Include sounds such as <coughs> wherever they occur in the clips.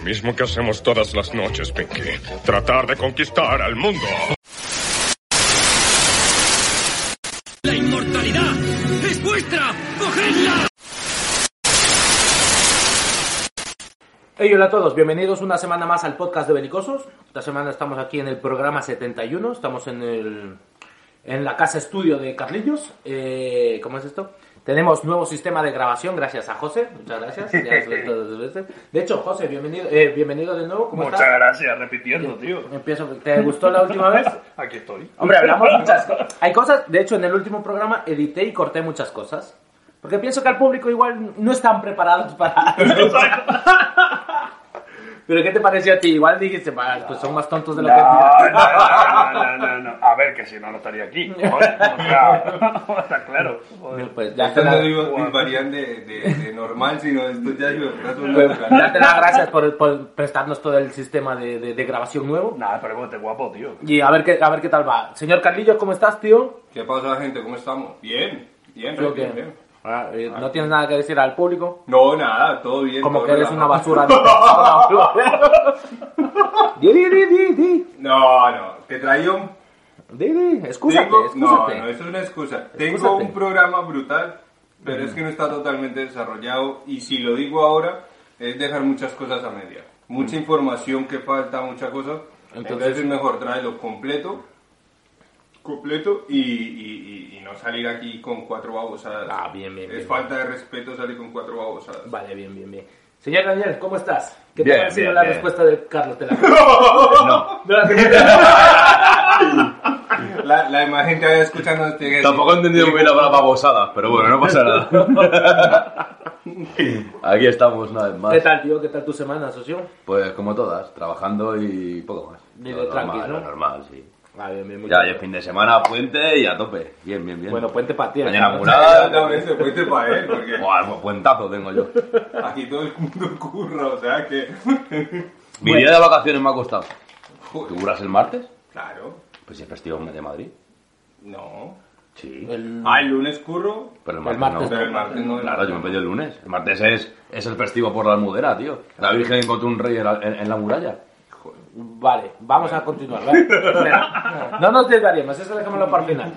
Lo mismo que hacemos todas las noches, Pinky. Tratar de conquistar al mundo. ¡La inmortalidad es vuestra! ¡Cogedla! Hey, hola a todos, bienvenidos una semana más al podcast de Belicosos. Esta semana estamos aquí en el programa 71, estamos en, el, en la casa estudio de Carlillos. Eh, ¿Cómo es esto? Tenemos nuevo sistema de grabación gracias a José, muchas gracias. Ya has visto dos veces. De hecho, José, bienvenido, eh, bienvenido de nuevo. ¿Cómo Muchas estás? gracias, repitiendo, tío. Empiezo. ¿Te gustó la última vez? <laughs> Aquí estoy. Hombre, hablamos <laughs> muchas cosas. Hay cosas, de hecho, en el último programa edité y corté muchas cosas. Porque pienso que al público igual no están preparados para... <laughs> Pero ¿qué te pareció a ti? Igual dijiste, "Va, pues son más tontos de lo No, que... no, no, no, no, no. A ver, que si no, no estaría aquí. Joder, o sea, <laughs> está claro. Joder. Pues ya te, Esto no la, digo de, de, de normal, sino esto ya un pues, darte las gracias por, por prestarnos todo el sistema de, de- de grabación nuevo. Nada, pero este guapo, tío. Y a ver, qué, a ver qué tal va. Señor Carlillo, ¿cómo estás, tío? ¿Qué pasa, gente? ¿Cómo estamos? Bien, bien, bien, bien. Ah, eh, ¿No tienes nada que decir al público? No, nada, todo bien. Como todo que eres una basura <laughs> de persona. <laughs> Di, di, di, di, di. No, no, te traía un... Di, di, excúsate, tengo- excúsate. No, no, eso es una excusa. Tengo Excúsate. un programa brutal, pero es que no está totalmente desarrollado y si lo digo ahora es dejar muchas cosas a media. Mucha información que falta, muchas cosas. Entonces- Entonces, es mejor traerlo completo completo y, y- y- y no salir aquí con cuatro babosadas. Ah, bien, bien, Es bien. falta de respeto salir con cuatro babosadas. Vale, bien, bien, bien. Señor Daniel, ¿cómo estás? ¿Qué Bien, te ha sido la bien. respuesta de Carlos? ¿Te la <laughs> No, No la La, la demás gente ahí escuchando tiene que tampoco he entendido muy bien la palabra babosada, pero bueno, no pasa nada. <laughs> Aquí estamos una vez más. ¿Qué tal, tío? ¿Qué tal tu semana, socio? Pues como todas, trabajando y poco más. Tranquis, normal, ¿no? lo normal, sí. Ah, bien, bien, muy Ya, bien. ya fin de semana, puente y a tope. Bien, bien, bien. Bueno, puente para ti. Mañana mural. Exactamente, fuiste para él, porque Buah, pues puentazo tengo yo. <laughs> aquí todo el mundo curra, o sea que... Mi día de vacaciones me ha costado. ¿Tú curras el martes? Claro, Pues si es festivo de Madrid. no. Sí. El- Ah, el lunes curro, Pero el el martes, martes no. pero el martes no. Claro, yo me pedí el lunes. El martes es, es el festivo por la almudena, tío. La Virgen encontró un rey en la, en- en la muralla. Vale, vamos a continuar. ¿vale? No nos desvariemos, eso dejémoslo para el final.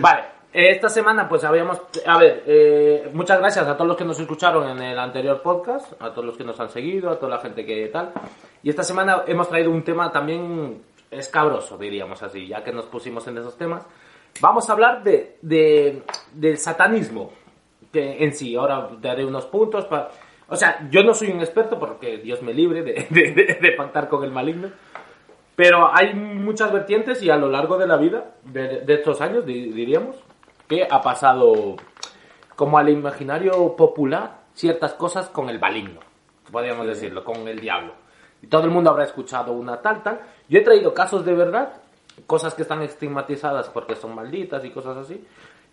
Vale, esta semana pues habíamos... A ver, eh, muchas gracias a todos los que nos escucharon en el anterior podcast, a todos los que nos han seguido, a toda la gente que tal. Y esta semana hemos traído un tema también escabroso, diríamos así, ya que nos pusimos en esos temas. Vamos a hablar de, de- del satanismo que en sí. Ahora daré unos puntos para... O sea, yo no soy un experto porque Dios me libre de, <laughs> de- de- de pactar con el maligno. Pero hay muchas vertientes y a lo largo de la vida, de, de estos años, di- diríamos, que ha pasado como al imaginario popular ciertas cosas con el maligno, podríamos decirlo, con el diablo. Y todo el mundo habrá escuchado una tal, tal. Yo he traído casos de verdad, cosas que están estigmatizadas porque son malditas y cosas así.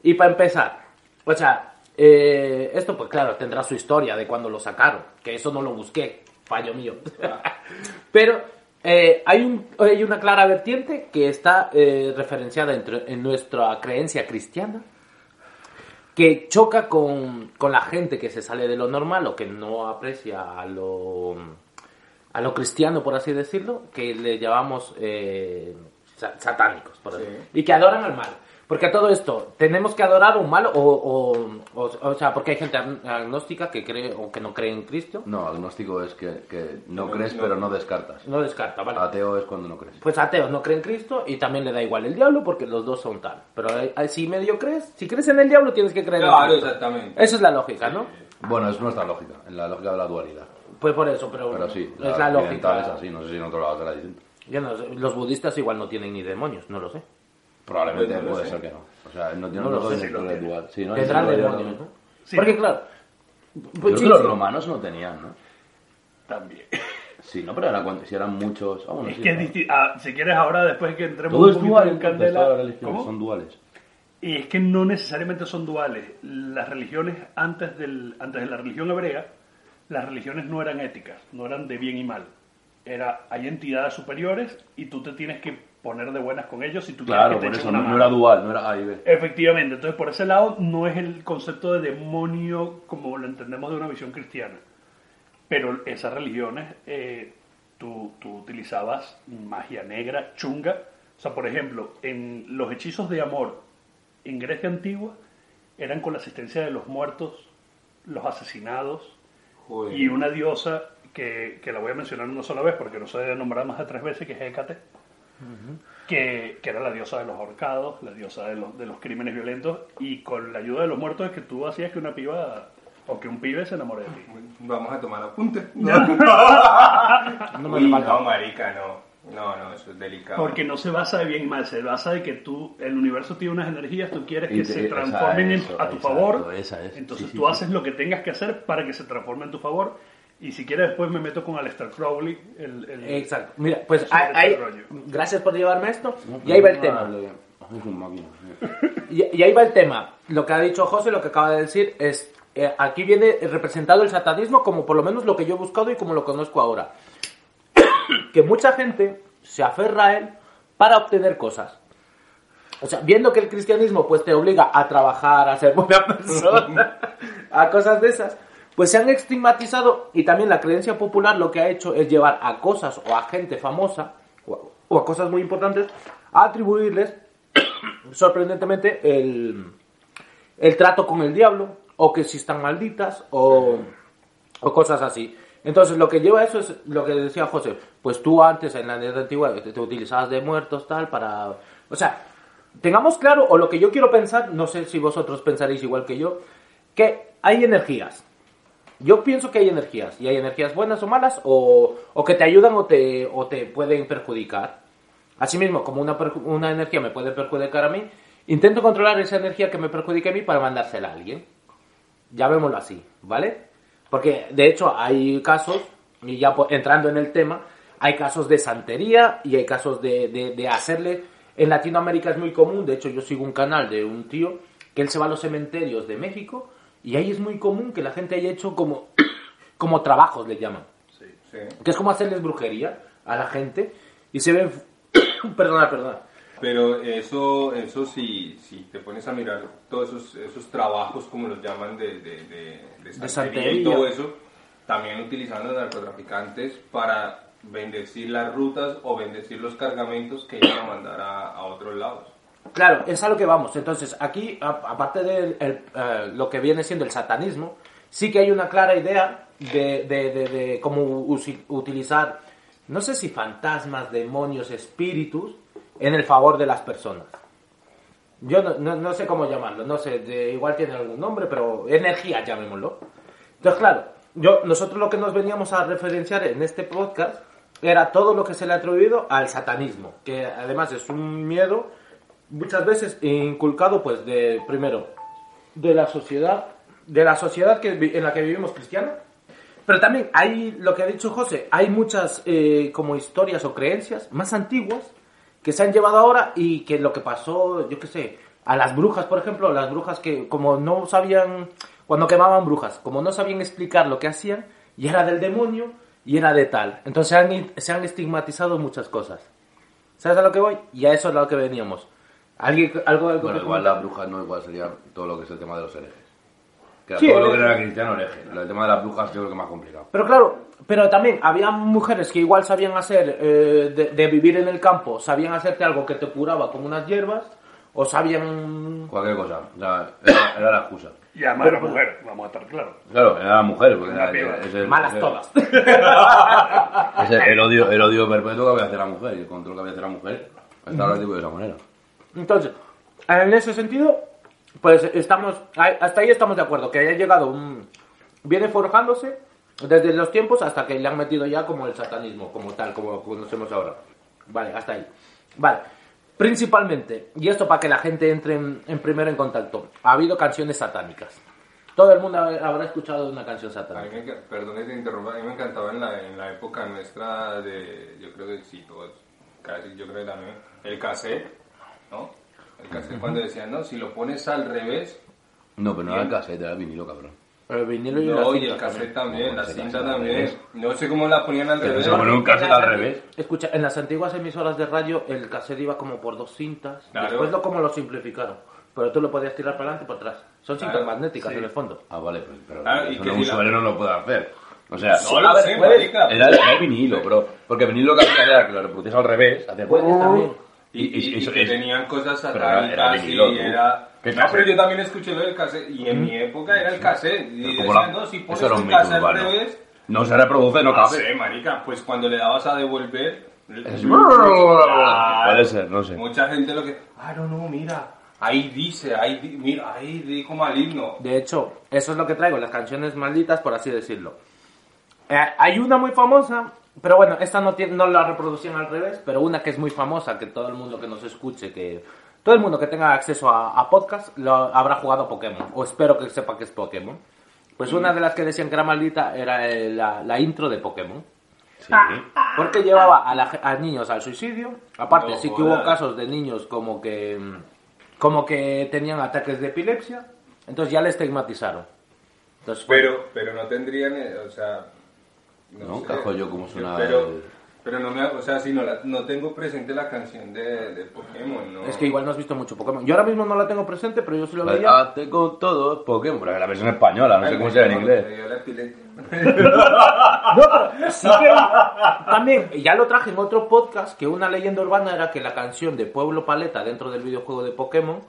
Y para empezar, o sea, eh, esto pues claro, tendrá su historia de cuando lo sacaron, que eso no lo busqué, fallo mío. <laughs> Pero eh, hay, un- hay una clara vertiente que está eh, referenciada entre- en nuestra creencia cristiana, que choca con, con la gente que se sale de lo normal o que no aprecia a lo, a lo cristiano, por así decirlo, que le llamamos eh, sa- satánicos, por así- y que adoran al mal. Porque a todo esto, ¿tenemos que adorar un mal o, o, o, o sea, porque hay gente agn- agnóstica que cree o que no cree en Cristo? No, agnóstico es que, que no, No, crees no. pero no descartas. No descarta, ¿vale? Ateo es cuando no crees. Pues ateos no creen en Cristo y también le da igual el diablo porque los dos son tal. Pero eh, eh, si medio crees, si crees en el diablo tienes que creer en Claro, Cristo. exactamente. Esa es la lógica, ¿no? Bueno, es nuestra lógica, en la lógica de la dualidad. Pues por eso, pero, Pero sí, es la lógica. es así, no sé si en otro lado será distinto. Yo no sé, los budistas igual no tienen ni demonios, no lo sé. Probablemente Pues no puede sé. ser que no. O sea, no, yo No no, lo sé si lo tiene. dual. Sí, no, que- ¿no? Sí. Porque claro... Creo pues que sí, los sí. romanos no tenían, ¿no? También. Sí, no, pero era cuando, si eran muchos... Ah, bueno, Es sí, que es claro. distinto. Ah, si quieres ahora, después que entremos Todo un es dual, en candela... ¿Cómo? son duales. Y es que no necesariamente son duales. Las religiones antes, del, antes de la religión hebrea, las religiones no eran éticas, no eran de bien y mal. Era, hay entidades superiores y tú te tienes que poner de buenas con ellos si tú Claro, quieres que por te eso echen no, era dual, no era A y B. Efectivamente, entonces por ese lado no es el concepto de demonio como lo entendemos de una visión cristiana. Pero esas religiones, eh, tú, tú utilizabas magia negra, chunga. O sea, por ejemplo, en los hechizos de amor en Grecia antigua eran con la asistencia de los muertos, los asesinados Joder. y una diosa que, que la voy a mencionar una sola vez porque no se debe nombrar más de tres veces, que es Hécate, que, que era la diosa de los ahorcados, la diosa de los, de los crímenes violentos, y con la ayuda de los muertos es que tú hacías que una piba o que un pibe se enamore de ti. Vamos a tomar apunte. <laughs> No me Uy, no, marica, no. No, no, eso es delicado. Porque no se basa de bien y mal, se basa de que tú, el universo tiene unas energías, tú quieres que te- se esa transformen en- a tu favor. esa. Entonces Sí, tú sí. haces lo que tengas que hacer para que se transforme en tu favor. Y si quieres después me meto con Aleister Crowley. El, el- Exacto. Mira, pues hay, gracias por llevarme esto. Y ahí va el tema. <laughs> Y ahí va el tema. Lo que ha dicho José, lo que acaba de decir es, eh, aquí viene representado el satanismo como por lo menos lo que yo he buscado y como lo conozco ahora. <coughs> que mucha gente se aferra a él para obtener cosas. O sea, viendo que el cristianismo pues te obliga a trabajar, a ser buena <laughs> persona, a cosas de esas, pues se han estigmatizado y también la creencia popular lo que ha hecho es llevar a cosas o a gente famosa o a, cosas muy importantes a atribuirles <coughs> sorprendentemente el, el trato con el diablo o que si están malditas o, cosas así. Entonces lo que lleva a eso es lo que decía José, pues tú antes en la edad antigua te, te utilizabas de muertos tal para... O sea, tengamos claro, o lo que yo quiero pensar, no sé si vosotros pensaréis igual que yo, que hay energías. Yo pienso que hay energías, y hay energías buenas o malas, o, o que te ayudan o te, o te pueden perjudicar. Asimismo, como una, una energía me puede perjudicar a mí, intento controlar esa energía que me perjudique a mí para mandársela a alguien. Llamémoslo así, ¿vale? Porque de hecho hay casos, y ya entrando en el tema, hay casos de santería y hay casos de, de- de hacerle. En Latinoamérica es muy común, de hecho yo sigo un canal de un tío que él se va a los cementerios de México y ahí es muy común que la gente haya hecho como, <coughs> como trabajos, le llaman Sí. que es como hacerles brujería a la gente y se ven <coughs> perdona perdona Pero eso, eso sí, si te pones a mirar todos esos, esos trabajos, como los llaman, de, de, de, de santería santería. y todo eso, también utilizando narcotraficantes para bendecir las rutas o bendecir los cargamentos que iban a mandar a, a otros lados. Claro es a lo que vamos. Entonces aquí aparte de el, eh, lo que viene siendo el satanismo sí que hay una clara idea de, de, de- cómo utilizar no sé si fantasmas demonios espíritus en el favor de las personas. Yo no, sé cómo llamarlo no sé igual tiene algún nombre pero energía llamémoslo. Entonces, claro, yo, nosotros lo que nos veníamos a referenciar en este podcast era todo lo que se le ha atribuido al satanismo, que además es un miedo muchas veces inculcado, pues, de, primero, de la sociedad, de la sociedad que, en la que vivimos cristiana, pero también hay, lo que ha dicho José, hay muchas eh, como historias o creencias más antiguas que se han llevado ahora y que lo que pasó, yo qué sé, a las brujas, por ejemplo, las brujas que como no sabían, cuando quemaban brujas, como no sabían explicar lo que hacían, y era del demonio y era de tal. Entonces se han, se han estigmatizado muchas cosas. ¿Sabes a lo que voy? Y a eso es a lo que veníamos. ¿Alguien, algo, algo Bueno, igual comentar? las brujas no, igual sería todo lo que es el tema de los herejes. Que Sí, todo lo eh. que era cristiano hereje. El tema de las brujas yo creo que es más complicado. Pero claro, pero también había mujeres que igual sabían hacer, eh, de, de vivir en el campo, sabían hacerte algo que te curaba con unas hierbas, o sabían... Cualquier cosa. O sea, era, era la excusa. Y además era mujer, vamos a estar claros. Claro, era la mujer. Porque era, es el, Malas es el- todas. <laughs> Es el, el odio, el odio perpetuo que había hacia la mujer. Y el control que había hacia la mujer. Estaba tipo de esa manera. Entonces, en ese sentido, pues estamos, hasta ahí estamos de acuerdo, que haya llegado un... Viene forjándose desde los tiempos hasta que le han metido ya como el satanismo, como tal, como conocemos ahora. Vale, hasta ahí. Vale. Principalmente, y esto para que la gente entre en, en primero en contacto, ha habido canciones satánicas. Todo el mundo habrá escuchado una canción A mí satánica. me, que te interrumpa, a mí me encantaba en la, en la época nuestra de, yo creo que sí, todos, casi yo creo que también, el cassette, ¿no? El cassette cuando decían, no, si lo pones al revés, No, pero no era el cassette, era el vinilo, cabrón. El vinilo y la no, y el cassette también, la cinta también, no sé cómo la ponían al Pero revés. se pone un cassette al revés. Escucha, en las antiguas emisoras de radio el cassette iba como por dos cintas. Claro. Después lo como lo simplificaron. Pero tú lo podías tirar para adelante y para atrás. Son cintas Claro, magnéticas sí. en el fondo. Ah, vale, pues, pero Ah, eso un la- suero no lo puede hacer. O sea, No lo sé, era, era el vinilo, bro. Porque el vinilo lo que hacía era que lo reproducías al revés. Puedes también. Y, y- y eso que es- tenían cosas satánicas era vinilo, y era... ¿Qué No, pero yo también escuché lo del cassette y en mi época era el cassette. Y decían, la- no, si pones el cassette al revés... No se reproduce, no No cabe. sé, marica, pues cuando le dabas a devolver... Es-. Puede ser, no sé. Mucha gente lo que... Ah, no, no, mira. Ahí dice, ahí di- mira, ahí dijo maligno. De hecho, eso es lo que traigo, las canciones malditas, por así decirlo. Eh, hay una muy famosa, pero bueno, esta no, tiene, no la reproducían al revés, pero una que es muy famosa, que todo el mundo que nos escuche, que todo el mundo que tenga acceso a, a podcast, lo, habrá jugado Pokémon, o espero que sepa que es Pokémon. Pues una de las que decían que era maldita era eh, la, la intro de Pokémon. Sí. Porque llevaba a, la a niños al suicidio. Aparte, No sí que hubo casos de niños como que como que tenían ataques de epilepsia. Entonces ya le estigmatizaron. Entonces, Pero, pero no tendrían, eh, o sea... No, sé. cajo yo cómo suena Pero, el- pero no me, o sea, sí, no, la- no tengo presente la canción de, de Pokémon, ¿no? es que igual no has visto mucho Pokémon. Yo ahora mismo no la tengo presente, pero yo sí lo La- veía. Hazte con todo Pokémon. Pero la versión española, no sé cómo sea en inglés. No, pero sí que también, ya lo traje en otro podcast, que una leyenda urbana era que la canción de Pueblo Paleta dentro del videojuego de Pokémon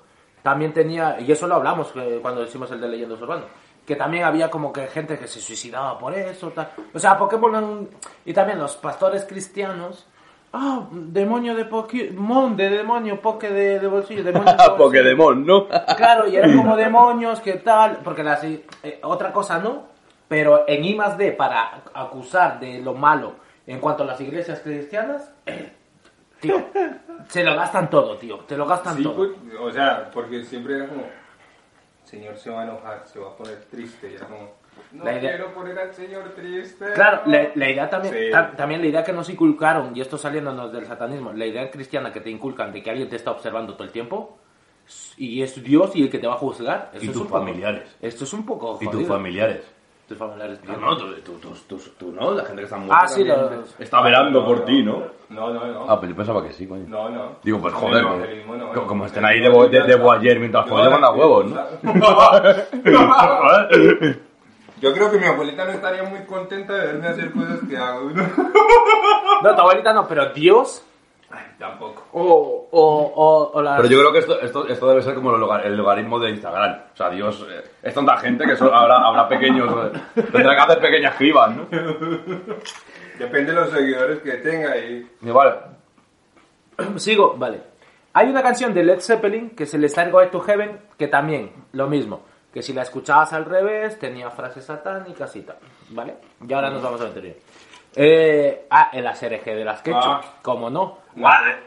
también tenía, y eso lo hablamos eh, cuando decimos el de leyendas urbanas, que también había como que gente que se suicidaba por eso, tal. O sea, Pokémon y también los pastores cristianos. Ah, demonio de Pokémon, de demonio, poke de, de bolsillo, <laughs> demonio de. Pokémon, ¿no? Claro, y eran como <laughs> demonios, ¿qué tal? Porque las, eh, otra cosa no, pero en I más D, para acusar de lo malo en cuanto a las iglesias cristianas, <clears throat> tío, se lo gastan todo, tío, te lo gastan Sí, todo. pues, o sea, porque siempre era como, Señor se va a enojar, se va a poner triste, y era como, no La idea- quiero poner al Señor triste. Claro, la, la idea también, Sí. ta- también la idea que nos inculcaron, y esto saliéndonos del satanismo, la idea cristiana que te inculcan de que alguien te está observando todo el tiempo, y es Dios y el que te va a juzgar. Y es tus poco- familiares. esto es un poco Y tus jodido. familiares. Tus familiares. No, no, tú, tú, tú, tú, tú, no, la gente que está muerta. Ah, sí, los- Está velando por ti, ¿no? No, no, no. Ah, pero yo pensaba que sí, coño. No, no. Digo, pues joder, no, como, no. como estén ahí de, bo- de, de boayer mientras No, follan a huevos, ¿no? <laughs> Yo creo que mi abuelita no estaría muy contenta de verme hacer cosas que hago. ¿no? No, tu abuelita no, pero Dios Tampoco. o, o, o, o las- Pero yo creo que esto, esto, esto debe ser como el, logar- el logaritmo de Instagram. O sea, Dios, eh, es tanta gente que solo habrá, habrá pequeños. tendrá que hacer pequeñas cribas, ¿no? Depende de los seguidores que tenga y... Y vale. Sigo, vale. Hay una canción de Led Zeppelin que se les Go to Heaven que también, lo mismo. Que si la escuchabas al revés, tenía frases satánicas y tal. ¿Vale? Y ahora nos vamos a meter bien. Eh, ah, el ASRG de las Ketchup. Ah. Como no.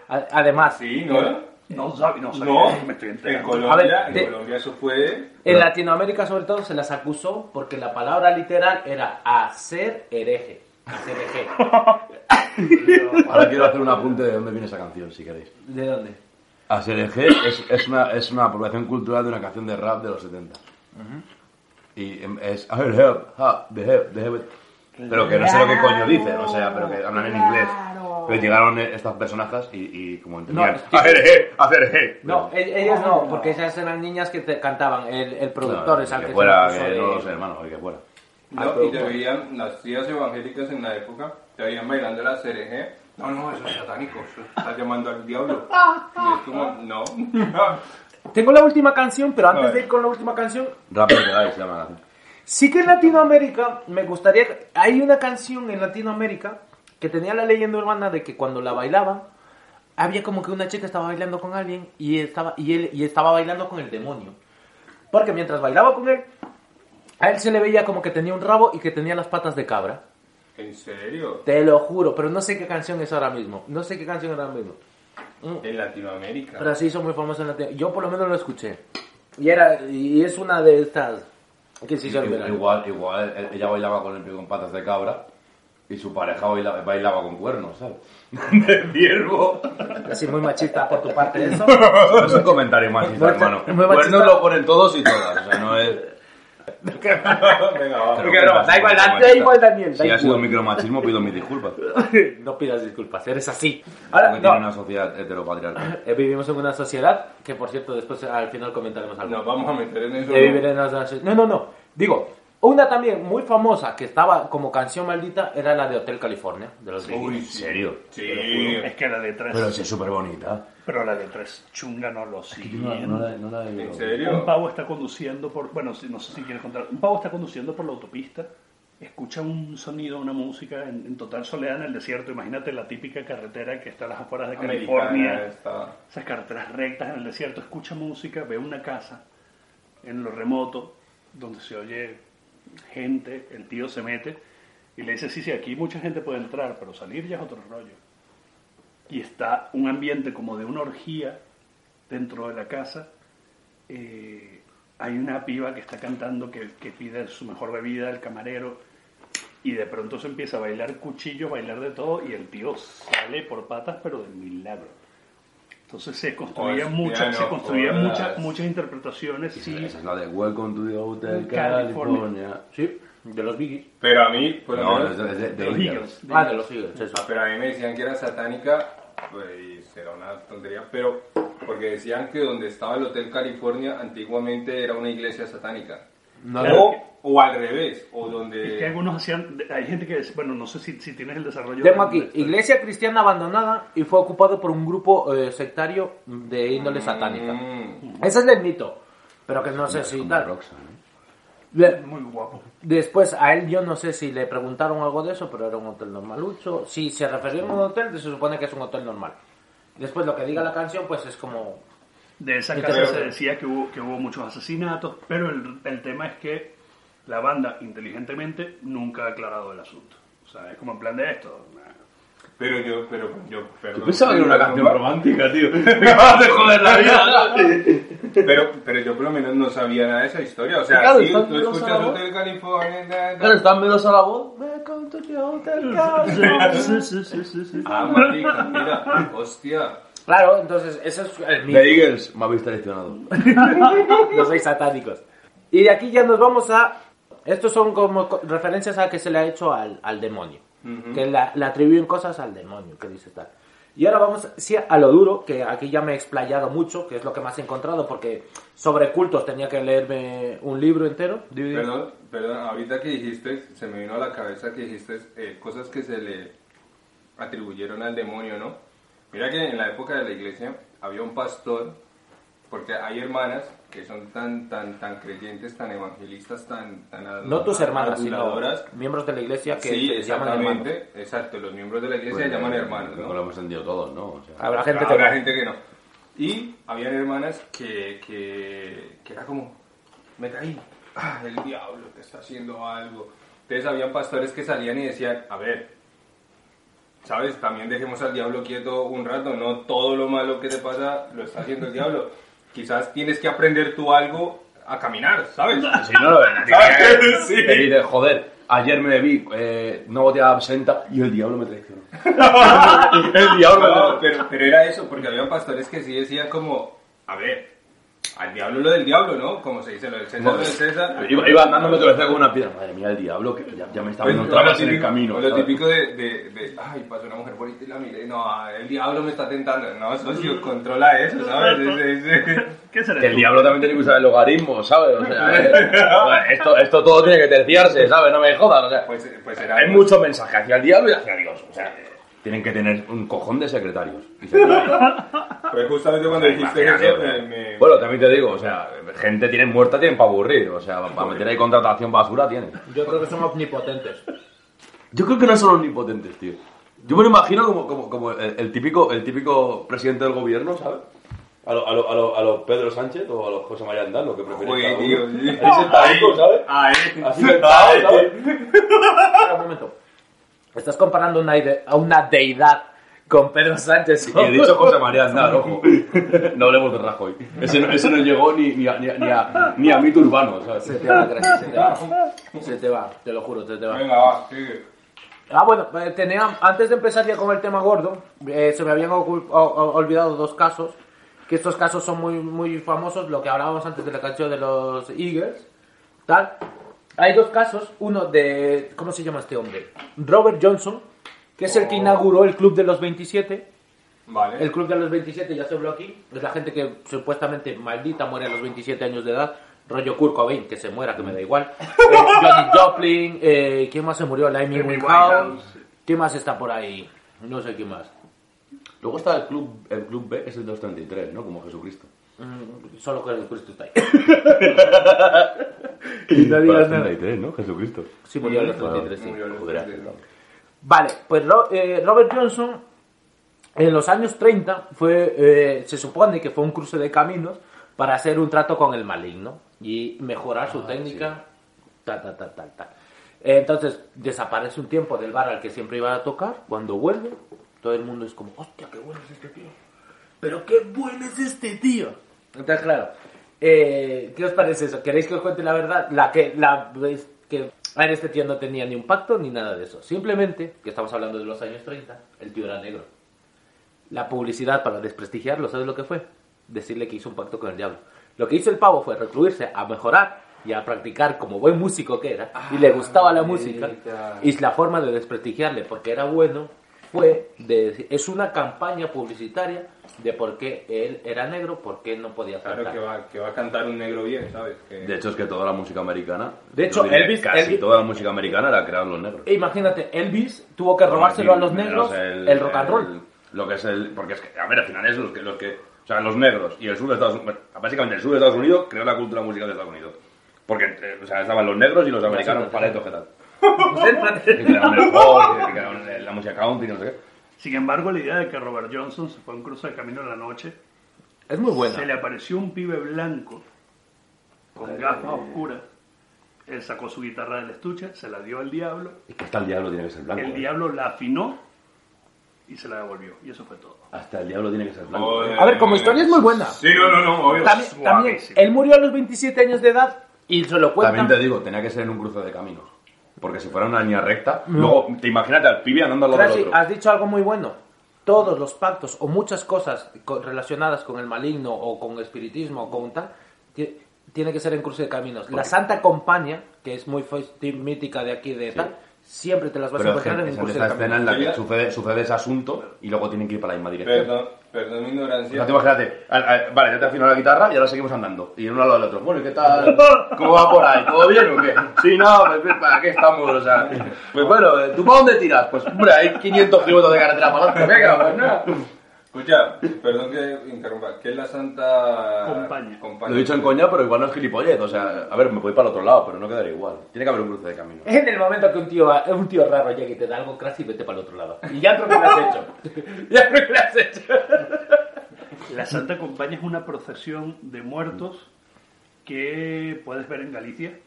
Además, Sí, ¿no? No sabía, no sabía, No, me estoy en enterando. Colombia, A ver, en de- Colombia eso fue... en Latinoamérica sobre todo se las acusó porque la palabra literal era hacer hereje. Hacer hereje. <laughs> Ahora quiero hacer un apunte de dónde viene esa canción, si queréis. ¿De dónde? ASRG es, es, una, es una apropiación cultural de una canción de rap de los 70. Y em, es. Pero que no sé lo que coño dicen, o sea, pero que hablan en inglés. Pero llegaron eh, estas personajes y, y como entendían, No, ASRG, ASRG. No, e- ellas no, porque esas eran niñas que te cantaban. El, el productor es al que que fuera, se que de- no lo sé, hermano, que fuera. No, y te veían, las tías evangélicas en la época, te veían bailando la CRG. No, no, eso es satánico, eso estás llamando al diablo. Y es como, no. <laughs> Tengo la última canción, pero antes de ir con la última canción, que dais, se llama sí que en Latinoamérica me gustaría. Hay una canción en Latinoamérica que tenía la leyenda urbana de que cuando la bailaban, había como que una chica estaba bailando con alguien y estaba, y él, y estaba bailando con el demonio. Porque mientras bailaba con él, a él se le veía como que tenía un rabo y que tenía las patas de cabra. ¿En serio? Te lo juro, pero no sé qué canción es ahora mismo. No sé qué canción es ahora mismo. Mm. En Latinoamérica. Pero sí son muy famosos en Latinoamérica. Yo por lo menos lo escuché. Y era y es una de estas que se verano. Igual, igual, ella bailaba con el pie con patas de cabra y su pareja bailaba, bailaba con cuernos, ¿sabes? <laughs> De ciervo. Así muy machista por tu parte eso. No es un comentario machista, hermano. muy machista. Cuernos lo ponen todos y todas, o sea, no es... <laughs> Venga, va. No, no, da igual, no, da no, igual, Daniel, da Si ha sido micromachismo, pido mis disculpas. <laughs> no pidas disculpas, eres así. Ahora, tiene no, una sociedad heteropatriarcal. eh, vivimos en una sociedad que por cierto después al final comentaremos algo. Nos vamos a meter en eso. Sociedad- No, no, no. Digo, Una también muy famosa que estaba como canción maldita era la de Hotel California, de los Uy. ¿En serio? Sí. Es que la letra es... Pero sí es súper bonita. Pero la letra es chunga, no lo No, siguiente. no la, no la ¿En serio? Un pavo está conduciendo por, bueno, si- no sé si quieres contar, un pavo está conduciendo por la autopista, escucha un sonido, una música en, en total soledad en el desierto. Imagínate la típica carretera que está a las afueras de California, está. esas carreteras rectas en el desierto. Escucha música, ve una casa en lo remoto donde se oye gente, el tío se mete y le dice, sí, sí, aquí mucha gente puede entrar, pero salir ya es otro rollo. Y está un ambiente como de una orgía dentro de la casa. Eh, hay una piba que está cantando que, pide su mejor bebida, el camarero, y de pronto se empieza a bailar cuchillos, bailar de todo, y el tío sale por patas, pero de milagro. Entonces se construían Hostia, muchas, se no construían muchas, muchas interpretaciones. Y- esa es la de Welcome to the Hotel California. California. Sí, de los Biggies. Pero a mí, lo No, es de, de- de de los Eagles. Eagles. Ah, de los Eagles, eso. Ah, pero a mí me decían que era satánica, pues era una tontería, pero porque decían que donde estaba el Hotel California antiguamente era una iglesia satánica. No, O, o al revés, o Es que donde... algunos hacían, hay gente que, bueno, no sé si, si tienes el desarrollo. Tengo de- aquí, de- iglesia cristiana abandonada y fue ocupado por un grupo eh, sectario de índole satánica. Mm, Ese es el mito, pero que no sé si tal. ¿eh? Le- Muy guapo. Después a él yo no sé si le preguntaron algo de eso, pero era un hotel normalucho. Si se refería a un hotel, se supone que es un hotel normal. Después lo que diga la canción, pues es como... De esa casa creo- se decía que hubo, que hubo muchos asesinatos, pero el, el tema es que la banda, inteligentemente, nunca ha aclarado el asunto. O sea, es como en plan de esto. Pero yo, pero yo, perdón. Yo pensaba que era una canción romántica, tío. <laughs> Me acabas de joder la vida. <laughs> Pero, pero yo por lo menos no sabía nada de esa historia. O sea, Claro, sí, tú escuchas. Hotel California... da, da. Claro, están menos a la voz. Welcome to the Hotel California. <laughs> Sí, sí, sí, sí, sí. Ah, marica, mira, hostia. Claro, entonces ese es el mito. The Eagles me habéis traicionado. <laughs> no sois satánicos. Y de aquí ya nos vamos a... Estos son como co- referencias a que se le ha hecho al, al demonio. Que la- le atribuyen cosas al demonio, que dice tal. Y ahora vamos sí, a lo duro, que aquí ya me he explayado mucho, que es lo que más he encontrado, porque sobre cultos tenía que leerme un libro entero. Perdón, perdón, ahorita que dijiste, se me vino a la cabeza que dijiste eh, cosas que se le atribuyeron al demonio, ¿no? Mira que en la época de la iglesia había un pastor, porque hay hermanas que son tan tan tan creyentes, tan evangelistas, tan tan No tus hermanas, sino miembros de la iglesia que Sí, se llaman hermanos. exactamente, exacto, los miembros de la iglesia Pues, llaman hermanos, Creo ¿no? que lo hemos entendido todos, ¿no? O sea, Habrá gente que Habrá no. gente que no. Y habían hermanas que, que, que era como, me caí, ah, el diablo te está haciendo algo. Entonces habían pastores que salían y decían, a ver, ¿sabes? También dejemos al diablo quieto un rato, no todo lo malo que te pasa lo está haciendo el diablo. Quizás tienes que aprender tú algo a caminar, ¿sabes? <laughs> Si no <laughs> ¿Sabes? Sí. te dices, joder, ayer me vi eh, una botella absenta y el diablo me traicionó. <laughs> el diablo No, pero, pero era eso, porque había pastores que sí decían como, a ver, al diablo lo del diablo, ¿no? Como se dice, lo del César, lo del César. Iba, iba andando me tropecé con una piedra. Madre mía, el diablo, que ya, ya me está viendo Pues, trabas en el camino. Lo ¿sabes? típico de, de, de, ay, pasó una mujer bonita y la miré, no, el diablo me está tentando. No, socio, controla eso, ¿sabes? Es- es- es- ¿Qué será Que el tú? diablo también tiene que usar el logaritmo, ¿sabes? O sea, <laughs> eh, esto, esto todo tiene que terciarse, ¿sabes? No me jodas, o sea. Pues, pues era... Hay mucho mensaje hacia el diablo y hacia Dios. O sea, tienen que tener un cojón de secretarios. <laughs> y secretarias. Pues justamente cuando dijiste Imagínate, eso, o sea. me... me- Bueno, también te digo, o sea, gente tienen muerta, tienen para aburrir. O sea, para meter ahí contratación basura tienen. Yo creo que son omnipotentes. Yo creo que no son omnipotentes, tío. Yo me lo imagino como, como, como el, el típico, el típico presidente del gobierno, ¿sabes? A los a lo, a lo, a lo Pedro Sánchez o a los José María Andal, lo que prefieren. Joder, uno. tío, sí. Ahí sentadito, ¿sabes? Ahí, Así sentado, ¿sabes? Espera un momento. Estás comparando una a una deidad con Pedro Sánchez. Y he dicho José María Aznar, <laughs> ojo. No hablemos de Rajoy. Ese no, ese no llegó ni, ni, a, ni, a, ni, a, ni a mito urbano, ¿sabes? Se te va, gracias, se te va. Se te va, te lo juro, se te va. Venga, va, sigue. Ah, bueno, eh, tenía, antes de empezar ya con el tema gordo, eh, se me habían olvidado dos casos, que estos casos son muy, muy famosos, lo que hablábamos antes de la canción de los Eagles, tal. Hay dos casos, uno de, ¿cómo se llama este hombre? Robert Johnson, que es el que inauguró el Club de los 27, Vale. el Club de los 27 ya se habló aquí, es la gente que supuestamente maldita muere a los 27 años de edad. rollo Kurt Cobain, que se muera, que me da igual. <laughs> Eh, Johnny Joplin, eh, ¿quién más se murió? La Amy Winehouse. ¿Quién más está por ahí? No sé quién más. Luego está el club, el club B, es el 233, ¿no? Como Jesucristo. Mm, Solo que el Cristo está ahí. <laughs> y no digas nada. 233, ¿no? Jesucristo. Sí, murió en los 33, sí. Murió en los Joder, 33. Vale, pues eh, Robert Johnson en los años 30 fue, eh, se supone que fue un cruce de caminos para hacer un trato con el maligno y mejorar su técnica, tal, tal, tal, tal, tal. Entonces desaparece un tiempo del bar al que siempre iba a tocar, cuando vuelve, todo el mundo es como, hostia, qué bueno es este tío. Pero qué bueno es este tío. Entonces, claro, eh, ¿qué os parece eso? ¿Queréis que os cuente la verdad? La que, la que, a ver, este tío no tenía ni un pacto ni nada de eso. Simplemente, que estamos hablando de los años 30, el tío era negro. La publicidad para desprestigiarlo, ¿sabes lo que fue? Decirle que hizo un pacto con el diablo. Lo que hizo el pavo fue recluirse a mejorar y a practicar como buen músico que era, y le gustaba la música, y la forma de desprestigiarle porque era bueno fue de es una campaña publicitaria de por qué él era negro, por qué no podía Claro cantar. que va, que va a cantar un negro bien, ¿sabes? Que... De hecho, es que toda la música americana. De hecho, Elvis- Casi Elvis- toda la música americana la crearon los negros. E imagínate, Elvis tuvo que robárselo a los negros el, rock and roll. Lo que es el. Porque es que, a ver, al final es los que. Los que o sea, los negros y el sur de Estados Unidos. Básicamente, el sur de Estados Unidos creó la cultura musical de Estados Unidos. Porque, eh, o sea, estaban los negros y los americanos, paletos, ¿qué tal? <laughs> Que crearon el folk, que crearon el- la música country, no sé qué. Sin embargo, la idea de que Robert Johnson se fue a un cruce de camino en la noche, Es muy buena. se le apareció un pibe blanco con gafas oscuras. Él sacó su guitarra del estuche, se la dio al diablo. Es que hasta el diablo tiene que ser blanco. El ¿eh? diablo la afinó y se la devolvió. Y eso fue todo. Hasta el diablo tiene que ser blanco. Joder. ¿eh? A ver, como historia es muy buena. Sí, no, no, no, obvio. También, también, él murió a los 27 años de edad y se lo cuentan. También te digo, tenía que ser en un cruce de caminos. Porque si fuera una línea recta, luego te imagínate al pibe andando al lado del otro. has dicho algo muy bueno. Todos los pactos o muchas cosas co- relacionadas con el maligno o con el espiritismo o con tal, ti- tiene que ser en cruce de caminos. La Santa Compañía, que es muy mítica de aquí de tal, siempre te las vas a Pero encontrar en un esa de escena en la que sucede, sucede ese asunto y luego tienen que ir para la misma dirección. Perdón, perdón mi ignorancia. imagínate, al- al- vale, ya te afinó la guitarra y ahora seguimos andando. Y uno al lado del otro. Bueno, ¿y qué tal? ¿Cómo va por ahí? ¿Todo bien o qué? Sí, no, pues para qué estamos, o sea. Pues bueno, ¿tú para dónde tiras? Pues hombre, hay 500 kilómetros de carretera para adelante. Venga, pues nada. Escucha, perdón que interrumpa. ¿Qué es la Santa Compañía. Lo he dicho en coña, pero igual no es gilipollez. O sea, a ver, me voy para el otro lado, pero no quedaría igual. Tiene que haber un cruce de camino. En el momento que un tío, un tío raro llegue y te da algo crash y vete para el otro lado. Y ya creo que lo has hecho. <laughs> ya creo que lo has hecho. La Santa Compañía es una procesión de muertos que puedes ver en Galicia.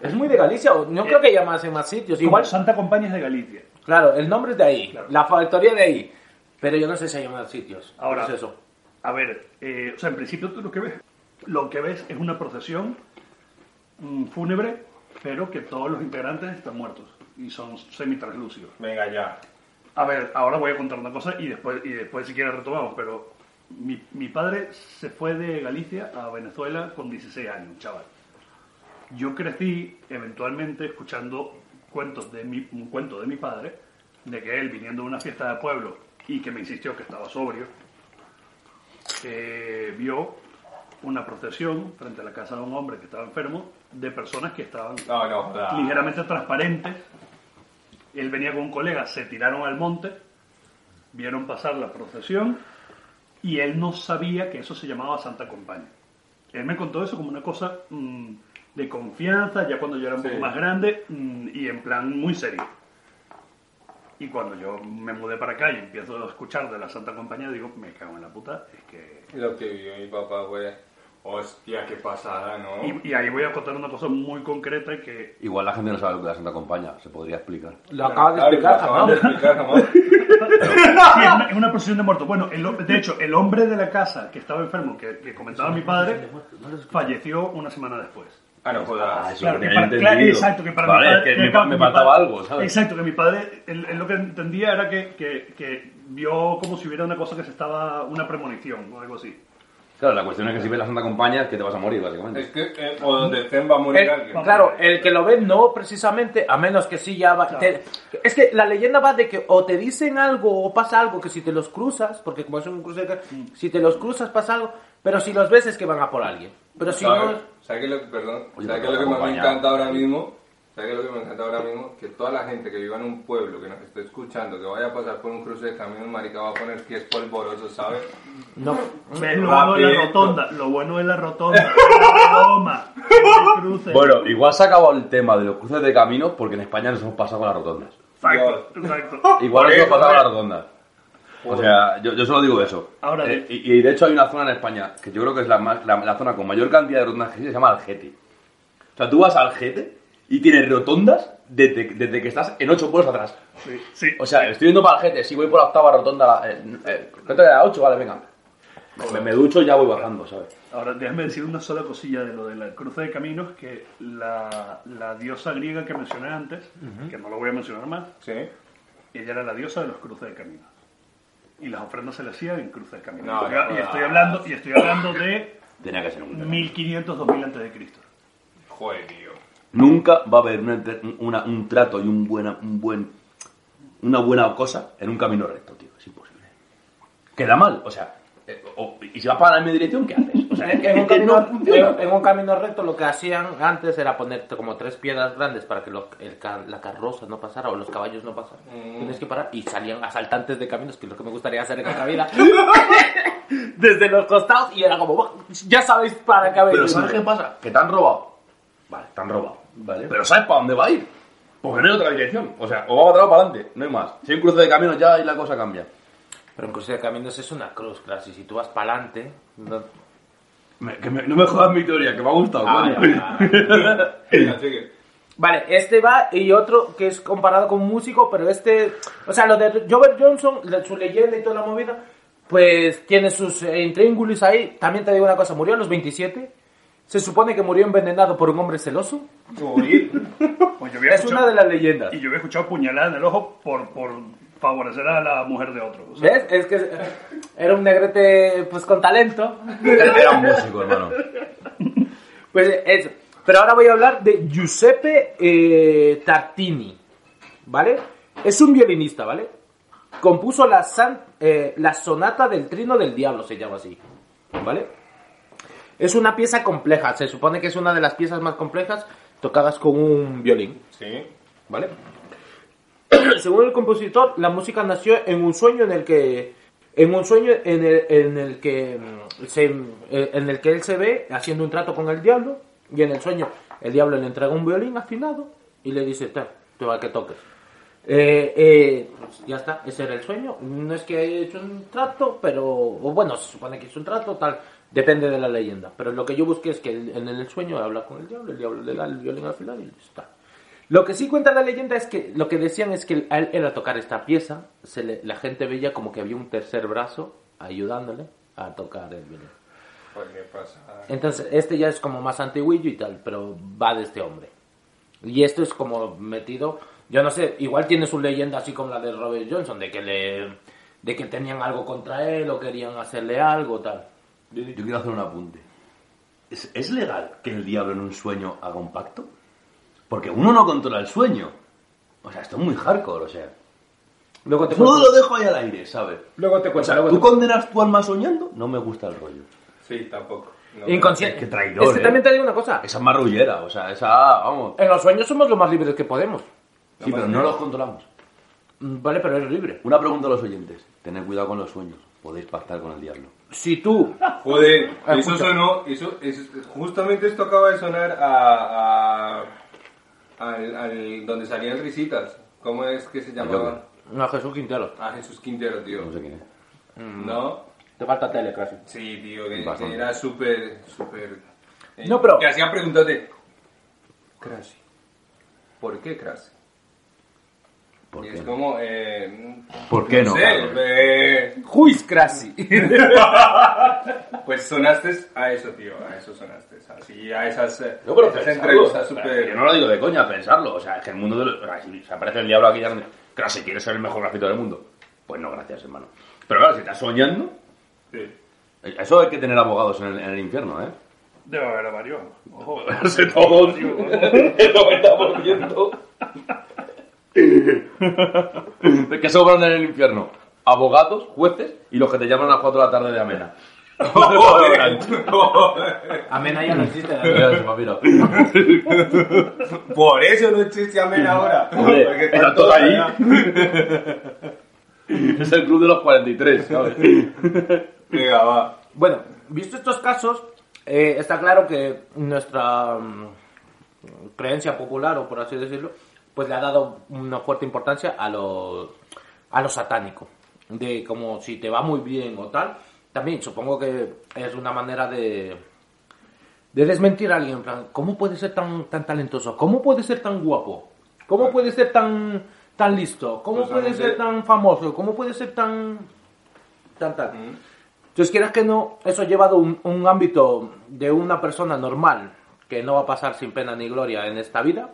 Es muy de Galicia, o no creo que haya más en más sitios. Igual Igual, Santa Compañía es de Galicia. claro, el nombre es de ahí, Claro. la factoría de ahí. Pero yo no sé si hay más sitios. Ahora, ¿Qué es eso? A ver, eh, o sea, en principio tú lo que ves, lo que ves es una procesión mm, fúnebre, pero que todos los integrantes están muertos y son semi-translúcidos. Venga ya. A ver, ahora voy a contar una cosa y después, y después si quieres retomamos, pero mi, mi padre se fue de Galicia a Venezuela con 16 años, chaval. Yo crecí eventualmente escuchando cuentos de mi, un cuento de mi padre, de que él viniendo de una fiesta de pueblo y que me insistió que estaba sobrio, eh, vio una procesión frente a la casa de un hombre que estaba enfermo de personas que estaban No, no, joda. ligeramente transparentes. Él venía con un colega, se tiraron al monte, vieron pasar la procesión y él no sabía que eso se llamaba Santa Compañía. Él me contó eso como una cosa mm, de confianza, ya cuando yo era un Sí. poco más grande mm, y en plan muy serio. Y cuando yo me mudé para acá y empiezo a escuchar de la Santa Compañía, digo, me cago en la puta, es que... Lo que vio mi papá fue. Hostia, qué pasada, ¿no? Y, y ahí voy a contar una cosa muy concreta que Igual la gente no sabe lo que es la Santa Compañía, se podría explicar. Lo acabas de explicar, acaban de explicar, jamás. Sí, es una, es una procesión de muertos. Bueno, el, de hecho, el hombre de la casa que estaba enfermo, que, que comentaba mi padre, falleció una semana después. Ah, no jodas. Ah, eso Claro, que para- claro, exacto, que para vale, mi padre... es que me, me faltaba padre- algo, ¿sabes? Exacto, que mi padre, él, él lo que entendía era que, que, que vio como si hubiera una cosa que se estaba, una premonición o algo así. Claro, la cuestión es que si ves la Santa Compañía es que te vas a morir, básicamente. Es que, eh, o donde estén va a morir El- alguien. claro, el que lo ve no precisamente, a menos que sí ya va... te- es que la leyenda va de que o te dicen algo o pasa algo que si te los cruzas, porque como es un cruce, de- si te los cruzas pasa algo, pero si los ves es que van a por alguien. Pero si ¿Sabes? no... ¿Sabes qué es lo que, perdón? Oye, ¿Sabes es lo que me acompañado. encanta ahora mismo? ¿Sabes qué es lo que me encanta ahora mismo? Que toda la gente que viva en un pueblo, que nos esté escuchando, que vaya a pasar por un cruce de caminos, marica, va a poner que es polvoroso, ¿sabes? No. ¿Ves lo bueno de la rotonda? Lo bueno de la rotonda. <laughs> El cruce. Bueno, igual se ha acabado el tema de los cruces de caminos porque en España nos hemos pasado con las rotondas. Exacto, exacto. Igual nos hemos pasado con las rotondas. O sea, yo, yo solo digo eso. Ahora, Eh, y, y de hecho hay una zona en España que yo creo que es la, más- la, la zona con mayor cantidad de rotondas que existe, se llama Algete. O sea, tú vas a Algete y tienes rotondas desde, desde que estás en ocho pueblos atrás. Sí, sí. O sea, estoy yendo para Algete, si voy por la octava rotonda, eh, eh. ¿Ocho? Vale, venga. Me, me ducho y ya voy bajando, ¿sabes? Ahora, déjame decir una sola cosilla de lo de la cruce de caminos, que la, la diosa griega que mencioné antes, que no lo voy a mencionar más, Sí. ella era la diosa de los cruces de caminos. Y las ofrendas se le hacían en cruces de caminos. No, y, no, y estoy no. hablando, y estoy hablando de Tenía que ser un 1500, 2000 antes de Cristo. Joder, tío. Nunca va a haber una- una- un trato y un buena, un buen, una buena cosa en un camino recto, tío. Es imposible. Queda mal, o sea, o- y si vas para la misma dirección, ¿qué haces? O sea, En es un, <laughs> camino, no en un camino recto lo que hacían antes era ponerte como tres piedras grandes para que lo- el la carroza no pasara o los caballos no pasaran. Tienes que parar y salían asaltantes de caminos, que es lo que me gustaría hacer en esta vida. <laughs> Desde los costados y era como, "Buah, ya sabéis para qué habéis Pero venido". ¿sabes qué pasa? Que te han robado. Vale, te han robado. Vale. Pero ¿sabes para dónde va a ir? Porque no hay otra dirección. O sea, o va para atrás o para adelante. No hay más. Si hay un cruce de caminos ya y la cosa cambia. Pero en cruce de caminos es una cruz, claro. Y si tú vas para adelante, no, Me- que me- no me jodas mi teoría, que me ha gustado. Ah, coño. ya, ya. <laughs> Venga, sigue. Vale, este va y otro que es comparado con un músico, pero este, o sea, lo de Robert Johnson, su leyenda y toda la movida, pues tiene sus eh, intríngulis ahí. También te digo una cosa, murió a los 27. Se supone que murió envenenado por un hombre celoso. <laughs> Pues yo había Es una de las leyendas. Y yo había escuchado puñalada en el ojo por, por favorecer a la mujer de otro. O sea, ¿Ves? Es que era un negrete pues con talento. Era era un músico, hermano. Pues eso. Pero ahora voy a hablar de Giuseppe eh, Tartini, ¿vale? Es un violinista, ¿vale? Compuso la, san- eh, la sonata del trino del diablo, se llama así, ¿vale? Es una pieza compleja, se supone que es una de las piezas más complejas tocadas con un violín, Sí. ¿vale? <coughs> Según el compositor, la música nació en un sueño en el que en un sueño en el, en el que mm, se, eh, en el que él se ve haciendo un trato con el diablo y en el sueño el diablo le entrega un violín afinado y le dice, "Te, te va a que toques." Eh, eh, ya está, ese era el sueño. No es que haya hecho un trato, pero bueno, se supone que hizo un trato, tal, depende de la leyenda. Pero lo que yo busqué es que en el sueño habla con el diablo, el diablo le da el violín al final y está. Lo que sí cuenta la leyenda es que lo que decían es que a él era tocar esta pieza, se le- la gente veía como que había un tercer brazo ayudándole a tocar el violín. Joder, ¿qué pasa? Entonces, este ya es como más antiguillo y tal, pero va de este hombre. Y esto es como metido, yo no sé, igual tiene su leyenda así como la de Robert Johnson, de que le de que tenían algo contra él o querían hacerle algo, tal. Yo, yo quiero hacer un apunte. ¿Es, es legal que el diablo en un sueño haga un pacto? Porque uno no controla el sueño. O sea, esto es muy hardcore, o sea. Luego te Todo cuento. lo dejo ahí al aire, ¿sabes? Luego te O cuento. sea, luego ¿tú te- condenas tu alma soñando? No me gusta el rollo. Sí, tampoco. No, Inconsciente. Qué traidor, Es que ¿eh? también te digo una cosa. Esa es marrullera, o sea, esa, vamos. En los sueños somos lo más libres que podemos. Sí, pero no los controlamos. Mm, Vale, pero eres libre. Una pregunta a los oyentes. Tened cuidado con los sueños. Podéis pactar con el diablo. Si tú Joder, Ah, eso sonó, eso, eso- justamente esto acaba de sonar a, a- al, al- donde salían risitas. ¿Cómo es que se llamaba? No, Jesús Quintero. A Jesús Quintero, tío. No sé quién es. ¿No? Te falta tele, casi. Sí, tío, que era súper, súper... eh, No, pero- Que hacían preguntas de... Crash. ¿Por qué Crash? ¿Por Y qué es no? como... Eh, ¿Por qué no, sé, Carlos? eh, Juiz Crasi. <laughs> pues sonaste a eso, tío, a eso sonaste. Así, a esas, eh, No, pero esas pensarlo, entrevistas súper... Yo no lo digo de coña, pensarlo. O sea, es que el mundo de los... o sea, si se aparece el diablo aquí, ya... claro, si quieres ser el mejor grafito del mundo. Pues no, gracias, hermano. Pero claro, si estás soñando, Sí. Eso hay que tener abogados en el, en el infierno, ¿eh? Debe haber varios. Ojo. <laughs> sé todos. <laughs> El 90%. ¿De qué sobran en el infierno? Abogados, jueces y los que te llaman a las 4 de la tarde de amena. <laughs> Amena ya no existe. Mira, se me ha pirado. Por eso no existe Amén ahora. Hombre, Porque está están todos allá. Es el club de los 43, ¿sabes? Venga, va. Bueno, visto estos casos, eh, está claro que nuestra mm, creencia popular, o por así decirlo, pues le ha dado una fuerte importancia a lo, a lo satánico. De como si te va muy bien o tal. También supongo que es una manera de, de desmentir a alguien. En plan, ¿cómo puede ser tan, tan talentoso? ¿Cómo puede ser tan guapo? ¿Cómo puede ser tan, tan listo? ¿Cómo puede Justamente- ser tan famoso? ¿Cómo puede ser tan... tan tal? Entonces, quieras que no, eso llevado un, un ámbito de una persona normal que no va a pasar sin pena ni gloria en esta vida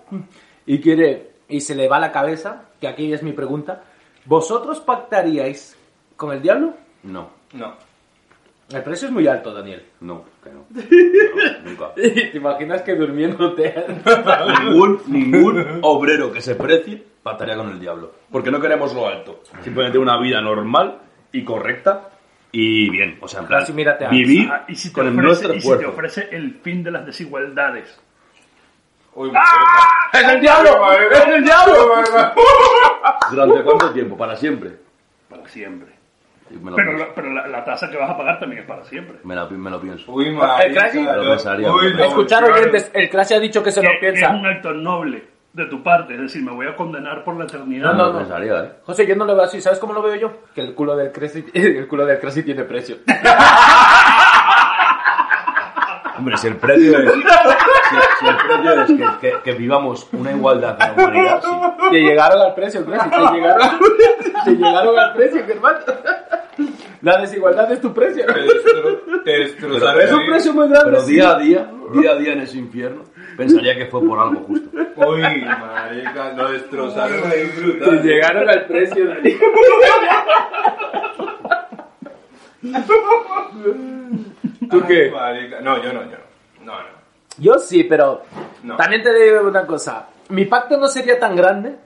y quiere y se le va la cabeza, que aquí es mi pregunta, ¿vosotros pactaríais con el diablo? No, No. El precio es muy alto, Daniel. no, que no. <laughs> No, nunca. ¿Te imaginas que durmiéndote? Ningún, ningún obrero que se precie pactaría con el diablo. Porque no queremos lo alto. Simplemente una vida normal y correcta y bien. O sea, en plan, Así mírate a- vivir Ah, y si te con ofrece, nuestro y si te ofrece el fin de las desigualdades. Uy, ¡Es el diablo! ¡Es el diablo! <laughs> ¿Durante cuánto tiempo? Para siempre. Para siempre. Y me lo Pero, pienso. la, pero la, la tasa que vas a pagar también es para siempre. Me, la- me lo pienso. Uy, El marica. Crazy- Me lo no. pensaría, Uy, me lo no, Escuchar claro. oyentes, el Crash ha dicho que se lo que es piensa. un acto noble de tu parte. Es decir, me voy a condenar por la eternidad. No, Me no, lo no. pensaría, ¿eh? José, yo no lo veo así. ¿Sabes cómo lo veo yo? Que el culo del Crazy, <laughs> el culo del Crazy tiene precio. Hombre, si el precio es, <laughs> si, si el precio es que, que- que vivamos una igualdad en la humanidad, sí. Te llegaron al precio. Te llegaron, te llegaron al precio, mi hermano. La desigualdad es tu precio. Te destro- te destrozaron. Es un precio muy grande. Pero sí. día a día, día a día en ese infierno, pensaría que fue por algo justo. Uy, marica, lo destrozaron ahí Te llegaron al precio, Dani. <laughs> ¿Tú qué? Ay. No, yo no, yo no. No, no. Yo sí, pero No. también te digo una cosa. Mi pacto no sería tan grande.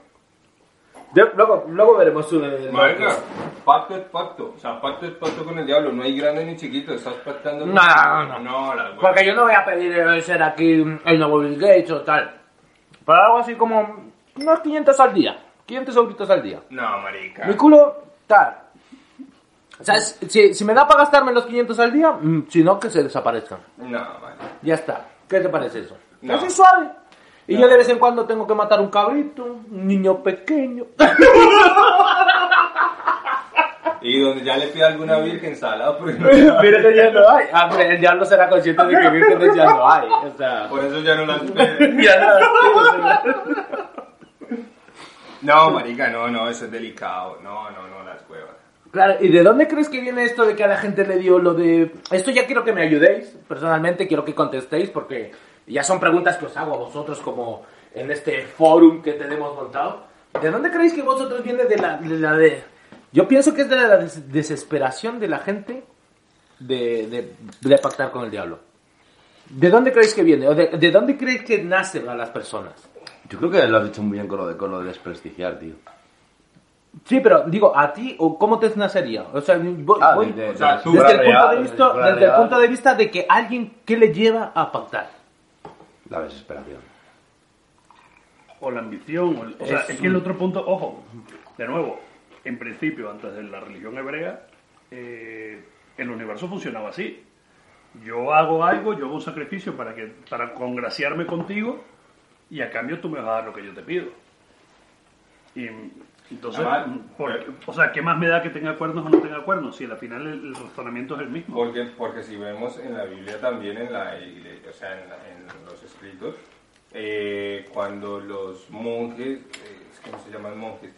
Yo- luego, luego veremos su... Marica, pacto es pacto. O sea, pacto es pacto con el diablo. No hay grande ni chiquito. Estás pactando. No, no, no. No, huevas. Porque yo no voy a pedir eh, ser aquí el nuevo Bill Gates o tal. Pero algo así como unos 500 al día. 500 euritos al día. No, marica. Mi culo, tal. O sea, si, si me da para gastarme los 500 al día, mm, si no, que se desaparezcan. No, vale. Ya está. ¿Qué te parece eso? No. Así suave. Y yo de vez en cuando tengo que matar un cabrito, un niño pequeño. <laughs> Y donde ya le pida alguna virgen salada, <laughs> porque que ya no hay. Ah, pero el diablo será consciente de que vírgenes ya no hay. O sea, por eso ya no las <laughs> pide. ya no las pido, No, marica, no, no, eso es delicado. No, no, no, las huevas. Claro, ¿y de dónde crees que viene esto de que a la gente le dio lo de... Esto ya quiero que me ayudéis, personalmente quiero que contestéis porque ya son preguntas que os hago a vosotros como en este forum que tenemos montado. ¿De dónde creéis que vosotros viene de la de... la de- Yo pienso que es de la des- desesperación de la gente de, de, de pactar con el diablo. ¿De dónde creéis que viene? ¿O de, de dónde creéis que nacen a las personas? Yo creo que lo has dicho muy bien con lo de, con lo de desprestigiar, tío. Sí, pero digo, ¿a ti o cómo te nacería? O sea, voy- Ah, voy- de- de- o sea, desde, el punto real, de de vista, desde el punto de vista de que alguien, ¿qué le lleva a pactar? La desesperación. O la ambición. O, el- o sea, Es es que el otro punto, ojo, de nuevo, en principio, antes de la religión hebrea, eh, el universo funcionaba así. Yo hago algo, yo hago un sacrificio para, que, para congraciarme contigo y a cambio tú me vas a dar lo que yo te pido. Y entonces, por- o sea, ¿qué más me da que tenga cuernos o no tenga cuernos? Si al final el, el razonamiento es el mismo. Porque, porque si vemos en la Biblia también, en, la, o sea, en, la- en los escritos, eh, cuando los monjes, eh, ¿cómo se llaman monjes?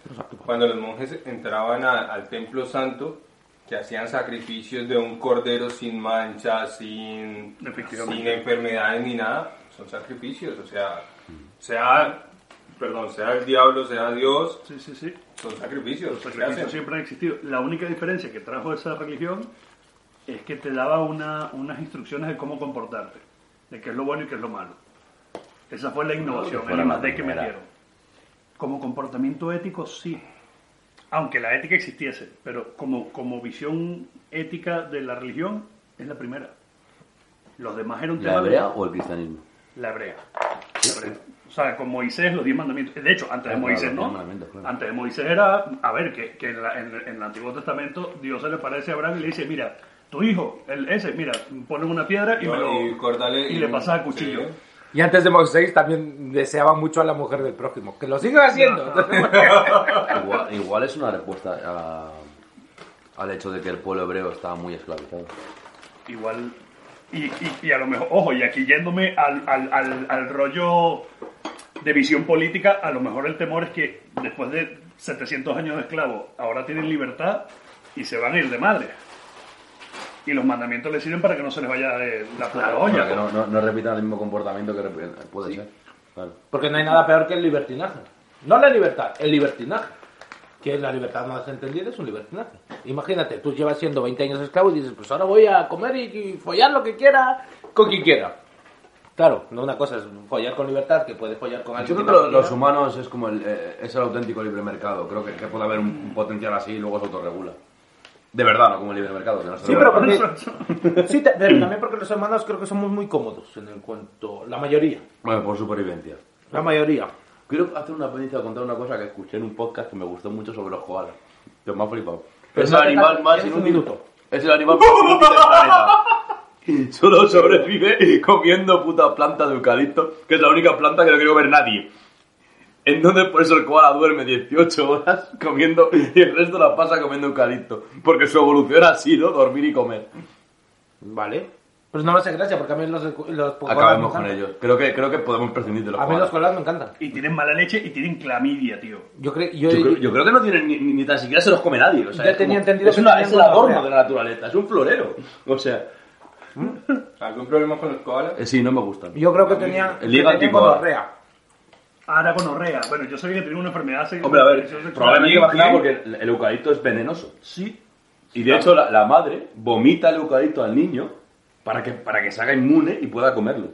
Cuando los monjes entraban a- al templo santo, que hacían sacrificios de un cordero sin mancha, sin, sin enfermedades ni nada, son sacrificios, o sea, sea, perdón, sea el diablo, sea Dios, Sí, sí, sí. son sacrificios. Los sacrificios hacen. siempre han existido. La única diferencia que trajo esa religión es que te daba una, unas instrucciones de cómo comportarte, de qué es lo bueno y qué es lo malo. Esa fue la innovación, el la I+D que metieron. Como comportamiento ético, sí. Aunque la ética existiese, pero como, como visión ética de la religión, es la primera. Los demás eran ¿La de- hebrea o el cristianismo? la hebrea. La hebrea. O sea, con Moisés los diez mandamientos. De hecho, antes de Ah, Moisés no. diez mandamientos, claro. Antes de Moisés era, a ver, que, que en, la- en- en el Antiguo Testamento Dios se le parece a Abraham y le dice, mira, tu hijo, el, ese, mira, ponle una piedra y, me lo, Y córtale y le pasas a cuchillo. Sí. Y antes de Moisés también deseaba mucho a la mujer del prójimo. Que lo siga haciendo. <laughs> Igual, igual es una respuesta a- al hecho de que el pueblo hebreo estaba muy esclavizado. Igual. Y, y- y a lo mejor, ojo, y aquí yéndome al, al, al, al rollo de visión política, a lo mejor el temor es que después de 700 años de esclavos, ahora tienen libertad y se van a ir de madre. Y los mandamientos les sirven para que no se les vaya de la puta olla. Para que no, no, no repitan el mismo comportamiento que puede ser. Claro. Porque no hay nada peor que el libertinaje. No la libertad, el libertinaje. Que la libertad más entendida es un libertinaje. Imagínate, tú llevas siendo 20 años esclavo y dices, pues ahora voy a comer y, y follar lo que quiera con quien quiera. Claro, no una cosa es follar con libertad, que puedes follar con alguien Yo creo que que no lo- los humanos es como el, eh, es el auténtico libre mercado. Creo que, que puede haber un, un potencial así y luego se autorregula. De verdad, no como el libre mercado. que no se Sí, pero porque, <laughs> sí, te- pero también porque los humanos creo que somos muy cómodos en el cuento. La mayoría. Bueno, por supervivencia. La mayoría. Quiero hacer una penitencia contar una cosa que escuché en un podcast que me gustó mucho sobre los koalas. Que me ha flipado. Pero es el animal más inútil. minuto. Es el animal más inútil del planeta. <laughs> Solo sobrevive comiendo puta planta de eucalipto, que es la única planta que no quiere comer nadie. Entonces por eso el koala duerme 18 horas <laughs> comiendo y el resto la pasa comiendo eucalipto. Porque su evolución ha sido dormir y comer. Vale. Pues no me hace gracia porque a mí los, los Acabemos con ellos. Creo que, creo que podemos prescindir de los A mí los koalas. me encantan. Y tienen mala leche y tienen clamidia, tío. Yo creo, yo, Yo creo, yo creo que no tienen ni, ni- ni tan siquiera se los come nadie. O sea, Ya es tenía como- entendido es, que una, tenían es el adorno de la naturaleza, es un florero. O sea, <laughs> ¿Algún problema con los koalas? eh, sí, no me gustan. yo creo que tenían, El liga que tenían tipo A. gonorrea. Ahora gonorrea. Bueno, yo sabía que tenía una enfermedad sexual. Hombre, a ver, probablemente nada ¿Quién? porque el, el eucalipto es venenoso. Sí. Y de hecho la, la madre vomita el eucalipto al niño para que, para que se haga inmune y pueda comerlo.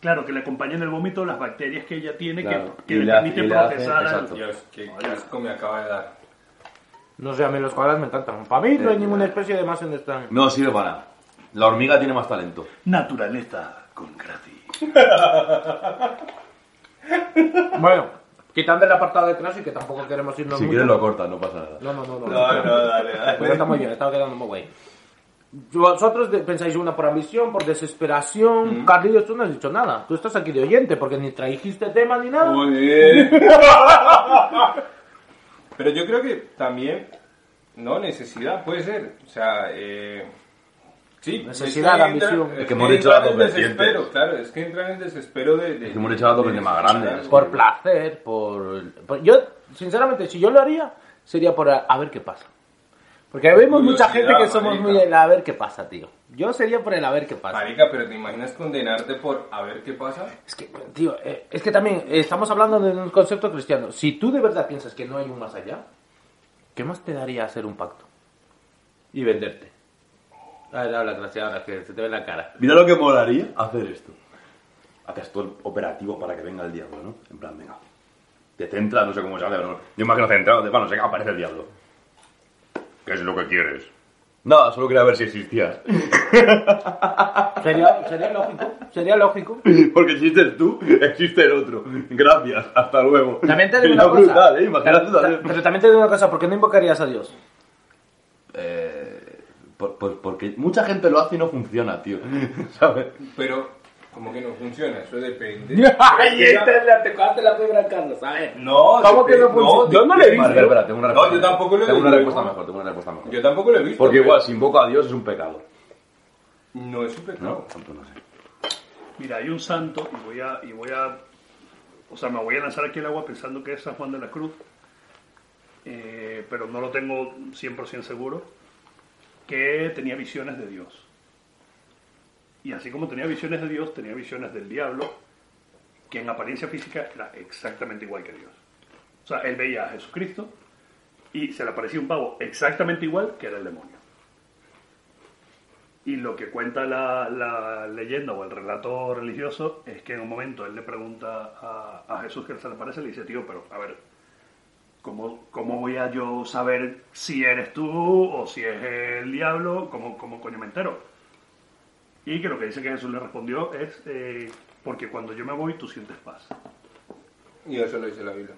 Claro, que le acompañan el vómito las bacterias que ella tiene Claro, que, que le le permiten le hace- procesar. al- exacto. Dios, qué, qué asco me acaba de dar. No sé, a mí los koalas me encantan. Para mí no hay ninguna especie de más en esta... No sirve para nada. La hormiga tiene más talento. Naturaleza con gratis. <laughs> Bueno, quitando el apartado de Crash y que tampoco queremos irnos Si mucho. quieres lo cortas, no pasa nada. No, no, no. no. No, no, dale, Pues está muy bien, está quedando muy guay. Vosotros pensáis una por ambición, por desesperación. Carlillos, tú no has dicho nada. Tú estás aquí de oyente porque ni trajiste tema ni nada. Joder. <laughs> Pero yo creo que también, no, necesidad puede ser. O sea, eh, sí. Necesidad, es que ambición. Es que hemos dicho las dos vertientes. claro, es que entra en el desespero de... de Es que hemos hecho las dos de vertientes más grandes. Por placer, por... por- Yo, sinceramente, si yo lo haría, sería por a, a ver qué pasa. Porque vemos mucha gente que somos marica. muy el a ver qué pasa, tío. Yo sería por el a ver qué pasa. Marica, pero ¿te imaginas condenarte por a ver qué pasa? Es que, tío, eh, es que también eh, estamos hablando de un concepto cristiano. Si tú de verdad piensas que no hay un más allá, ¿qué más te daría hacer un pacto? Y venderte. A ver, habla, gracias, ahora que se te ve la cara. Mira lo que molaría hacer esto. Haces todo el operativo para que venga el diablo, ¿no? En plan, venga. Te centras, no sé cómo se hace, pero no- yo imagino centrado, de, bueno, no sé, aparece el diablo. ¿Qué es lo que quieres? Nada, solo quería ver si existías. <laughs> Sería, sería lógico, sería lógico. Porque existes tú, existe el otro. Gracias, hasta luego. También te digo Sería una cosa. brutal, ¿eh? Imagínate Ta- también. Pero también te digo una cosa, ¿por qué no invocarías a Dios? Eh, por- por- porque mucha gente lo hace y no funciona, tío. <laughs> ¿Sabes? Pero, como que no funciona, eso depende. <laughs> Ay, esta es la, te cagaste la fibra, Carlos, ver. No, ¿Cómo que no funciona? Yo no le he visto. Vale, espera, tengo una No, respuesta. yo tampoco lo he Tengo una visto. respuesta mejor, tengo una respuesta mejor. Yo tampoco lo he visto. Porque igual, si invoco a Dios es un pecado. No es un pecado. ¿No? Tanto no sé. Mira, hay un santo y voy a, y voy a, o sea, me voy a lanzar aquí al agua pensando que es San Juan de la Cruz, eh, pero no lo tengo 100% seguro, que tenía visiones de Dios. Y así como tenía visiones de Dios, tenía visiones del diablo, que en apariencia física era exactamente igual que Dios. O sea, él veía a Jesucristo y se le aparecía un pavo exactamente igual que era el demonio. Y lo que cuenta la, la leyenda o el relato religioso es que en un momento él le pregunta a, a Jesús que se le parece, le dice, tío, pero a ver, ¿cómo, ¿cómo voy a yo saber si eres tú o si es el diablo? ¿Cómo, cómo coño me entero? Y que lo que dice que Jesús le respondió es, eh, porque cuando yo me voy tú sientes paz. Y eso lo dice la Biblia.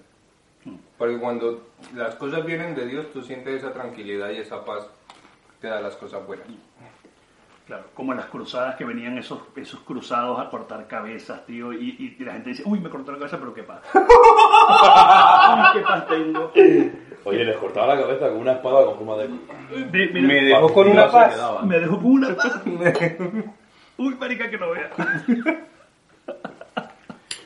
Porque cuando las cosas vienen de Dios, tú sientes esa tranquilidad y esa paz te da las cosas buenas. Claro, como en las cruzadas que venían esos, esos cruzados a cortar cabezas, tío, y, y la gente dice, uy, me cortó la cabeza, pero qué paz. Uy, <laughs> <laughs> qué paz tengo. Oye, les cortaba la cabeza con una espada con forma de... De- mira, Me dejó con una paz. me dejó con una paz. Uy, marica, que no vea.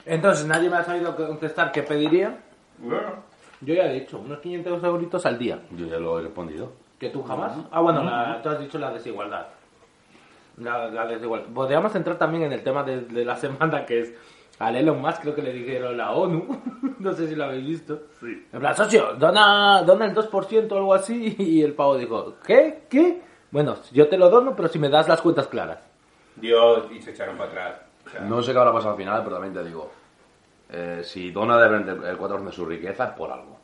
Entonces, nadie me ha sabido contestar qué pediría. Bueno, Yo ya he dicho, unos 500 euritos al día. Yo ya lo he respondido. ¿Que tú jamás? Ah, bueno, la- tú has dicho la desigualdad. La, la desigualdad. Podríamos entrar también en el tema de, de la <laughs> semana, que es al Elon Musk, creo que le dijeron la ONU. <laughs> no sé si lo habéis visto. Sí. En plan, socio, dona, dona el 2% o algo así. <laughs> Y el pavo dijo, ¿qué? ¿Qué? Bueno, yo te lo dono, pero si me das las cuentas claras. Dios, y se echaron para atrás. O sea, No sé qué habrá pasado al final, pero también te digo. eh, si dona el 4% de su riqueza es por algo.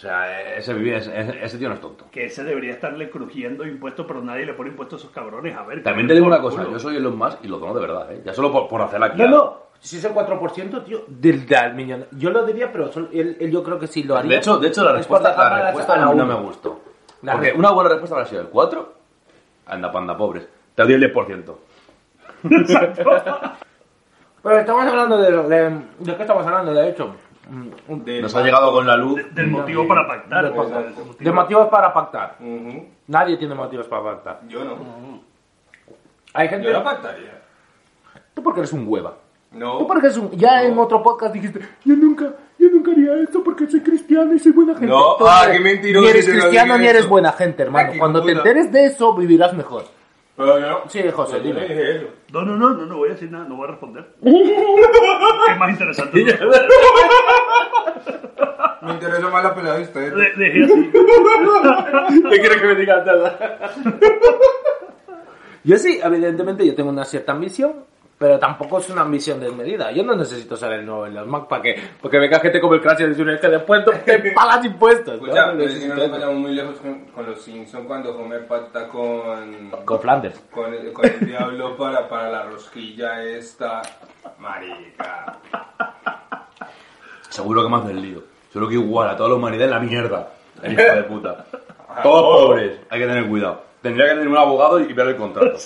O sea, ese, ese, ese tío no es tonto. Que ese debería estarle crujiendo impuestos, pero nadie le pone impuestos a esos cabrones. A ver. También te digo una cosa, culo. yo soy Elon Musk y lo dono de verdad, ¿eh? Ya solo por, por hacer la No, no. Si es el 4%, tío, del, del millón. Yo lo diría, pero él, él yo creo que sí lo haría. De hecho, de hecho la respuesta, la a respuesta la no, me gustó. La Porque una buena respuesta habría sido el 4, anda panda pobres. Te doy el 10%. <laughs> Pero estamos hablando de, de... ¿De qué estamos hablando, de hecho? De- Nos ha llegado con la luz. De- del motivo para pactar. De, pues, pactar. del motivo. De motivos para pactar. Nadie tiene motivos para pactar. Yo no. Hay gente... Yo no pactaría. Tú porque eres un hueva. No. Tú porque eres un... Ya en otro podcast dijiste, yo nunca, yo nunca haría esto porque soy cristiano y soy buena gente. No, ah, eres- qué mentiroso Ni eres cristiano ni eres buena gente, hermano. Aquí, Cuando te enteres de eso, vivirás mejor. Pero yo no. Sí, José, yo dime. no dije eso. No, no, no, no, no voy a decir nada, no voy a responder. <laughs> es más interesante. <laughs> Me interesa más la pelea de ustedes. De- Dejé así. ¿Qué quieres que me digas nada? yo sí, evidentemente yo tengo una cierta ambición, pero tampoco es una ambición desmedida. Yo no necesito ser el nuevo en los Mac para que, porque venga gente como el Crash y decir que después te <laughs> pagas impuestos. ¿no? Escucha, No pero si no nos vayamos muy lejos con, con los Simpsons cuando Homer pacta con, Con Flanders. con, el, con el <laughs> diablo para, para la rosquilla esta. Marica. Seguro que más del lío. Seguro que igual a toda la humanidad en la mierda. El hijo de puta. <laughs> Todos pobres. Hay que tener cuidado. Tendría que tener un abogado y ver el contrato.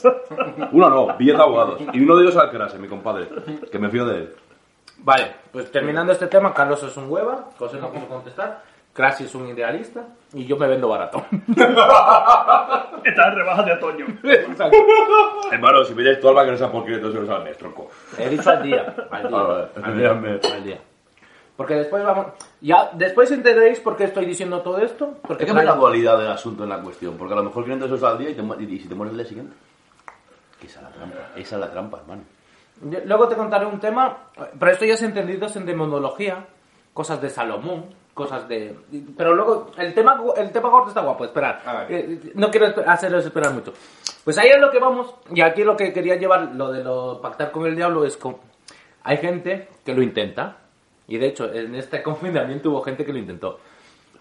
Uno no, billete de abogados. Y uno de ellos al Crase, mi compadre. Que me fío de él. Vale, pues terminando este tema, Carlos es un hueva, José no pudo contestar, Crash es un idealista y yo me vendo barato. <laughs> Está en rebajas de otoño. Exacto. Hermano, si veis tu alma que no sea por 500 euros al mes, tronco. He dicho al día. Al día. Ah, vale. Al día. Al día. Porque después vamos. Ya, después entenderéis por qué estoy diciendo todo esto. Porque Hay que ver la dualidad del asunto en la cuestión. Porque a lo mejor 500 euros al día y, te mu- y si te mueres el día siguiente. Esa es la trampa. Esa es la trampa, hermano. Yo- Luego te contaré un tema, pero esto ya es entendido en demonología, cosas de Salomón, cosas de... Pero luego, el tema, el tema gordo está guapo, esperar. Ver. Eh, no quiero haceros esperar mucho. Pues ahí es lo que vamos, y aquí lo que quería llevar, lo de lo pactar con el diablo, es con... Hay gente que lo intenta, y de hecho, en este <laughs> confinamiento hubo gente que lo intentó.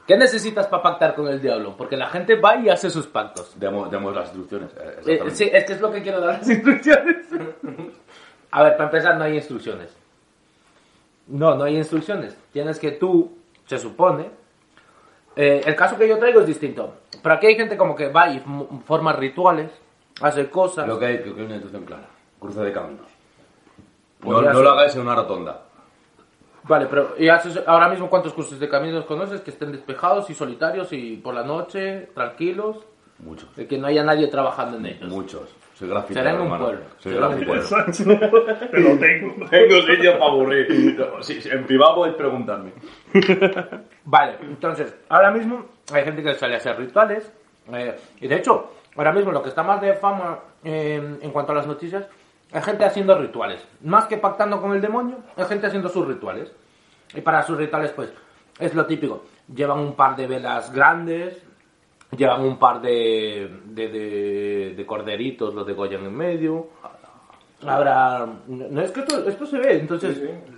¿Qué necesitas para pactar con el diablo? Porque la gente va y hace sus pactos. Demos, demos las instrucciones. eh, Eh, sí, es que es lo que quiero dar las <laughs> instrucciones. A ver, para empezar, no hay instrucciones. No, no hay instrucciones. Tienes que tú, se supone. eh, el caso que yo traigo es distinto. Pero aquí hay gente como que va y forma rituales, hace cosas. Lo que hay, creo que hay una instrucción clara. Cruce de caminos. No, no lo hagáis en una rotonda. Vale, pero ¿y haces ahora mismo cuántos cursos de caminos conoces que estén despejados y solitarios y por la noche, tranquilos? Muchos. De que no haya nadie trabajando en ellos. Muchos. Soy grafitero, Será en un hermano. pueblo. Soy Será en un grafitero. Te lo <laughs> tengo. Tengo sitio para aburrir. Sí, sí, en privado podéis preguntarme. <laughs> Vale, entonces, ahora mismo hay gente que sale a hacer rituales. eh, y de hecho, ahora mismo lo que está más de fama eh, en cuanto a las noticias, hay gente haciendo rituales. Más que pactando con el demonio, hay gente haciendo sus rituales. Y para sus rituales, pues, es lo típico. Llevan un par de velas grandes, llevan un par de, de, de, de corderitos, los degollan en medio. Habrá... No, es que esto, esto se ve, entonces... Sí, sí.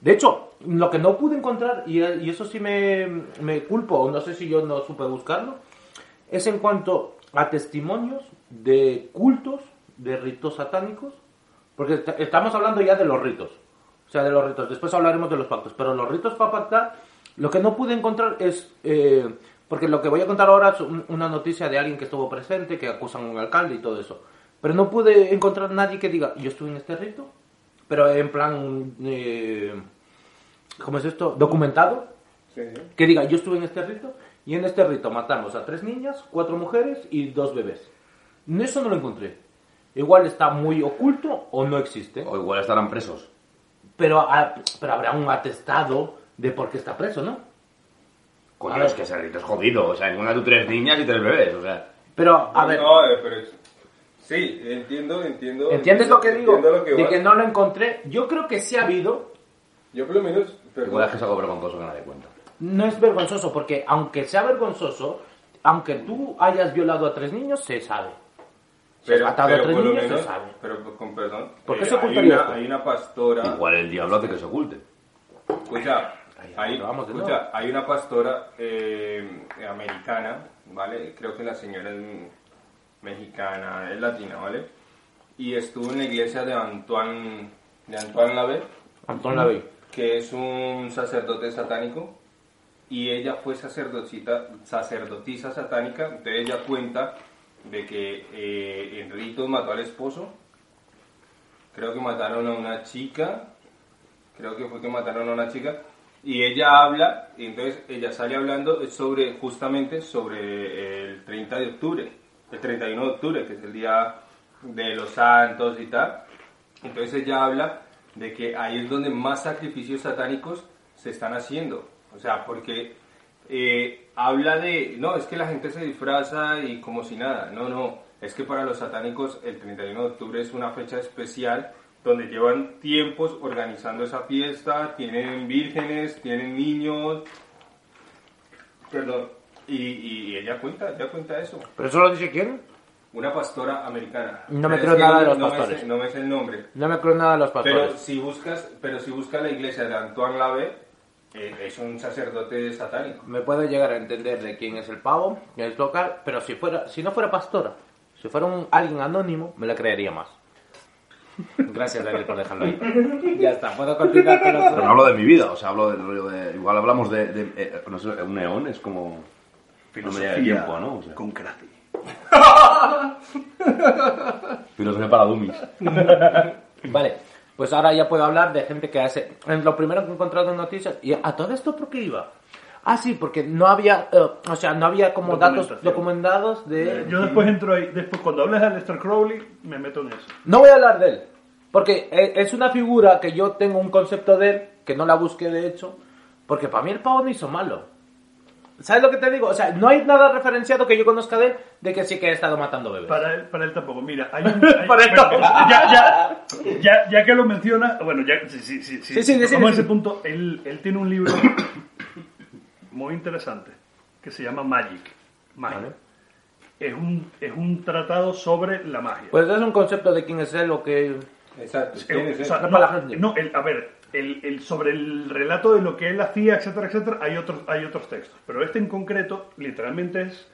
De hecho, lo que no pude encontrar, y, y eso sí me, me culpo, o no sé si yo no supe buscarlo, es en cuanto a testimonios de cultos, de ritos satánicos, porque est- estamos hablando ya de los ritos, o sea, de los ritos, después hablaremos de los pactos, pero los ritos para pactar, lo que no pude encontrar es, eh, porque lo que voy a contar ahora es un- una noticia de alguien que estuvo presente, que acusan a un alcalde y todo eso, pero no pude encontrar nadie que diga, yo estuve en este rito, pero en plan, eh, ¿cómo es esto? Documentado, Sí, que diga, yo estuve en este rito y en este rito matamos a tres niñas, cuatro mujeres y dos bebés. Eso no lo encontré. Igual está muy oculto o no existe, O igual estarán presos. pero, ha- pero habrá un atestado de por qué está preso, ¿no? Coño, A ver. es que ese rito es jodido. O sea, ninguna de tres niñas y tres bebés. O sea, Pero, a ver, No, eh, pero es- sí, entiendo, entiendo. ¿entiendes lo que digo? Entiendo lo que de que no lo encontré. Yo creo que sí ha habido. Yo por lo menos... perdón. igual es que es algo vergonzoso que nadie cuenta. No es vergonzoso, porque aunque sea vergonzoso, aunque tú hayas violado a tres niños, se sabe. Si has matado a tres por lo niños, menos- se sabe. Pero con perdón. ¿Por qué eh, se hay ocultaría una, esto? hay una pastora... Igual el diablo hace que se oculte. Escucha, Ahí, hay, vamos de escucha, hay una pastora eh, americana, ¿vale? Creo que la señora es mexicana, es latina, ¿vale? Y estuvo en la iglesia de Antoine, de Antoine Lavey, Antón Lavey. que es un sacerdote satánico, y ella fue sacerdotisa satánica, entonces ella cuenta de que eh, en ritos mató al esposo, creo que mataron a una chica, creo que fue que mataron a una chica, y ella habla, y entonces ella sale hablando sobre, justamente sobre el 30 de octubre, el 31 de octubre, que es el día de los santos y tal, entonces ella habla de que ahí es donde más sacrificios satánicos se están haciendo. O sea, porque eh, habla de, no, es que la gente se disfraza y como si nada. No, no, es que para los satánicos el 31 de octubre es una fecha especial donde llevan tiempos organizando esa fiesta, tienen vírgenes, tienen niños, perdón, y, y ella cuenta, ella cuenta eso. ¿Pero eso lo dice quién? Una pastora americana. No me Pero creo nada de los no me sé- pastores. no me sé el nombre. No me creo nada de los Pero pastores. si buscas, pero si buscas la iglesia de Antoine eh, es un sacerdote satánico. Me puedo llegar a entender de quién es el pavo, quién es local, pero si fuera, si no fuera pastora, si fuera un alguien anónimo, me la creería más. Gracias, Daniel, por dejarlo ahí. Ya está, puedo continuar con los Pero no hablo de mi vida, o sea, hablo del rollo de. Igual hablamos de. de- eh, no sé, un neón es como. Filosofía de tiempo, ¿no? O sea, con Crati. <laughs> filosofía para dummies. Vale, pues ahora ya puedo hablar de gente que hace... en Lo primero que he encontrado en noticias, y a todo esto, ¿por qué iba? Ah, sí, porque no había, eh, o sea, no había como datos documentados de... Yo después entro ahí, después cuando hables de Aleister Crowley, me meto en eso. No voy a hablar de él, porque e- es una figura que yo tengo un concepto de él, que no la busqué de hecho, porque para mí el pavo no hizo malo. ¿Sabes lo que te digo? O sea, no hay nada referenciado que yo conozca de él de que sí que ha estado matando bebés. Para él, para él tampoco. Mira, hay un. <laughs> hay- Para él tampoco. ya, ya, ya, ya que lo menciona, bueno, ya, sí, sí, sí, Sí, sí, tocamos sí, sí. ese punto, él, él tiene un libro <coughs> muy interesante que se llama Magic. Magia. Vale. Es, un, es un tratado sobre la magia. Pues es un concepto de quién es él o que... Exacto. Eh, ¿quién es o él? sea, No no, para la gente. no, el- a ver, el, el- sobre el relato de lo que él hacía, etcétera, etcétera, hay otros, hay otros textos. Pero este en concreto, literalmente es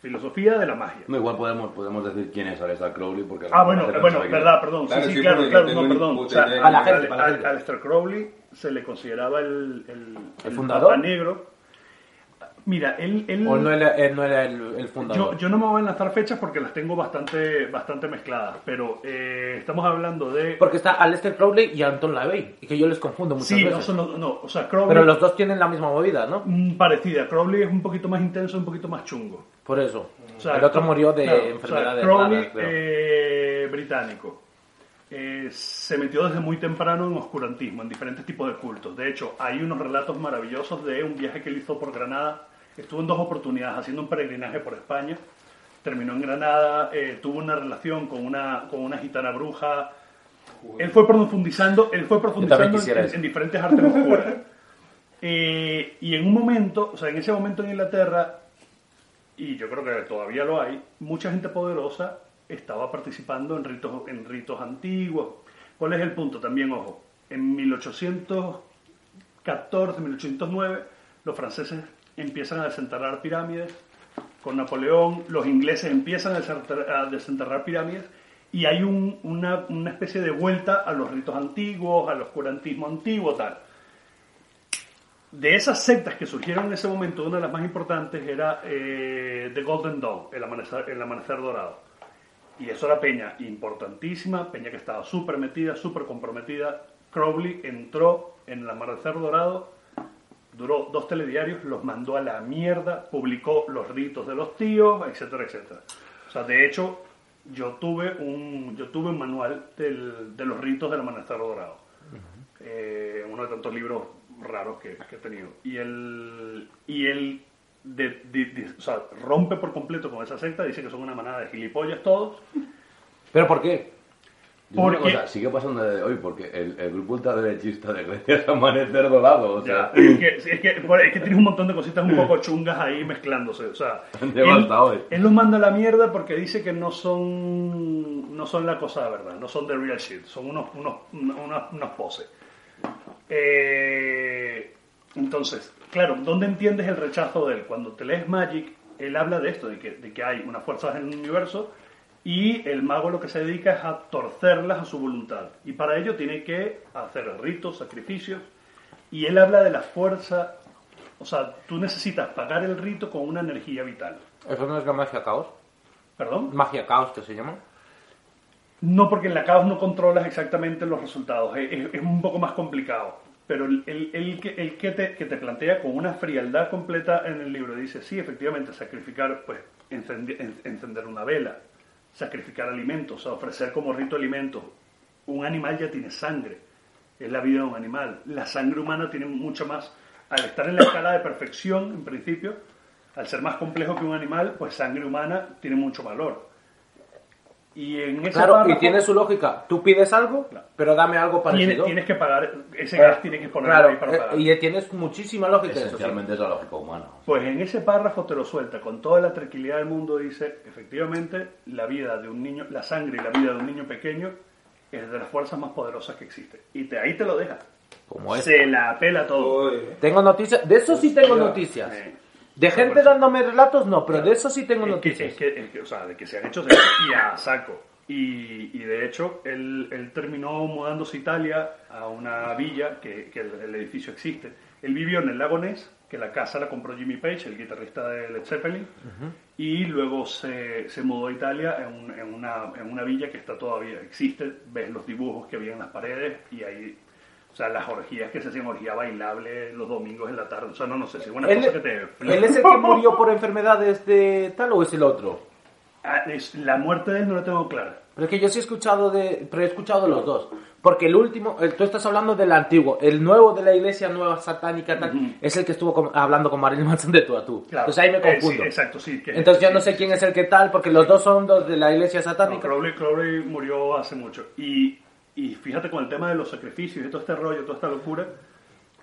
filosofía de la magia. No, igual podemos, podemos decir quién es Aleister Crowley porque... Ah, bueno, bueno, verdad, perdón. Claro, sí, sí, sí, claro, claro, no perdón. O sea. A la gente. Aleister Crowley se le consideraba el, el, el fundador? Papa negro. Mira, él... él O no era, él no era el, el fundador. yo, yo no me voy a lanzar fechas porque las tengo bastante, bastante mezcladas, pero eh, estamos hablando de... Porque está Aleister Crowley y Anton LaVey, y que yo les confundo muchas Sí, no, veces. son los- no, o sea, Crowley... Pero los dos tienen la misma movida, ¿no? mm, parecida. Crowley es un poquito más intenso, un poquito más chungo. Por eso. O sea, el otro murió de claro, o sea, enfermedades Crowley, raras, eh, británico, eh, se metió desde muy temprano en oscurantismo, en diferentes tipos de cultos. De hecho, hay unos relatos maravillosos de un viaje que él hizo por Granada. Estuvo en dos oportunidades haciendo un peregrinaje por España. Terminó en Granada, eh, tuvo una relación con una, con una gitana bruja. Él fue profundizando, él fue profundizando en, en diferentes artes oscuras. <laughs> Eh, y en un momento, o sea, en ese momento en Inglaterra, y yo creo que todavía lo hay, mucha gente poderosa estaba participando en ritos, en ritos antiguos. ¿Cuál es el punto? También, ojo, en 1814, 1809, los franceses empiezan a desenterrar pirámides. Con Napoleón, los ingleses empiezan a desenterrar, pirámides y hay un- una, una especie de vuelta a los ritos antiguos, al oscurantismo antiguo, tal. De esas sectas que surgieron en ese momento, una de las más importantes era eh, The Golden Dawn, el amanecer, el amanecer dorado. Y eso era Peña importantísima, Peña que estaba súper metida, súper comprometida. Crowley entró en el amanecer dorado, duró dos telediarios, los mandó a la mierda, publicó los ritos de los tíos, etcétera, etcétera. O sea, de hecho, yo tuve un, yo tuve un manual del- de los ritos del amanecer dorado. Eh, uno de tantos libros raros que, he tenido. Y él, y o sea, rompe por completo con esa secta, dice que son una manada de gilipollas todos. ¿Pero por qué? Una Porque- cosa, sigue pasando de hoy porque el, el grupo ultraderechista de Grecia <laughs> es amanecer dorado. O sea, Ya, es, que, es, que, es que tienes un montón de cositas un poco chungas ahí mezclándose. O sea, <laughs> él, él los manda a la mierda porque dice que no son no son la cosa verdad, no son the real shit, son unos, unos, unos, unos poses. Eh, entonces, claro, ¿dónde entiendes el rechazo de él? Cuando te lees Magic, él habla de esto, de que, de que hay unas fuerzas en el universo y el mago lo que se dedica es a torcerlas a su voluntad. Y para ello tiene que hacer ritos, sacrificios. Y él habla de la fuerza, o sea, tú necesitas pagar el rito con una energía vital. ¿Eso no es la magia caos? ¿Perdón? ¿Magia caos que se llama? No, porque en la caos no controlas exactamente los resultados, es, es- un poco más complicado. Pero el, el- el que, el que, te, que te plantea con una frialdad completa en el libro dice, sí, efectivamente, sacrificar, pues, encendi- en- encender una vela, sacrificar alimentos, sea, ofrecer como rito alimentos. Un animal ya tiene sangre, es la vida de un animal. La sangre humana tiene mucho más, al estar en la escala de perfección, en principio, al ser más complejo que un animal, pues sangre humana tiene mucho valor. Y en ese Claro, y párrafo- tiene su lógica. Tú pides algo, Claro. pero dame algo Tienes, parecido. tienes que pagar, ese Eh, gas tienes que ponerlo claro, ahí para eh, pagar. y tienes muchísima lógica eso, sí. esencialmente es la lógica humana. Pues en ese párrafo te lo suelta con toda la tranquilidad del mundo, dice, efectivamente, la vida de un niño, la sangre y la vida de un niño pequeño es de las fuerzas más poderosas que existe. Y te, ahí te lo deja. Como esta. Se la apela todo. Tengo noticias, de eso sí tengo noticias. Eh, De gente dándome relatos, no, pero de eso sí tengo noticias. que- que, o sea, de que se han hecho se han hecho y a saco. Y, y de hecho, él, él terminó mudándose a Italia, a una villa, que, que el, el edificio existe. Él vivió en el lago Ness, que la casa la compró Jimmy Page, el guitarrista de Led Zeppelin, y luego se, se mudó a Italia en, en una, en una villa que está todavía, existe, ves los dibujos que había en las paredes y ahí... O sea, las orgías que se hacían orgía bailable los domingos en la tarde. O sea, no, no sé, si es una ¿Él, cosa que te... él es el que murió por enfermedades de tal o es el otro? Ah, es- la muerte de él no la tengo clara. Pero es que yo sí he escuchado de, pero he escuchado los dos. Porque el último, el- tú estás hablando del antiguo, el nuevo de la iglesia nueva satánica tal, Ujú. es el que estuvo con- hablando con Marilyn Manson de tú a tú. Claro. Entonces ahí me Eh, sí, confundo. exacto, sí. que- Entonces yo sí, no sé sí, quién es el que tal, porque los dos son dos de la iglesia No, satánica. Crowley, Crowley murió hace mucho. Y, y fíjate con el tema de los sacrificios y todo este rollo, toda esta locura.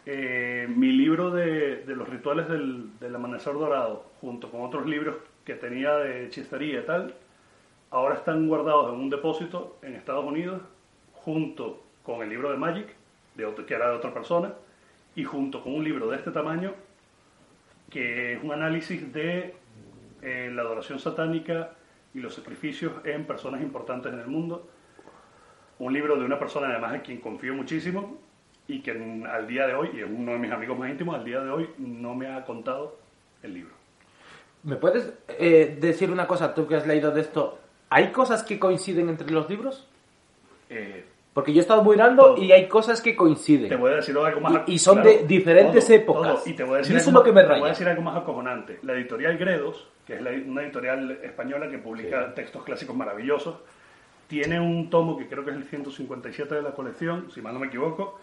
eh, mi libro de, de los rituales del, del amanecer dorado, junto con otros libros que tenía de hechicería y tal, ahora están guardados en un depósito en Estados Unidos, junto con el libro de Magic, de otro- que era de otra persona, y junto con un libro de este tamaño, que es un análisis de eh, la adoración satánica y los sacrificios en personas importantes en el mundo. Un libro de una persona además en quien confío muchísimo y que al día de hoy, y es uno de mis amigos más íntimos, al día de hoy no me ha contado el libro. ¿Me puedes eh, decir una cosa, tú que has leído de esto? ¿Hay cosas que coinciden entre los libros? Eh, Porque yo he estado mirando Todo. y hay cosas que coinciden. te voy a decir algo más. Y- y son de diferentes épocas. Y te voy a decir, algo, que me te voy a decir algo más acojonante. La editorial Gredos, que es la- una editorial española que publica textos clásicos maravillosos, tiene un tomo que creo que es el 157 de la colección, si mal no me equivoco,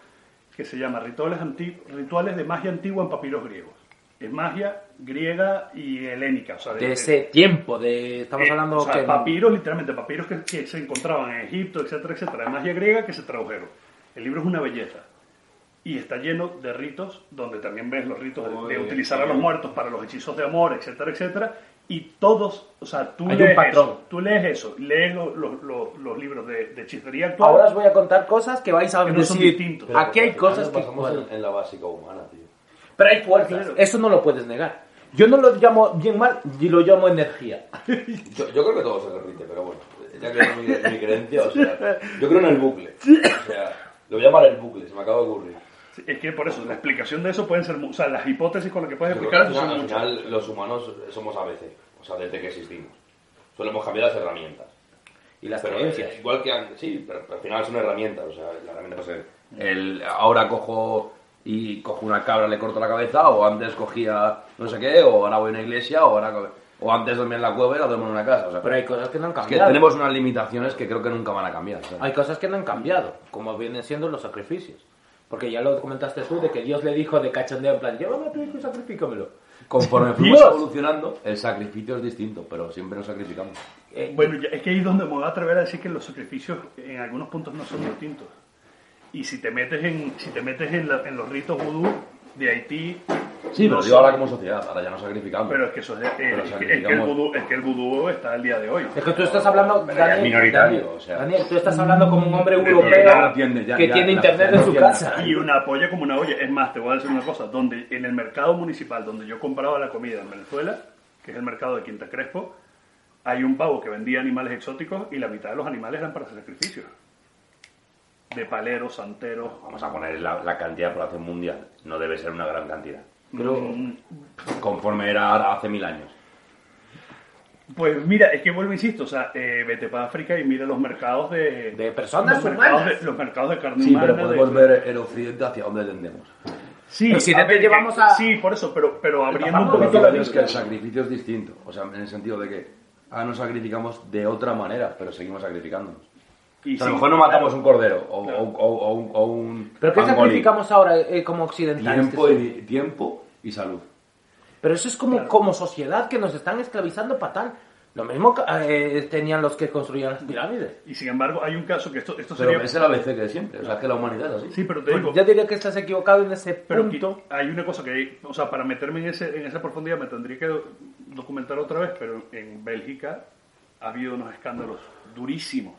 que se llama Rituales, de magia antigua en papiros griegos. Es magia griega y helénica. O sea, De ese tiempo, de estamos eh, hablando o sea, que... papiros, literalmente, papiros que, que se encontraban en Egipto, etcétera, etcétera, de magia griega que se tradujeron. El libro es una belleza. Y está lleno de ritos, donde también ves los ritos de, de utilizar a los muertos para los hechizos de amor, etcétera, etcétera. Y todos, o sea, tú Hay un lees patrón. eso, tú lees eso, lees lo- lo- lo- los libros de, de hechicería actual. Ahora os voy a contar cosas que vais a Que no son decir. distintos. Aquí hay cosas que. basamos bueno, en, en la básica humana, tío. Pero hay fuerzas. Eso no lo puedes negar. Yo no lo llamo bien mal y lo llamo energía. <laughs> Yo, yo creo que todo se repite, pero bueno, ya que es mi, mi creencia, o sea, yo creo en el bucle. O sea, lo voy a llamar el bucle, se me acaba de ocurrir. Es que por eso, la explicación de eso pueden ser, o sea, las hipótesis con las que puedes explicar al eso final, son al muchas. final los humanos somos ABC, o sea, desde que existimos. Solemos cambiar las herramientas. Y las Pero, creencias. eh, igual que an- sí, pero, pero al final son herramientas, o sea, la herramienta puede ser el ahora cojo y cojo una cabra le corto la cabeza o antes cogía no sé qué o ahora voy a una iglesia o ahora o antes dormía en la cueva y ahora duermo en una casa, o sea, Pero hay cosas que no han es que cambiado. tenemos unas limitaciones que creo que nunca van a cambiar. Hay cosas que no han cambiado, como vienen siendo los sacrificios. Porque ya lo comentaste tú, de que Dios le dijo de cachondeo en plan, llévame a tu hijo y sacrifícamelo. Conforme <laughs> fuimos Dios. evolucionando, el sacrificio es distinto, pero siempre nos sacrificamos. Eh, Bueno, es que ahí es donde me voy a atrever a decir que los sacrificios en algunos puntos no son distintos. Y si te metes en, si te metes en, la- en los ritos vudú de Haití, Sí, pero no digo ahora como sociedad, ahora ya nos sacrificamos. pero es que eso es, eh, Pero es que- es que el sacrificamos. vudú, es que el vudú está al día de hoy. Es que tú estás hablando, ya es Daniel, minoritario, Daniel, o sea. Daniel, tú estás hablando como un hombre europeo ya que ya tiene la internet en su casa. Y una polla como una olla. Es más, te voy a decir una cosa. Donde en el mercado municipal donde yo compraba la comida en Venezuela, que es el mercado de Quinta Crespo, hay un pavo que vendía animales exóticos y la mitad de los animales eran para hacer sacrificios. De paleros, santeros. Vamos a poner la, la cantidad de población mundial. No debe ser una gran cantidad. Pero, Mm, Conforme era hace mil años. Pues mira, es que vuelvo, insisto, o sea, eh, vete para África y mira los mercados de... de personas los mercados de, los mercados de carne Sí, humana. pero de- podemos ver el occidente hacia dónde tendemos. Sí, Occidente a ver, que- llevamos a- Sí, por eso, pero, pero abriendo un Pero poquito la es que el sacrificio es distinto. O sea, en el sentido de que ahora nos sacrificamos de otra manera, pero seguimos sacrificándonos. Y O sea, a sí, lo mejor no matamos claro. un cordero o, Claro. o- o- o un- o un ¿Pero qué sacrificamos ahora eh, como occidentales? Tiempo y, tiempo y salud. Pero eso es como, Claro. como sociedad que nos están esclavizando para tal. Lo mismo eh, tenían los que construían las pirámides. Y sin embargo, hay un caso que esto, esto Pero sería... es el ABC que de siempre. O sea, que la humanidad es así. Sí, pero te digo... Yo diría que estás equivocado en ese Pero punto. hay una cosa que, hay- o sea, para meterme en, ese, en esa profundidad me tendría que documentar otra vez, pero en Bélgica ha habido unos escándalos durísimos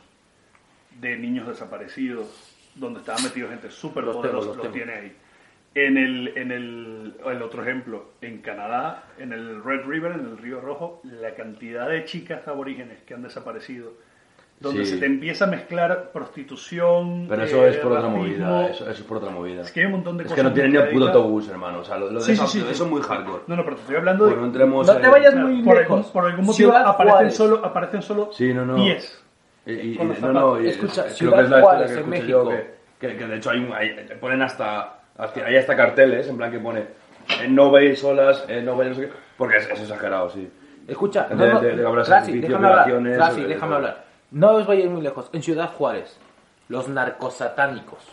de niños desaparecidos, donde estaba metido gente súper Los poderosa, los los, tengo. tiene ahí. En el, en el, el otro ejemplo, en Canadá, en el Red River, en el Río Rojo, la cantidad de chicas aborígenes que han desaparecido, donde Sí. se te empieza a mezclar prostitución, Pero eso eh, es por otra racismo. movida. Eso, eso es por otra movida. Es que hay un montón de Es cosas. que no tienen ni el puto autobús, hermano. O sea, lo, lo de Sí, eso, sí, sí, eso sí. es muy hardcore. No, no, pero te estoy hablando de... Bueno, entremos No te vayas Claro, muy por, lejos. algún, por algún motivo Ciudad aparecen Juárez. solo, aparecen solo Sí, no, no. 10. Y, y- Con y- los no, no, y- Escucha, creo Ciudad que es la Juárez, que en yo, México. que, que, que de hecho hay, hay- ponen hasta, hasta hay hasta carteles en plan que pone eh, no veis solas, eh, no veis no sé qué, porque es, es exagerado, sí. Escucha, De- no, no, de- de Rasi, déjame hablar, Rasi, sobre déjame hablar. No os vayáis muy lejos. En Ciudad Juárez, los narcosatánicos.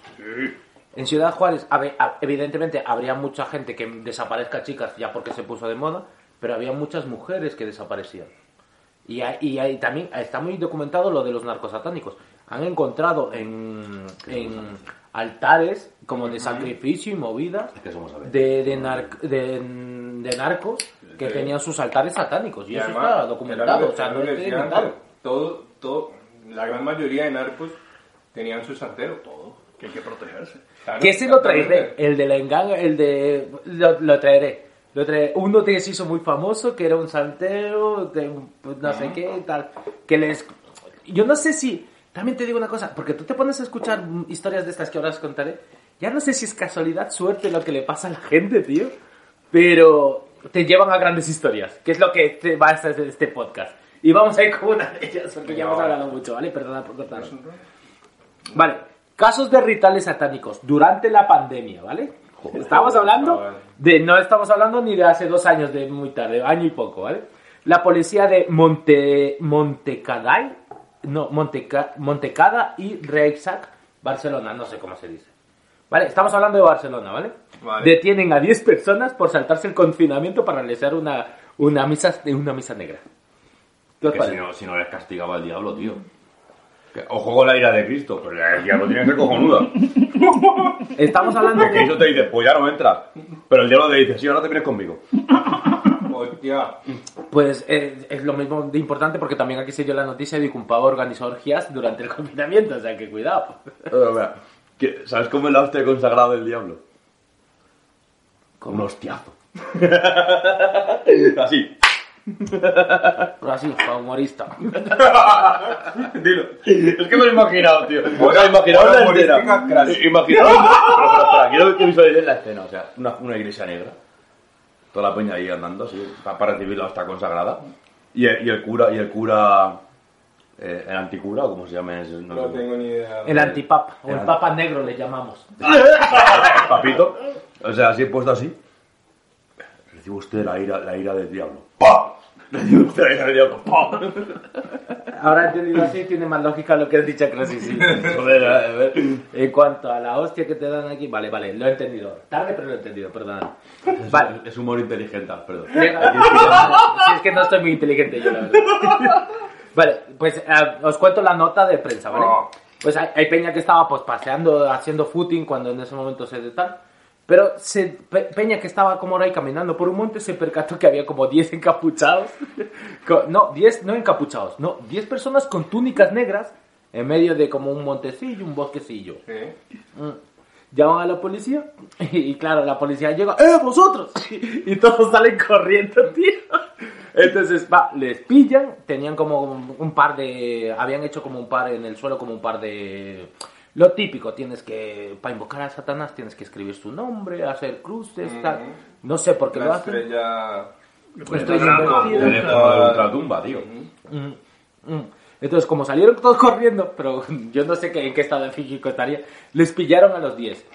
En Ciudad Juárez, a a- evidentemente, habría mucha gente que desaparezca chicas ya porque se puso de moda, pero había muchas mujeres que desaparecían. Y, y hay- también está muy documentado lo de los narcosatánicos. Han encontrado en, en altares como de sacrificio y movidas Es que de, de, nar- de, de narcos que Sí. tenían sus altares satánicos. Y, eso además, está documentado. O sea, no es. Todo, todo, la gran mayoría de narcos tenían su santero. Todo. Que hay que protegerse. Que ese lo traeré. El de la enganga, el de. Lo, lo traeré. Uno que se hizo muy famoso, que era un santero, de un- pues, no sé qué, tal. Que les. Yo no sé si. También te digo una cosa, porque tú te pones a escuchar historias de estas que ahora os contaré. Ya no sé si es casualidad, suerte lo que le pasa a la gente, tío. Pero te llevan a grandes historias, que es lo que te va a hacer este podcast. Y vamos a ir con una de ellas, porque ya hemos hablado mucho, ¿vale? Perdona por cortar. Vale, casos de rituales satánicos durante la pandemia, ¿vale? Estamos hablando chaval. de, no estamos hablando ni de hace dos años, de muy tarde, año y poco, ¿vale? La policía de Monte, Montecaday, no, Monteca, Montecada y Reixac, Barcelona, no sé cómo se dice. Vale, estamos hablando de Barcelona, ¿vale? Vale. Detienen a 10 personas por saltarse el confinamiento para realizar una, una, misa, una misa negra. ¿Qué os Que si no, si no les castigaba el diablo, tío. Que- ojo con la ira de Cristo, pero del diablo tiene que ser cojonuda. <laughs> Estamos hablando Que de... Cristo te dice, pues ya no entras. Pero el diablo te dice, sí, ahora te vienes conmigo. Hostia. Pues eh, es lo mismo de importante porque también aquí se dio la noticia de que un pavo organizó orgías durante el confinamiento, o sea que cuidado. Pero, mira, ¿qué- ¿Sabes cómo es la hostia consagrada del diablo? Con un hostiazo. <laughs> Así. <laughs> Pero así, pa' humorista. <laughs> Dilo. Es que me lo he imaginado, tío. Me lo he imaginado la escena. Imaginado. Pero, espera, espera, quiero que visualicéis la escena. O sea, una, una iglesia negra. Toda la peña ahí andando, así, pa- para recibir la hostia consagrada. Y el, y el cura, y el cura. eh, el anticura, o como se llame. ese, no No sé. tengo ni idea. El antipap, o el El papa negro le llamamos. <laughs> Papito. O sea, así puesto así. Recibe usted la ira, la ira del diablo. ¡Pah! <laughs> Recibe usted la ira del diablo. ¡Pah! <laughs> Ahora entendido así, tiene más lógica lo que has dicho, creo sí, sí. <laughs> Joder, a ver. En cuanto a la hostia que te dan aquí, vale, vale, lo he entendido. Tarde, pero lo he entendido, perdón. Vale. Es humor inteligente, perdón. Si es que no estoy muy inteligente yo, la verdad. Vale, pues eh, os cuento la nota de prensa, ¿vale? Oh. Pues hay, hay peña que estaba pues paseando, haciendo footing cuando en ese momento se de tal. Pero se, Pe- Peña que estaba como ahora ahí caminando por un monte se percató que había como 10 encapuchados. <laughs> No, 10 no encapuchados, no, 10 personas con túnicas negras en medio de como un montecillo, un bosquecillo. Mm. Llaman a la policía y, claro, la policía llega, ¡eh, vosotros! <laughs> Y todos salen corriendo, tío. Entonces, va, les pillan, tenían como un par de, habían hecho como un par en el suelo, como un par de... Lo típico, tienes que, para invocar a Satanás, tienes que escribir su nombre, hacer cruces, tal. No sé por qué lo La hacen. estrella. Estoy invertido. Teléfono de ultratumba, tío. Mm, mm. Entonces, como salieron todos <laughs> corriendo, pero <laughs> yo no sé qué, en qué estado físico estaría, les pillaron a los 10.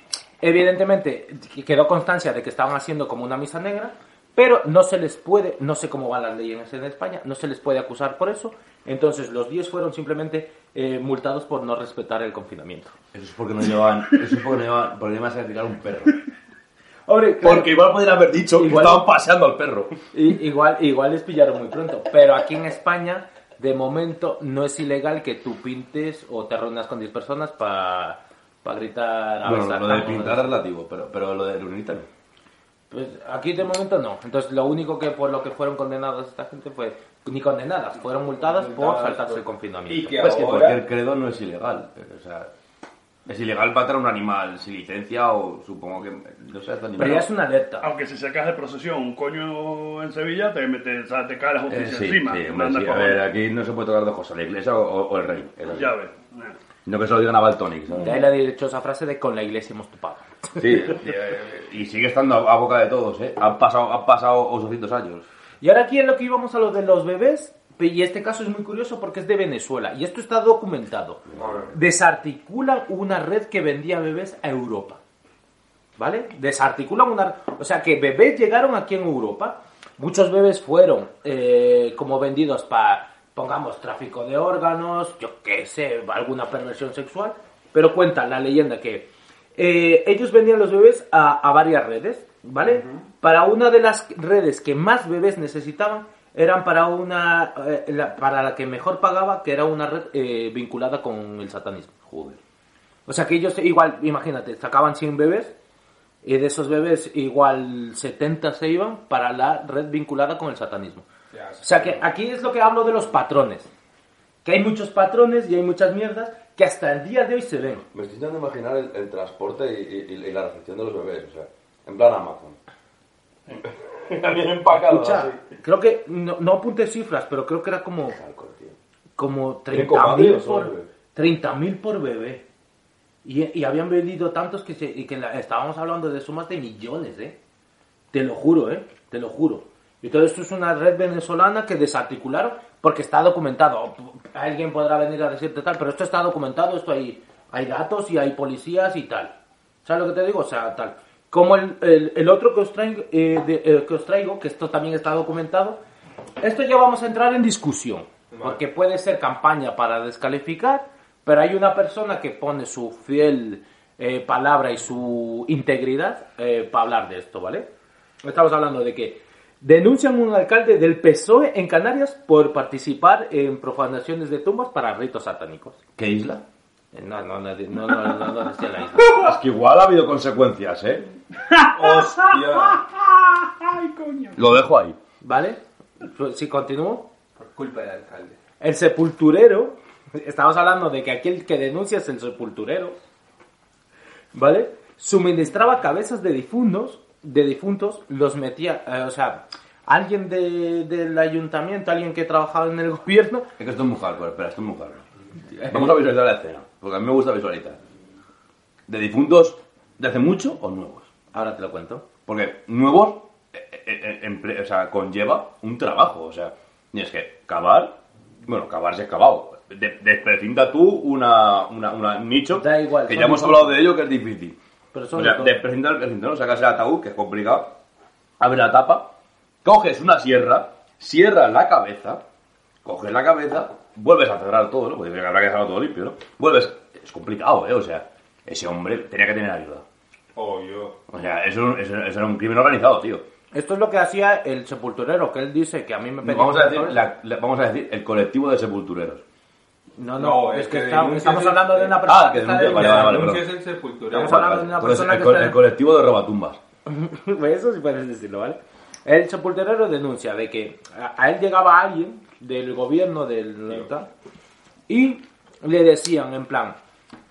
Evidentemente, quedó constancia de que estaban haciendo como una misa negra, pero no se les puede, no sé cómo van las leyes en España, no se les puede acusar por eso. Entonces, los 10 fueron simplemente eh, multados por no respetar el confinamiento. Eso es porque no llevaban. Eso es porque no llevaban. Porque iban a sacrificar un perro. Hombre, Porque igual podrían haber dicho que Igual- estaban paseando al perro. Igual, igual les pillaron muy pronto. Pero aquí en España, de momento, no es ilegal que tú pintes o te reúnas con 10 personas para gritar. a Bueno, lo de pintar es relativo, pero, pero lo de reunirte no. Pues aquí de momento no. Entonces lo único que por lo que fueron condenadas esta gente fue ni condenadas, fueron multadas por saltarse el confinamiento. Y que Pues que cualquier credo no es ilegal. O sea, es ilegal matar a un animal sin licencia o supongo que. No sé, hasta Pero ya es una alerta. Aunque si sacas de procesión un coño en Sevilla, te, sea, te cae la Eh, justicia sí, encima. sí, te hombre, sí. A ver, aquí no se puede tocar de cosas, la iglesia o, o- el rey. Ya ves. Eh. No que se lo digan a Baltonic, ¿sabes? De ahí la dichosa frase de con la iglesia hemos topado. Sí, <laughs> eh, y sigue estando a, a boca de todos, ¿eh? Han pasado, han pasado 800 años. Y ahora aquí es lo que íbamos a lo de los bebés. Y este caso es muy curioso porque es de Venezuela. Y esto está documentado. Desarticulan una red que vendía bebés a Europa. ¿Vale? Desarticulan una... O sea que bebés llegaron aquí en Europa. Muchos bebés fueron eh, como vendidos para, pongamos, tráfico de órganos, yo qué sé, alguna perversión sexual. Pero cuenta la leyenda que eh, ellos vendían los bebés a, a varias redes, ¿vale? Para una de las redes que más bebés necesitaban, eran para una eh, la- para la que mejor pagaba, que era una red eh, vinculada con el satanismo. Joder. O sea que ellos igual, imagínate, sacaban 100 bebés y de esos bebés igual 70 se iban para la red vinculada con el satanismo. Ya, O sea que aquí es lo que hablo de los patrones. Que hay muchos patrones y hay muchas mierdas que hasta el día de hoy se ven. Me estoy intentando imaginar el, el transporte y, y- y la recepción de los bebés, o sea, en plan Amazon. Bien <laughs> empacado, Escucha, creo que, no, no apunté cifras, pero creo que era como, como ¿Tienen 30.000 comadres o por, bebés? 30.000 por bebé. Y, y habían vendido tantos que, se, y que la- estábamos hablando de sumas de millones, ¿eh? Te lo juro, ¿eh? Te lo juro. Y todo esto es una red venezolana que desarticularon porque está documentado. Alguien podrá venir a decirte tal, pero esto está documentado, esto hay, hay datos y hay policías y tal. ¿Sabes lo que te digo? O sea, tal. Como el, el- el otro que os, traigo, eh, de- eh, que os traigo, que esto también está documentado, esto ya vamos a entrar en discusión, porque puede ser campaña para descalificar, pero hay una persona que pone su fiel eh, palabra y su integridad eh, para hablar de esto, ¿vale? Estamos hablando de que denuncian un alcalde del PSOE E en Canarias por participar en profanaciones de tumbas para ritos satánicos. ¿Qué isla? Eh, No, no, no, no, no, no, no decía la isla. Es que igual ha habido consecuencias, ¿eh? ¡Hostia! ¡Ay, coño! Lo dejo ahí. ¿vale? Pues, Si continúo. Por culpa del alcalde. El sepulturero, estamos hablando de que aquí el que denuncia es el sepulturero, ¿vale? Suministraba cabezas de difuntos, de difuntos, los metía, eh, o sea, alguien de- del ayuntamiento, alguien que trabajaba en el <laughs> gobierno, Es que esto es muy hardcore, espera, esto es muy hardcore. Vamos a visualizar la escena, porque a mí me gusta visualizar. ¿De difuntos de hace mucho o nuevos? ahora te lo cuento. Porque nuevos eh, eh, eh, o sea, conlleva un trabajo, o sea, tienes que cavar, bueno, cavar si es cavado. De- Desprecinta tú una, una, una- un nicho, Da igual, que ya hemos hablado de ello, que es difícil. Pero son O sea, desprecintar el. Sacas el ataúd, que es complicado, abre la tapa, coges una sierra, cierras la cabeza, coges la cabeza, vuelves a cerrar todo, ¿no? Porque habrá que dejarlo todo limpio, ¿no? Vuelves, es complicado, ¿eh? O sea, ese hombre tenía que tener ayuda. Obvio. O sea, eso, eso- eso era un crimen organizado, tío. Esto es lo que hacía el sepulturero, que él dice que a mí me pedía... Vamos a decir, la- la- vamos a decir el colectivo de sepultureros. No, no, No, es, es que, que está- denuncia estamos es- hablando de una persona Ah, que denuncia, vale, vale, es el sepulturero. Estamos hablando de una persona el, que co- está- el colectivo de robatumbas. <laughs> Eso sí puedes decirlo, ¿vale? El sepulturero denuncia de que a, él llegaba alguien del gobierno del y le decían en plan,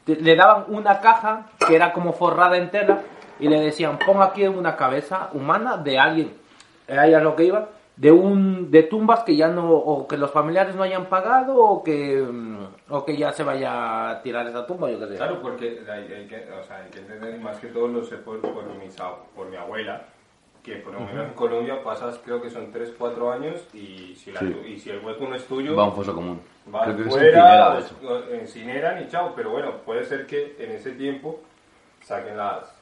le daban una caja que era como forrada en tela y le decían, pon aquí una cabeza humana de alguien, ahí es lo que iba, de un de tumbas que ya no o que los familiares no hayan pagado o que mm, o que ya se vaya a tirar esa tumba, yo qué sé. Claro, porque hay, hay que, o sea, hay que entender más que todo lo sé por, por, ab- por mi abuela, que por lo menos en Colombia pasas, creo que son 3, 4 años y si, la, Sí. y si el hueco no es tuyo, Va a un foso común. Creo que es fuera, incinera, de o- hecho. o incineran y chao. Pero bueno, puede ser que en ese tiempo saquen las...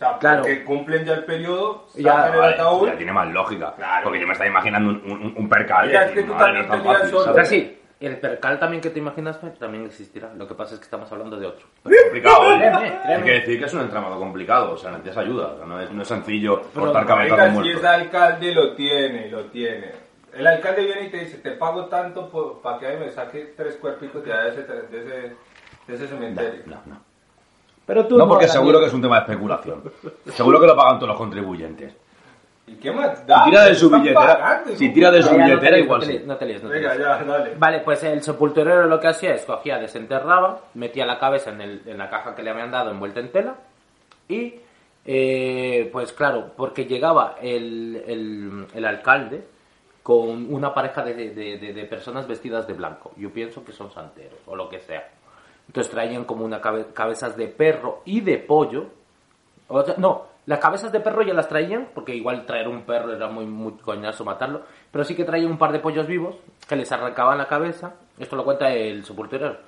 O sea, Claro. que cumplen ya el periodo, Ya, sacan el ataúd... ya tiene más lógica. Claro. Porque yo me estaba imaginando un, un, un percal. Mira, y es que tú también no es te tan miras fácil, solo. O sea, sí, el percal también que te imaginas también existirá. Lo que pasa es que estamos hablando de otro. complicado, ¿eh? Créeme, Hay que decir que es un entramado complicado, o sea, necesitas ayuda. o sea, no, es, no es sencillo Pero, cortar cabezas de Venga, si es alcalde, lo tiene, lo tiene. El alcalde viene y te dice, te pago tanto para que me saque tres cuerpitos de ese, de ese, de ese cementerio. No, no. Pero tú No, porque seguro que es un tema de especulación. Seguro que lo pagan todos los contribuyentes. ¿Y qué más da? Si tira de su billetera, pagando, si tira de su no billetera, igual no te sí. líes, No te líes, no te Venga, ya, dale. Vale, pues el sepulturero lo que hacía es cogía, desenterraba, metía la cabeza en, el- en la caja que le habían dado envuelta en tela y, eh, pues claro, porque llegaba el, el- el alcalde con una pareja de, de- de- de personas vestidas de blanco. Yo pienso que son santeros o lo que sea. Entonces traían como una cabe- cabezas de perro y de pollo. No, las cabezas de perro ya las traían, porque igual traer un perro era muy, muy coñazo matarlo, pero sí que traían un par de pollos vivos que les arrancaban la cabeza. Esto lo cuenta el sepulturero.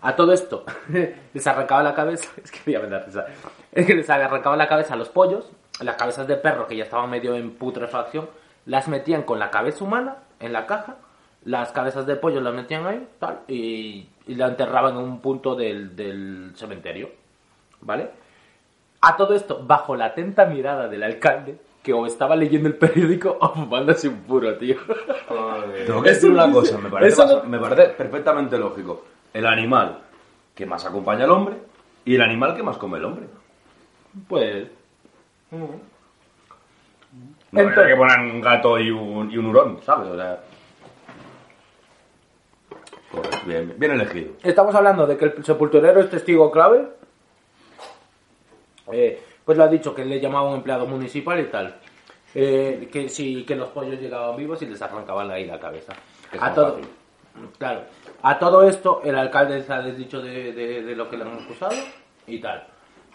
A todo esto, <laughs> les arrancaba la cabeza, <laughs> es que ya me da risa, es que les arrancaba la cabeza a los pollos, las cabezas de perro que ya estaban medio en putrefacción, las metían con la cabeza humana en la caja, las cabezas de pollo las metían ahí, tal, y, y la enterraban en un punto del, del cementerio, ¿vale? A todo esto, bajo la atenta mirada del alcalde, que o estaba leyendo el periódico <laughs> o fumándose un puro, tío. Joder. Tengo que decir una cosa, me parece, Eso no- basa- me parece perfectamente lógico. El animal que más acompaña al hombre y el animal que más come el hombre. Pues... No Entonces- que poner un gato y un, y un hurón, ¿sabes? O sea... Correcto, bien, bien elegido. Estamos hablando de que el sepulturero es testigo clave. Eh, pues lo ha dicho que le llamaba un empleado municipal y tal. Eh, que sí, que los pollos llegaban vivos y les arrancaban ahí la cabeza. Es A todo, fácil. claro, a todo esto el alcalde se ha desdicho de, de- de lo que le han acusado y tal.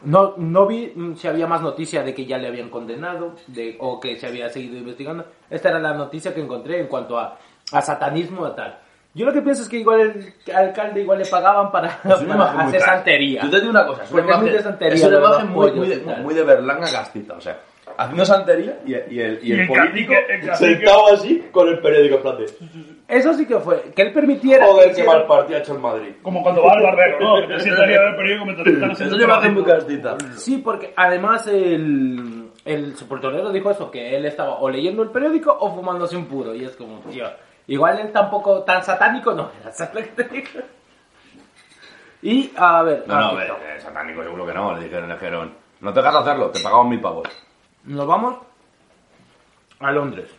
No, no vi mm, si había más noticia de que ya le habían condenado de, o que se había seguido investigando. Esta era la noticia que encontré en cuanto a, a satanismo y tal. Yo lo que pienso es que igual el alcalde igual le pagaban para, Es para hacer santería. Yo te digo una cosa, es una Porque es muy imagen, de santería, es una imagen muy, muy, de, muy de Berlanga Gastita, o sea, haciendo santería y, y el, y el, Y el político sentado así con el periódico en plan de Eso sí que fue, que él permitiera... joder, que qué mal partido ha hecho el Madrid. Como cuando va al barbero, ¿no? Que te sientas ahí a ver el periódico mientras te están Es haciendo una imagen muy. Gastita. Sí, porque además el, el sepulturero dijo eso, que él estaba o leyendo el periódico o fumándose un puro. Y es como, tío, igual él tampoco tan satánico no era, ¿sabes lo que te digo? Y, a ver, No, no, ver, satánico seguro que no, le dijeron, le dijeron, no te dejas hacerlo, te pagamos mil pavos. nos vamos a Londres.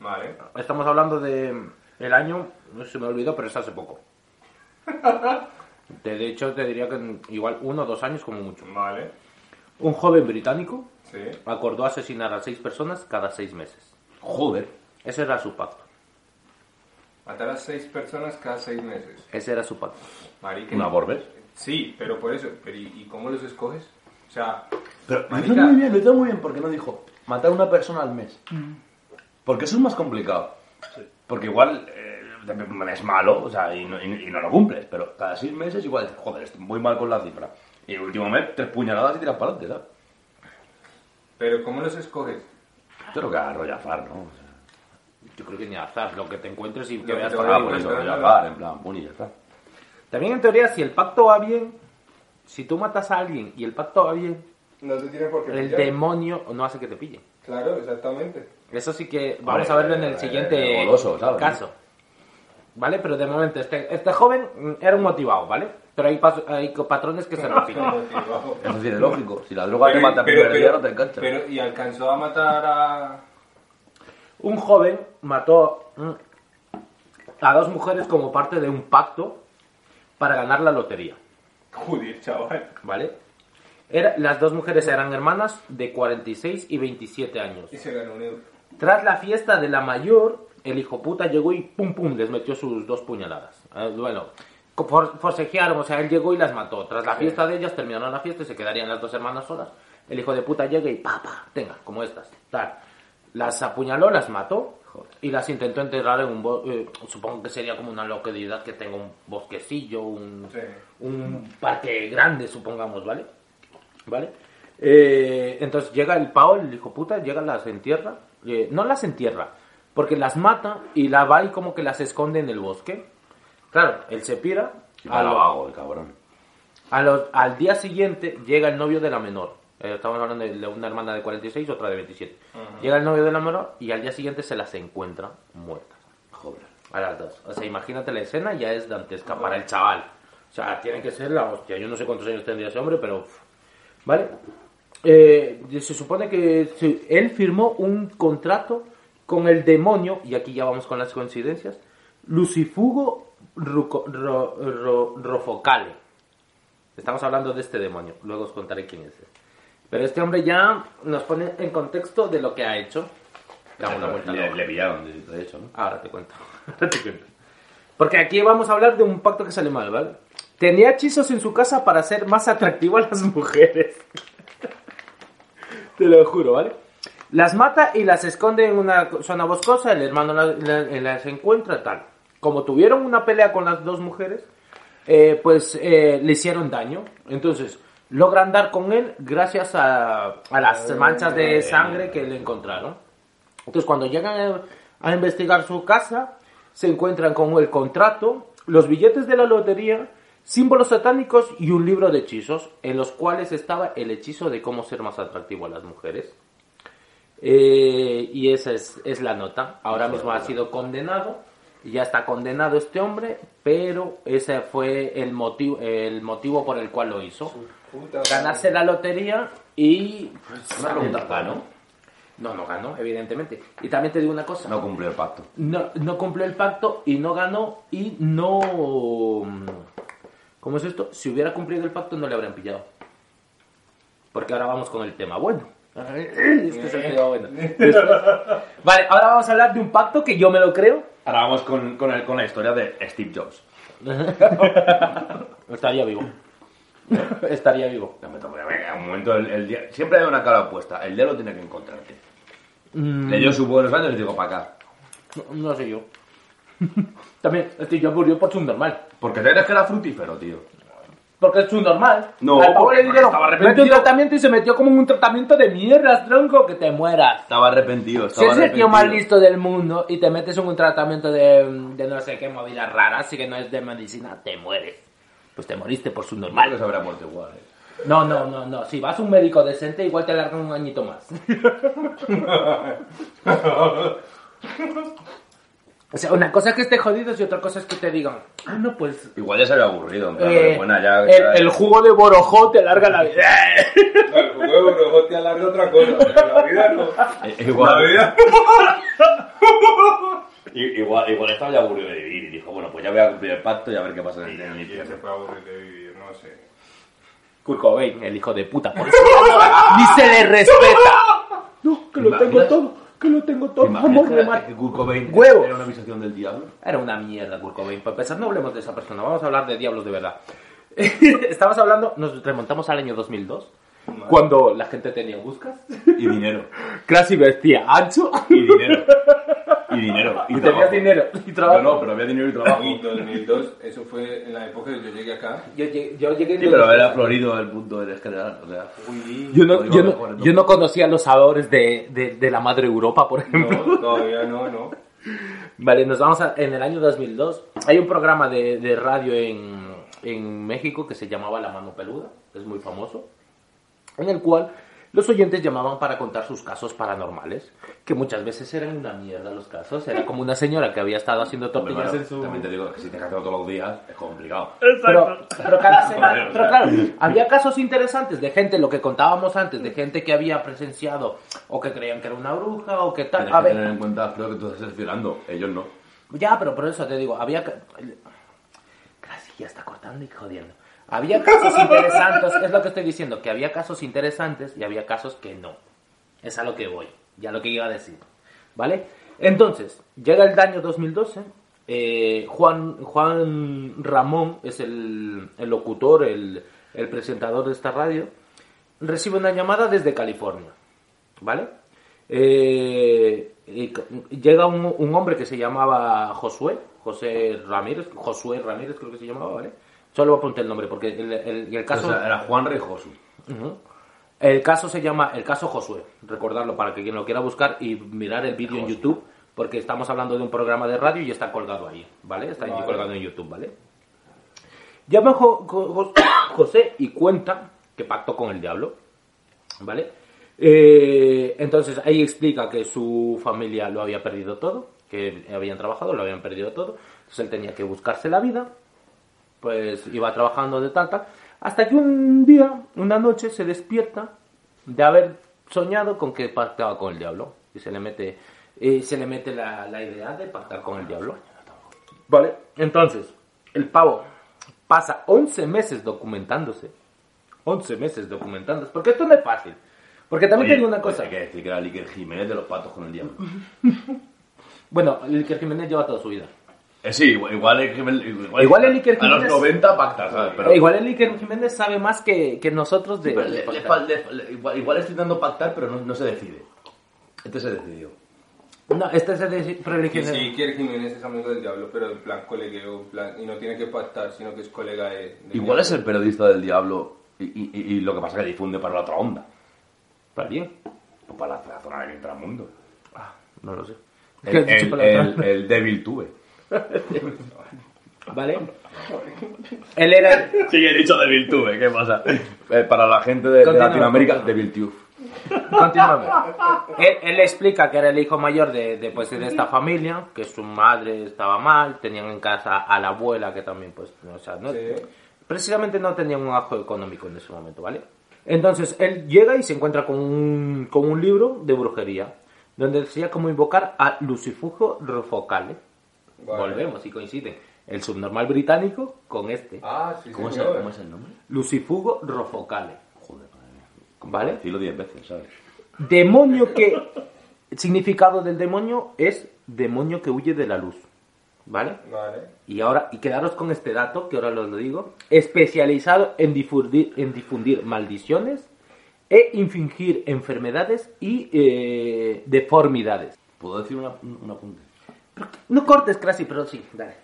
Vale. Estamos hablando de el año, no se me olvidó, pero es hace poco. De de hecho, te diría que igual uno o dos años como mucho. Vale. Un joven británico Sí. acordó asesinar a seis personas cada seis meses. Joder. Ese era su pacto. Matar a seis personas cada seis meses. Ese era su pacto. Marica. Una por vez. Sí, pero por eso. Pero ¿y, y cómo los escoges? O sea, Pero lo hizo muy bien, lo hizo muy bien porque no dijo matar a una persona al mes. Porque eso es más complicado. Porque igual eh, es malo, o sea, y no, y- y no lo cumples, pero cada seis meses igual joder, estoy muy mal con la cifra. Y el último mes, tres puñaladas y tiras para adelante, ¿sabes? pero ¿cómo los escoges? Yo creo que a Rollafar, ¿no? Yo creo que ni azar, lo que te encuentres y que veas te por por eso, en plan, pun y ya está. También en teoría, si el pacto va bien, si tú matas a alguien y el pacto va bien, No te tiene por el demonio no hace que te pille. Claro, exactamente. Eso sí que vamos Vale, a verlo en el eh, siguiente goloso, ¿sabes? caso. ¿Vale? Pero de momento, este, este joven era un motivado, ¿vale? Pero hay, pas- hay patrones que se <laughs> repiten. Eso sí es lógico. Si la droga te mata primero día, no te engancha. pero, ¿y alcanzó a matar a...? Un joven mató a dos mujeres como parte de un pacto para ganar la lotería, Joder, chaval. ¿vale? Era, las dos mujeres eran hermanas de 46 y 27 años. Y se ganó un euro. Tras la fiesta de la mayor, el hijo puta llegó y pum pum les metió sus dos puñaladas. Eh, bueno, for- forcejearon, o sea, él llegó y las mató. Tras la fiesta de ellas terminaron la fiesta y se quedarían las dos hermanas solas. El hijo de puta llega y pa, pa, tenga, como estas, tal. Las apuñaló, las mató y las intentó enterrar en un bo- eh, supongo que sería como una localidad que tenga un bosquecillo, un, Sí. un parque grande, supongamos, ¿vale? ¿Vale? Eh, entonces llega el Pao, el hijo puta, llega, las entierra. eh, no las entierra, porque las mata y la va y como que las esconde en el bosque. Claro, él se pira. A lo lo- hago, el cabrón. a los- al día siguiente llega el novio de la menor. Eh, estamos hablando de, de una hermana de 46, otra de 27. Llega el novio de la menor y al día siguiente se las encuentra muertas. Joder. A las dos. O sea, imagínate la escena, ya es dantesca para el chaval. O sea, tiene que ser la hostia. Yo no sé cuántos años tendría ese hombre, pero... ¿Vale? Eh, se supone que él firmó un contrato con el demonio, y aquí ya vamos con las coincidencias, Lucifugo Ruco- Ro- Ro- Rofocale. Estamos hablando de este demonio, luego os contaré quién es. Pero este hombre ya nos pone en contexto de lo que ha hecho. Damos una vuelta Le, le pillaron, de, hecho, ¿no? Ahora te cuento. <laughs> Ahora te cuento. Porque aquí vamos a hablar de un pacto que sale mal, ¿vale? Tenía hechizos en su casa para hacer más atractivo a las <laughs> mujeres. te lo juro, ¿vale? Las mata y las esconde en una zona boscosa, el hermano la- la- las encuentra, tal. Como tuvieron una pelea con las dos mujeres, eh, pues eh, le hicieron daño. Entonces, logran dar con él gracias a, a las manchas de sangre que le encontraron. Entonces, cuando llegan a, investigar su casa, se encuentran con el contrato, los billetes de la lotería, símbolos satánicos y un libro de hechizos, en los cuales estaba el hechizo de cómo ser más atractivo a las mujeres. Eh, y esa es, es la nota. Ahora mismo ha sido condenado. Ya está condenado este hombre, pero ese fue el motivo, el motivo por el cual lo hizo. Puta Ganarse la lotería y... pues, Una pregunta, ¿ganó? No, no ganó, evidentemente. Y también te digo una cosa. No cumplió el pacto. No, no cumplió el pacto y no ganó y no... ¿Cómo es esto? Si hubiera cumplido el pacto no le habrían pillado. Porque ahora vamos con el tema bueno. Es que es el tema bueno. Después- <laughs> Vale, ahora vamos a hablar de un pacto que yo me lo creo. Ahora vamos con, con, el- con la historia de Steve Jobs. <laughs> Estaría vivo. <laughs> Estaría vivo. No me tomo, un momento, el, el día- siempre hay una cara opuesta. El día lo tiene que encontrarte. Le dio sus buenos años y digo, para acá. No, no sé yo. <laughs> También, este yo murió por su normal. Porque crees que era frutífero, tío. Porque es su normal. No, Al porque le dijeron, estaba "Vete a arrepentido". un tratamiento y se metió como en un tratamiento de mierdas, tronco, que te mueras. Estaba arrepentido, Si estaba es el tío más arrepentido. listo del mundo y te metes en un tratamiento de, de no sé qué movidas raras, así que no es de medicina, te mueres. Pues te moriste por su Creo que normal. se habrá muerto igual, eh. No, no, no, no. Si vas a un médico decente, igual te largan un añito más. <laughs> O sea, una cosa es que esté jodidos y otra cosa es que te digan, ah, no, pues... Igual ya se había aburrido. en plan, eh, buena, ya, el, ya- el jugo de borojó te alarga la vida. No, <laughs> el juego de Brujo te alarga otra cosa. pero La vida no. <laughs> Eh, igual, La vida. Igual, igual estaba ya aburrido de vivir y dijo, bueno, pues ya voy a cumplir el pacto y a ver qué pasa en el, Y infierno. se fue a aburrir de vivir, no sé. Kurt Cobain, el hijo de puta, por eso <laughs> ni se le respeta. No, que lo tengo todo, que lo tengo ¿Te todo, amor de mar. que Kurt Cobain Huevos. era una avisación del diablo? Era una mierda Kurt Cobain. Para empezar, no hablemos de esa persona, vamos a hablar de diablos de verdad. <laughs> Estamos hablando, nos remontamos al año 2002, cuando la gente tenía buscas, Y dinero. <laughs> Classy vestía ancho Y dinero. Y dinero. Y, y tenía dinero y trabajo. No, no, pero había dinero y trabajo. Y 2002, eso fue en la época que yo llegué acá. Yo, llegué- yo llegué en Sí, pero 2002. era florido el punto del general. O sea, Yo no, yo, no, yo no conocía los sabores de, de, de la madre Europa, por ejemplo. No, todavía no, no. <laughs> Vale, nos vamos a, en el año 2002. Hay un programa de, de radio en, en México que se llamaba La Mano Peluda, es muy famoso, en el cual los oyentes llamaban para contar sus casos paranormales, que muchas veces eran una mierda los casos. Era como una señora que había estado haciendo tortillas bueno, en su... También te digo que si te hacerlo todos los días es complicado. Pero, pero cada <laughs> semana, pero claro, había casos interesantes de gente, lo que contábamos antes, de gente que había presenciado o que creían que era una bruja o que tal. Tienes A que ver, tener en cuenta, creo que tú estás violando, ellos no. Ya, pero por eso te digo, había... ca- Casi ya está cortando y jodiendo. Había casos interesantes, es lo que estoy diciendo, que había casos interesantes y había casos que no. Es a lo que voy, ya lo que iba a decir. ¿Vale? Entonces, llega el año 2012, eh, Juan, Juan Ramón es el, el locutor, el, el presentador de esta radio, recibe una llamada desde California. ¿Vale? Eh, y llega un, un hombre que se llamaba Josué, José Ramírez, Josué Ramírez creo que se llamaba, ¿vale? Solo apunté el nombre porque el, el- el caso... O sea, era Juan Rey. El caso se llama el caso Josué, recordarlo para que quien lo quiera buscar y mirar el vídeo en YouTube, porque estamos hablando de un programa de radio y está colgado ahí, ¿vale? Está Vale. colgado en YouTube, ¿vale? Llama Jo- <coughs> José y cuenta que pactó con el diablo, ¿vale? Eh, entonces ahí explica que su familia lo había perdido todo, que habían trabajado, lo habían perdido todo, entonces él tenía que buscarse la vida, pues iba trabajando de tal, tal, hasta que un día, una noche, se despierta de haber soñado con que pactaba con el diablo. Y se le mete, eh, se le mete la, la idea de pactar con el diablo. Vale, entonces, el pavo pasa 11 meses documentándose. 11 meses documentándose. Porque esto no es fácil. Porque también Oye, tengo una pues cosa. Hay que decir que era Iker Jiménez de los patos con el diablo. <laughs> Bueno, el Iker Jiménez lleva toda su vida. Eh, sí, igual, igual, Jiménez- igual, Igual el Iker A los Jiménez- 90 pacta, ¿sabes? Pero, igual el Iker Jiménez sabe más que, que nosotros de... le- de le pactar. fal- le- le- igual, igual estoy dando pactar, pero no, no se decide. Este se decidió. No, este es el de Y preligen- sí, Iker Jiménez es amigo del diablo, pero en plan colegueo, plan, y no tiene que pactar, sino que es colega de... Igual es el periodista del diablo y, y- y- y lo que pasa es que difunde para la otra onda. Para bien. O para la, la zona del inframundo. Ah, no lo sé. El, ¿Qué has <laughs> dicho el, el, el Devil Tube. <laughs> ¿Vale? Él era... Sí, he dicho Devil Tube, ¿qué pasa? Eh, para la gente de, de Latinoamérica, continúa. Devil Tube. Continuamos. Él, él explica que era el hijo mayor de, de, pues, de esta familia, que su madre estaba mal, tenían en casa a la abuela que también, pues, o sea, no, Sí. precisamente no tenían un ajo económico en ese momento, ¿vale? Entonces, él llega y se encuentra con un, con un libro de brujería, donde decía cómo invocar a Lucifugo Rofocale. Vale. Volvemos y coinciden. El subnormal británico con este. Ah, sí, ¿Cómo es, señor. ¿Cómo es el nombre? Lucifugo Rofocale. Joder, madre mía. ¿Vale? Decirlo 10 veces, ¿sabes? Demonio que. El significado del demonio es demonio que huye de la luz. ¿Vale? Vale. Y ahora, y quedaros con este dato, que ahora os lo digo, especializado en difundir, en difundir maldiciones e infringir enfermedades y eh, deformidades. ¿Puedo decir una, un apunte? No cortes, Crasi, pero sí, dale.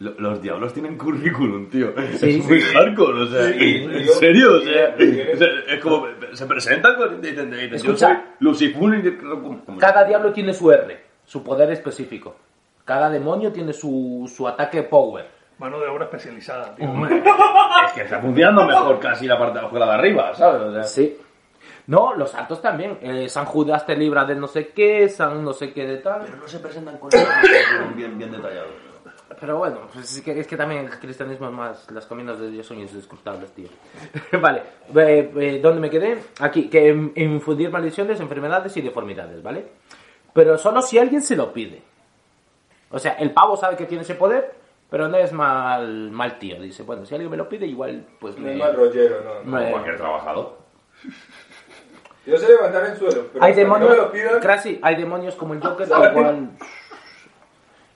Lo- Los diablos tienen currículum, tío. Sí. es muy hardcore, o sea. Sí. ¿En serio? O sea, Sí. o sea, es como. Se presentan con. Dicen, dicen, yo Escucha. soy y. Cada diablo tiene su R, su poder específico. Cada demonio tiene su, su ataque power. Mano de obra especializada, tío. Es que está funcionando mejor casi la parte de abajo que la de arriba, ¿sabes? O sea, Sí. No, los santos también. Eh, San Judas te libra de no sé qué, San no sé qué de tal. Pero no se presentan con el bien, bien detallados. Pero bueno, pues es, que, es que también el cristianismo es más. Las comidas de Dios son indiscutables, tío. <laughs> vale, eh, eh, ¿dónde me quedé? Aquí, que infundir maldiciones, enfermedades y deformidades, ¿vale? Pero solo si alguien se lo pide. O sea, el pavo sabe que tiene ese poder, pero no es mal, mal tío. Dice, bueno, si alguien me lo pide, igual, pues No le. es mal rollero, no. no. me- Cualquier trabajador. <laughs> Yo sé levantar el suelo, pero hay que demonios, no me lo pidan, Crasi, hay demonios como el Joker, igual...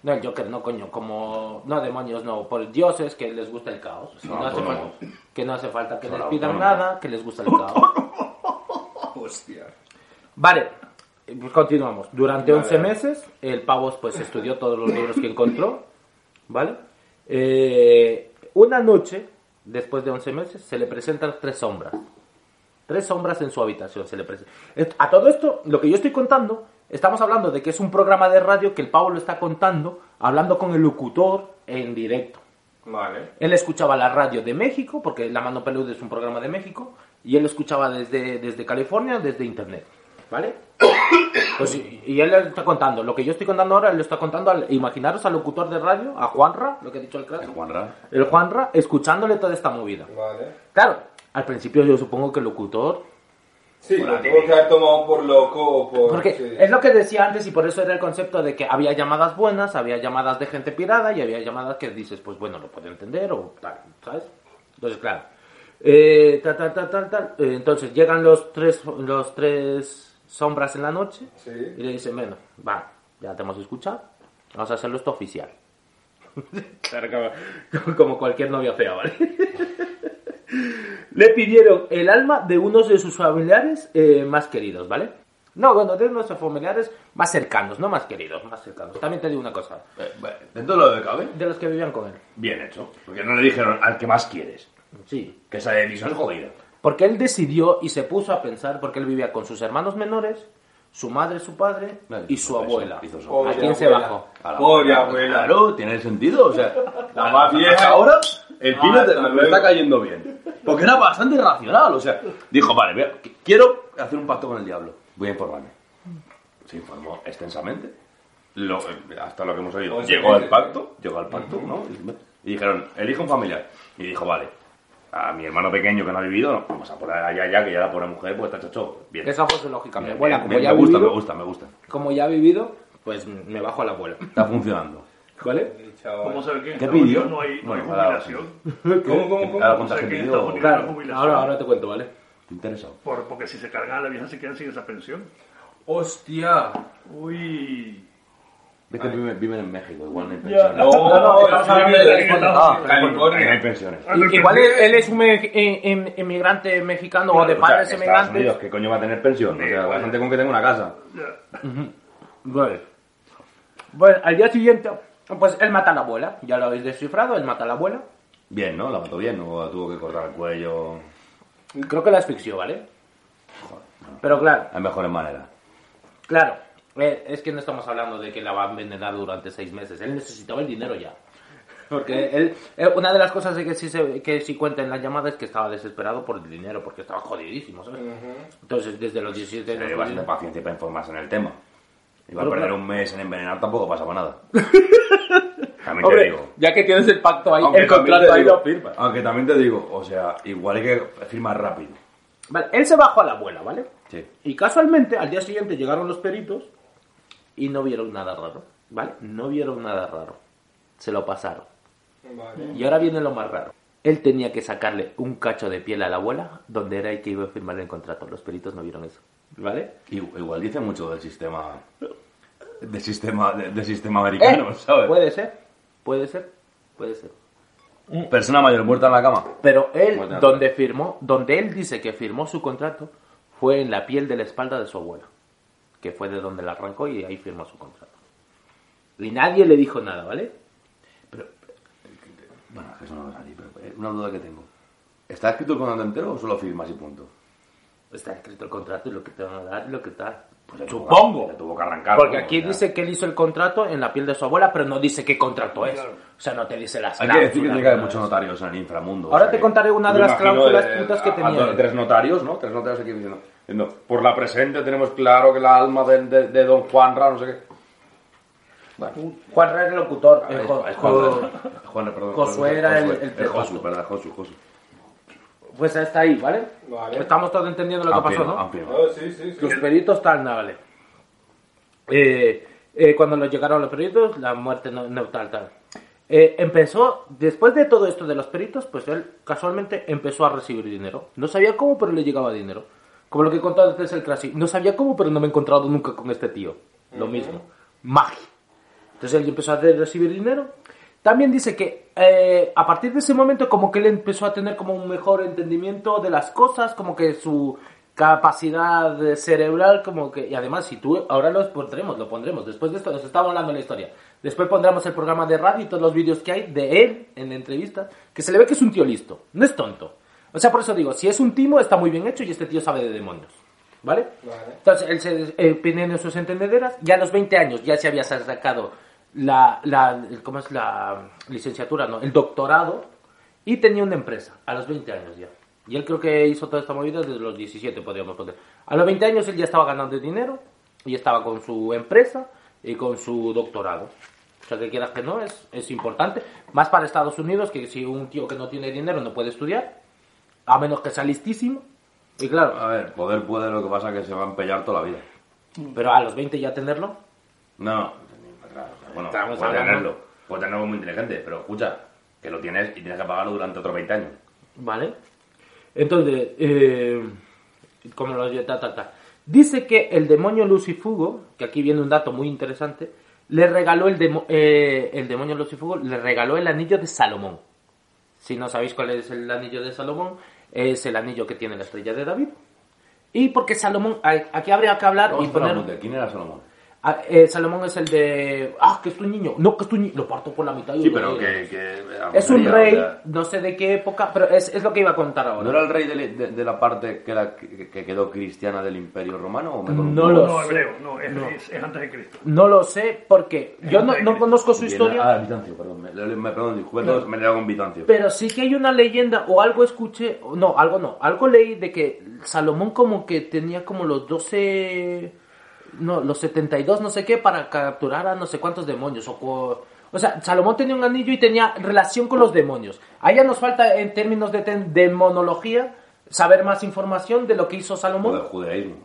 No, el Joker no, coño, como... No, demonios no, por dioses que les gusta el caos. Que no, hace falta, que no hace falta que Son les pidan autónomos. nada, que les gusta el caos. <laughs> Hostia. Vale, pues continuamos. Durante Vale. 11 meses, el Pavos pues estudió todos los libros que encontró, ¿vale? Eh, una noche, después de 11 meses, se le presentan tres sombras. Tres sombras en su habitación se le. A todo esto, lo que yo estoy contando, estamos hablando de que es un programa de radio que el Pavo lo está contando, hablando con el locutor en directo. Vale. Él escuchaba la radio de México, porque La Mano Peluda es un programa de México, y él escuchaba desde, desde California, desde Internet. ¿Vale? Pues, y, y él le está contando. Lo que yo estoy contando ahora, él lo está contando al. Imaginaros al locutor de radio, a Juanra, lo que ha dicho el crack. El Juanra. El Juanra, escuchándole toda esta movida. Vale. Claro, al principio yo supongo que el locutor. Sí, lo tuvo que haber tomado por loco o por... Porque sí. es lo que decía antes, y por eso era el concepto de que había llamadas buenas, había llamadas de gente pirada y había llamadas que dices, pues bueno, lo puedo entender o tal, ¿sabes? Entonces, claro. Eh, tal, tal, tal, tal, tal. Eh, entonces llegan los tres, los tres sombras en la noche Sí. y le dicen, bueno, va, ya te hemos escuchado, vamos a hacerlo esto oficial. <laughs> claro, como, como cualquier novia fea, ¿vale? <laughs> Le pidieron el alma de unos de sus familiares eh, más queridos, ¿vale? No, bueno, de nuestros familiares más cercanos, no más queridos, más cercanos. También te digo una cosa, Eh, bueno, Dentro de lo que cabe, de los que vivían con él. bien hecho. Porque no le dijeron al que más quieres. Sí, Que esa decisión es jodida. porque él decidió y se puso a pensar, porque él vivía con sus hermanos menores, su madre, su padre y su abuela. ¿A quién se bajó? A la Pobre abuela. Claro, tiene sentido. O sea, La más vieja. ahora el Ah, pino me luego. está cayendo bien. Porque era bastante racional. O sea, dijo, vale, vea, quiero hacer un pacto con el diablo. Voy a informarme. Se informó extensamente. Lo- eh, hasta lo que hemos oído. Once Llegó al pacto, llegó al pacto, ¿no? Y dijeron, elige un familiar. Y dijo, vale, a mi hermano pequeño que no ha vivido, no, vamos a poner allá ya, que ya la pobre mujer, pues está chocho. Bien. Esa fue su lógica. Mi Bien, abuela, bien, como bien, ya ha me gusta, vivido, me gusta, me gusta. como ya ha vivido, pues me bajo a la abuela. Está funcionando. ¿Vale? ¿Cómo en ¿Qué pidió? No hay, no jubilación? ¿Cómo, cómo, cómo? Ahora ¿Cómo se cuánta ve que gente en dio. Estados Unidos no Claro, ahora, ahora te cuento, ¿vale? ¿Te interesa? Por- porque si se cargan a la vieja se quedan sin esa pensión. Hostia. Uy. Es que viven, viven en México, igual no hay pensiones. No, no, estamos hablando de Ah, Ah, no hay California. pensiones. Igual él, es un me- eh, em- inmigrante mexicano o de O sea, padres emigrantes. Unidos, ¿qué coño va a tener pensión? O sea, la gente con que tenga una casa. Vale. Bueno, al día siguiente, pues él mata a la abuela. Ya lo habéis descifrado, él mata a la abuela. Bien, ¿no? La mató bien, o tuvo que cortar el cuello. Creo que la asfixió, ¿vale? Pero claro, Hay mejores maneras. claro. Eh, es que no estamos hablando de que la va a envenenar durante seis meses. Él necesitaba el dinero ya. <laughs> Porque él, eh, una de las cosas que sí, se, que sí cuenta en la llamada es que estaba desesperado por el dinero, porque estaba jodidísimo, ¿sabes? Entonces, desde los 17 Tiene años... bastante paciencia para informarse en el tema. Igual Pero perder un mes en envenenar tampoco pasaba nada. <laughs> También te Hombre, digo. ya que tienes el pacto ahí, Aunque el contrato te ahí lo firmas. Aunque también te digo, o sea, igual hay que firmar rápido. Vale, él se bajó a la abuela, ¿vale? Sí. Y casualmente, al día siguiente llegaron los peritos y no vieron nada raro, ¿vale? No vieron nada raro. Se lo pasaron. Vale. Y ahora viene lo más raro. Él tenía que sacarle un cacho de piel a la abuela donde era el que iba a firmar el contrato. Los peritos no vieron eso, ¿vale? Igual dice mucho del sistema. Del sistema, de- del sistema americano, ¿sabes? Eh, Puede ser, puede ser, puede ser. Persona mayor muerta en la cama. Pero él, donde firmó, donde él dice que firmó su contrato, fue en la piel de la espalda de su abuela, que fue de donde la arrancó y ahí firmó su contrato. Y nadie le dijo nada, ¿vale? Bueno, es que eso no va a salir, pero eh, una duda que tengo. ¿Está escrito el contrato entero o solo firmas y punto? Está escrito el contrato y lo que te van a dar y lo que tal. Pues tuvo Supongo. que- le tuvo que arrancar. Porque ¿no? aquí O sea, dice que él hizo el contrato en la piel de su abuela, pero no dice qué contrato es. O sea, no te dice las Hay que decir que cláusulas, tiene que haber nada muchos de eso. notarios en el inframundo. o Ahora sea te que- contaré una de las cláusulas de- putas que tenía. Tres notarios, ¿no? Tres notarios aquí diciendo. Diciendo, por la presente tenemos claro que la alma de, de- de don Juan Ra, no sé qué. Bueno, Juan Ra era el locutor. es Jo- Juan, es perdón. Josué era el- el Es tepazo. Josu, verdad, Josu, Josu. pues está ahí, ¿vale? Vale. Estamos todos entendiendo lo que pasó, ¿no? amplio. Oh, sí, sí, sí. Los peritos tal, vale. Eh, eh, cuando nos llegaron los peritos, la muerte no, no tal, tal. Eh, empezó, después de todo esto de los peritos, pues él casualmente empezó a recibir dinero. No sabía cómo, pero le llegaba dinero. Como lo que he contado antes el Crashy. No sabía cómo, pero no me he encontrado nunca con este tío. Lo mismo. Magia. Entonces él empezó a recibir dinero. También dice que eh, a partir de ese momento como que él empezó a tener como un mejor entendimiento de las cosas, como que su capacidad cerebral, como que... Y además, si tú ahora lo pondremos, lo pondremos. Después de esto nos estamos hablando de la historia. Después pondremos el programa de radio y todos los vídeos que hay de él en entrevistas, que se le ve que es un tío listo, no es tonto. O sea, por eso digo, si es un timo, está muy bien hecho y este tío sabe de demonios. ¿Vale? Vale. Entonces, él se eh, en sus entendederas. Ya a los 20 años ya se había sacado la, la, ¿cómo es la licenciatura? No, el doctorado. Y tenía una empresa a los 20 años ya. Y él creo que hizo toda esta movida desde los 17, podríamos poner. A los 20 años él ya estaba ganando dinero y estaba con su empresa y con su doctorado. O sea, que quieras que no, es, es importante. Más para Estados Unidos, que si un tío que no tiene dinero no puede estudiar, a menos que sea listísimo. Y claro, A ver, poder puede, lo que pasa es que se va a empellar toda la vida. pero a los 20 ya tenerlo, No, claro, bueno, Estamos puede hablando- tenerlo, puede tenerlo muy inteligente, pero escucha, que lo tienes y tienes que pagarlo durante otros 20 años. ¿Vale? Entonces, eh, como lo ta, ta, ta. Dice que el demonio Lucifugo, que aquí viene un dato muy interesante, le regaló el, demo- eh, el demonio Lucifugo, le regaló el anillo de Salomón. Si no sabéis cuál es el anillo de Salomón, es el anillo que tiene la estrella de David. Y porque Salomón, aquí habría que hablar Vamos y poner ¿Quién era Salomón? Ah, eh, Salomón es el de... Ah, que es tu niño. No, que es tu niño. Lo parto por la mitad. y Sí, pero que... que Es un rey, no sé de qué época, pero es, es lo que iba a contar ahora. ¿No era el rey de, de- de la parte que, era- que- que quedó cristiana del Imperio Romano? ¿o me No lo No, sé. hebreo, no, es, No. es- es antes de Cristo. No lo sé porque yo no, no conozco su historia, Ah, Bizancio, perdón. Me, me- perdón, disculpe, me con Bizancio. pero sí que hay una leyenda o algo escuché, no, algo no, algo leí de que Salomón como que tenía como los 12, no, los 72, no sé qué, para capturar a no sé cuántos demonios. O, o sea, Salomón tenía un anillo y tenía relación con los demonios. Ahí ya nos falta en términos de demonología saber más información de lo que hizo O Salomón. del judaísmo.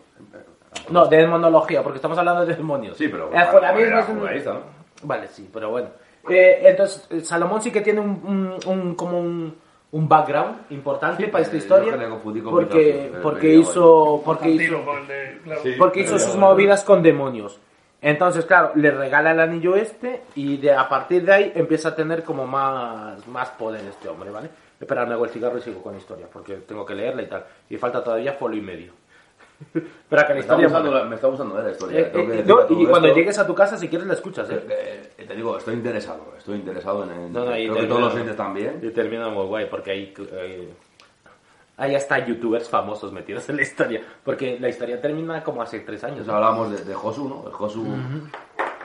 No, de demonología, porque estamos hablando de demonios. Sí, pero... El judaísmo es un- judaísta, ¿no? Vale, sí, pero bueno. Eh, entonces, eh, Salomón sí que tiene un, un- un- como un, un background importante para esta eh, historia. Porque, eh, porque hizo, porque hizo, porque sus movidas con demonios. Entonces, claro, le regala el anillo este y de, a partir de ahí empieza a tener como más, más poder este hombre, ¿vale? Espera, me hago el cigarro y sigo con la historia, porque tengo que leerla y tal. Y falta todavía folio y medio. <laughs> Espera, que la Me está historia... gustando mola. la- me está gustando eh, la historia. Eh, eh, no, y cuando esto- llegues a tu casa, si quieres, la escuchas, ¿eh? Eh, eh, te digo, estoy interesado, estoy interesado en... en- No, no, creo que todos los oyentes también. Y termina muy guay, porque ahí, ahí, ahí hasta youtubers famosos metidos en la historia. Porque la historia termina como hace tres años. ¿no? hablábamos de, de Josu, ¿no? El Josu...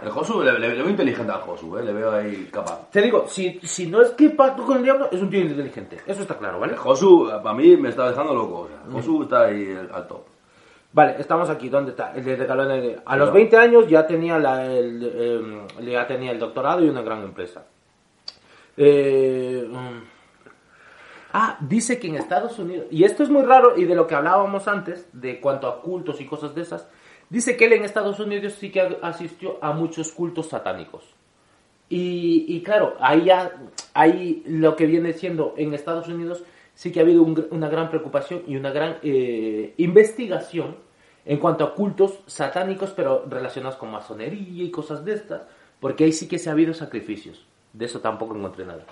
El Josu, le, le- le veo inteligente al Josu, ¿eh? Le veo ahí capaz. Te digo, si, si no es que pacto con el diablo, es un tío inteligente. Eso está claro, ¿vale? El Josu, para mí, me está dejando loco. O sea, Josu está ahí al top. Vale, estamos aquí. ¿Dónde está? El de A los 20 años ya tenía, la, el, em, ya tenía el doctorado y una gran empresa. Eh, mm. ah, dice que en Estados Unidos, y esto es muy raro y de lo que hablábamos antes, de cuanto a cultos y cosas de esas, dice que él en Estados Unidos sí que asistió a muchos cultos satánicos. Y, y claro, ahí, ya, ahí lo que viene siendo en Estados Unidos sí que ha habido un una gran preocupación y una gran eh, investigación en cuanto a cultos satánicos, pero relacionados con masonería y cosas de estas, porque ahí sí que se ha habido sacrificios. De eso tampoco encontré nada.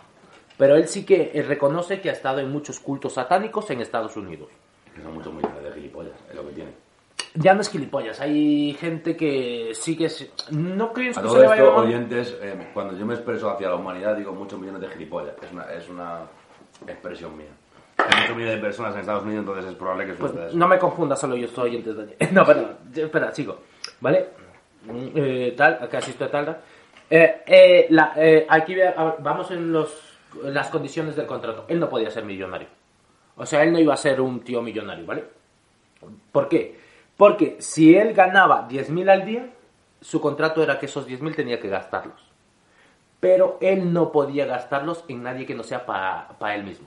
Pero él sí que eh, reconoce que ha estado en muchos cultos satánicos en Estados Unidos. Que son muchos millones de gilipollas, es lo que tiene. Ya no es gilipollas, hay gente que sí que... se- No creo A que todo se le vaya esto, a- oyentes, eh, cuando yo me expreso hacia la humanidad, digo muchos millones de gilipollas. Es una, es una expresión mía. Hay muchos millones de personas en Estados Unidos, entonces es probable que Pues suceda eso. no me confunda, solo yo soy oyente de... <laughs> No, perdón, espera, sigo. ¿Vale? Mm, Eh, tal, acá asisto a tal. Eh, eh, la, eh, aquí vamos en los, en las condiciones del contrato. Él no podía ser millonario. O sea, él no iba a ser un tío millonario, ¿vale? ¿Por qué? Porque si él ganaba 10.000 al día, su contrato era que esos 10.000 tenía que gastarlos. Pero él no podía gastarlos en nadie que no sea para él mismo.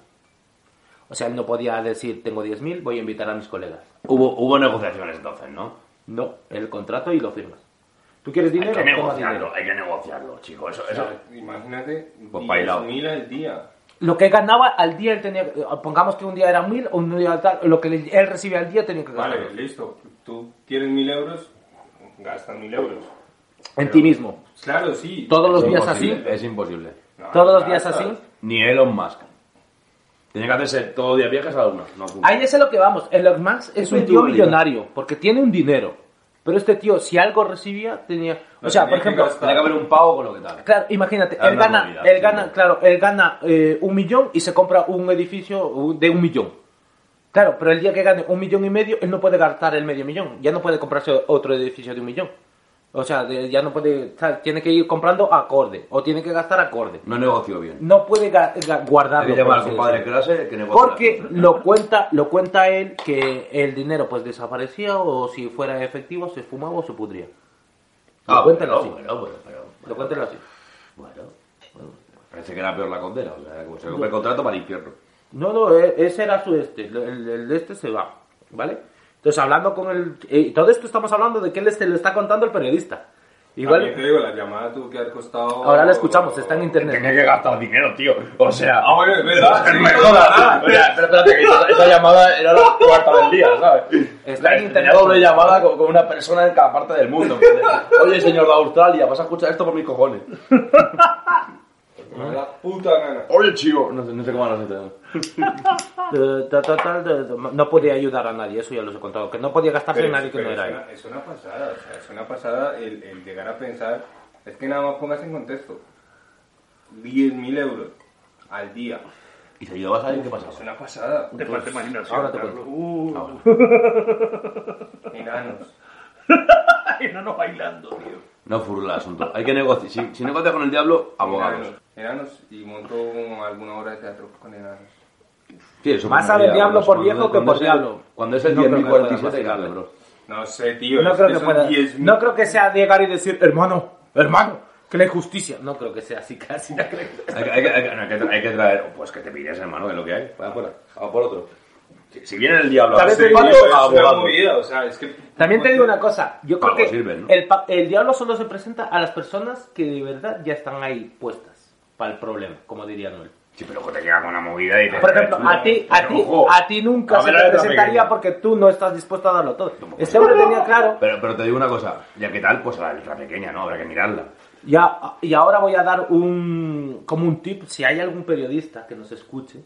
O sea, él no podía decir, tengo 10.000, voy a invitar a mis colegas. Hubo, hubo negociaciones entonces, ¿no? No, el contrato y lo firmas. ¿Tú quieres Hay dinero? que Toma negociarlo, dinero. hay que negociarlo, chicos. Eso, O eso. sea, imagínate, Pues bailado. 10.000 al día. Lo que ganaba al día, él tenía, pongamos que un día era 1.000 o un día tal, lo que él recibía al día tenía que gastarlo. Vale, listo. Tú quieres 1.000 euros, gastas 1.000 euros. En ti mismo. Claro, sí. Todos los días así. Es imposible. No, Todos los días así. Ni Elon Musk. Tiene que hacerse todo día viajes a la una. No. Ahí es a lo que vamos. Elon Musk es Es un tío millonario porque tiene un dinero. Pero este tío, si algo recibía, tenía. O sea, tenía por que ejemplo, gastar. Tiene que haber un pago con lo que tal. Claro, imagínate, él gana, movida, él sí. gana, claro, él gana eh, un millón y se compra un edificio de un millón. Claro, pero el día que gane un millón y medio, él no puede gastar el medio millón. Ya no puede comprarse otro edificio de un millón. O sea, de- ya no puede, sea, tiene que ir comprando acorde o tiene que gastar acorde. No negoció bien. No puede ga- ga- guardarlo. Hay que por llamar al así compadre decirlo. clase que. Porque las cosas. lo cuenta, lo cuenta él que el dinero pues desaparecía o si fuera efectivo se esfumaba o se pudría. Ah, Lo cuentan bueno, así. bueno, bueno, pero- Lo cuentan así. Bueno, bueno, parece que era peor la condena. O sea, como se compra el contrato para el infierno. No, no, e- ese era su este. El, el de este se va, ¿vale? Entonces, hablando con el... eh, todo esto estamos hablando de que él este lo está contando el periodista. Igual te digo, la llamada tuvo que haber costado. Ahora la escuchamos, está en internet. Tenía que gastar dinero, tío. O sea. Ah, bueno, es verdad. <laughs> No me jodas. Pero espérate, que esa, esa llamada era la cuarta del día, ¿sabes? Está en internet. doble llamada con, con una persona en cada parte del mundo. Oye, señor de Australia, vas a escuchar esto por mis cojones. Me da la puta gana. Oye, chivo. No sé, no sé cómo lo <laughs> sé. Ta- ta- tal, de- de- no podía ayudar a nadie, eso ya los he contado. Que no podía gastarse en nadie que no es, era él. una, es una pasada, o sea, es una pasada el, el llegar a pensar. Es que nada más pongas en contexto: 10.000 euros al día. ¿Y si ayudabas a alguien qué pasaba? Es una pasada. Te falta imaginación. ahora te cuento. Uh. <laughs> Enanos. <laughs> no, bailando, tío. No furula el asunto. Hay que negociar. Si, si negocias con el diablo, abogados. Enanos. Enanos. Y montó alguna obra de teatro con enanos. Sí, eso Más molaría, diablo cuando- por viejo que por es el- diablo. Cuando es el No creo que 10.047, pueda claro, pasar. bro. No sé, tío. No es creo que pueda. 10.000. No creo que sea llegar y decir, hermano, hermano, que la injusticia. No creo que sea así casi. no creo que sea. Hay que, hay, hay, hay traer. Pues que te pides, hermano, que es lo que hay. Vamos por otro. Si, viene el diablo es que... También te digo una cosa, yo creo que sirve, ¿no? el, diablo solo se presenta a las personas que de verdad ya están ahí puestas para el problema, como diría Noel. Sí, pero que te llega con una movida y dices, Por ejemplo, "Eh, a ti, a ti, ojo". a ti nunca A se te presentaría porque tú no estás dispuesto a darlo todo. Este hombre tenía claro, Pero, pero te digo una cosa, ya que tal, pues a la letra pequeña, ¿no? Habrá que mirarla. ya, y ahora voy a dar un, como un tip, si hay algún periodista que nos escuche,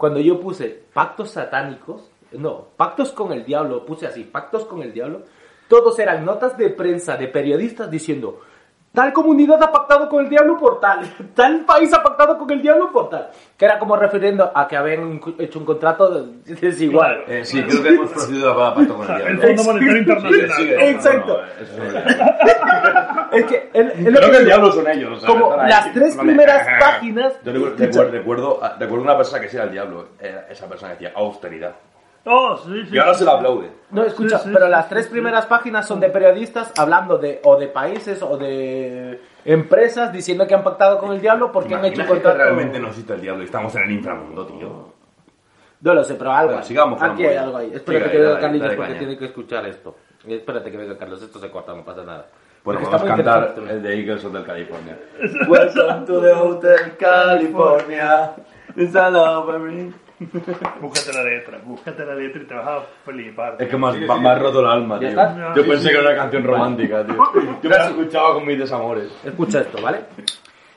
cuando yo puse pactos satánicos, no, pactos con el diablo, puse así, pactos con el diablo, todos eran notas de prensa de periodistas diciendo, tal comunidad ha pactado con el diablo por tal, tal país ha pactado con el diablo por tal, que era como refiriendo a que habían hecho un contrato desigual. Eh, sí, creo que hemos procedido a pagar pacto con el El diablo. Fondo Monetario Internacional. Exacto. No, no, eso <laughs> es que él lo Creo que que el diablo son ellos. o sea, como ahí. las tres Vale. primeras <laughs> páginas, Yo recuerdo, recuerdo, recuerdo, una persona que sí era el diablo. Esa persona decía austeridad. Oh, sí, sí. Y ahora se la aplaude. No, escucha, Sí, sí, pero sí, las tres sí. primeras páginas son de periodistas hablando de o de países o de empresas diciendo que han pactado con el diablo porque han hecho un que realmente no existe el diablo y estamos en el inframundo, tío. No lo sé, pero algo. Bueno, sigamos Aquí hay algo ahí. Espérate que venga Carlitos dale porque caña. tiene que escuchar esto. Espérate que venga Carlos, esto se corta, no pasa nada. Bueno, Porque vamos a cantar el de Eagles Hotel California. <laughs> Welcome to the Hotel California. It's all over me. Búscate la letra, búscate la letra y te vas a flipar. Es que me has, me has roto el alma, ¿Ya tío. Yo pensé que era una canción romántica, tío. <laughs> Yo me la escuchaba con mis desamores. Escucha esto, ¿vale?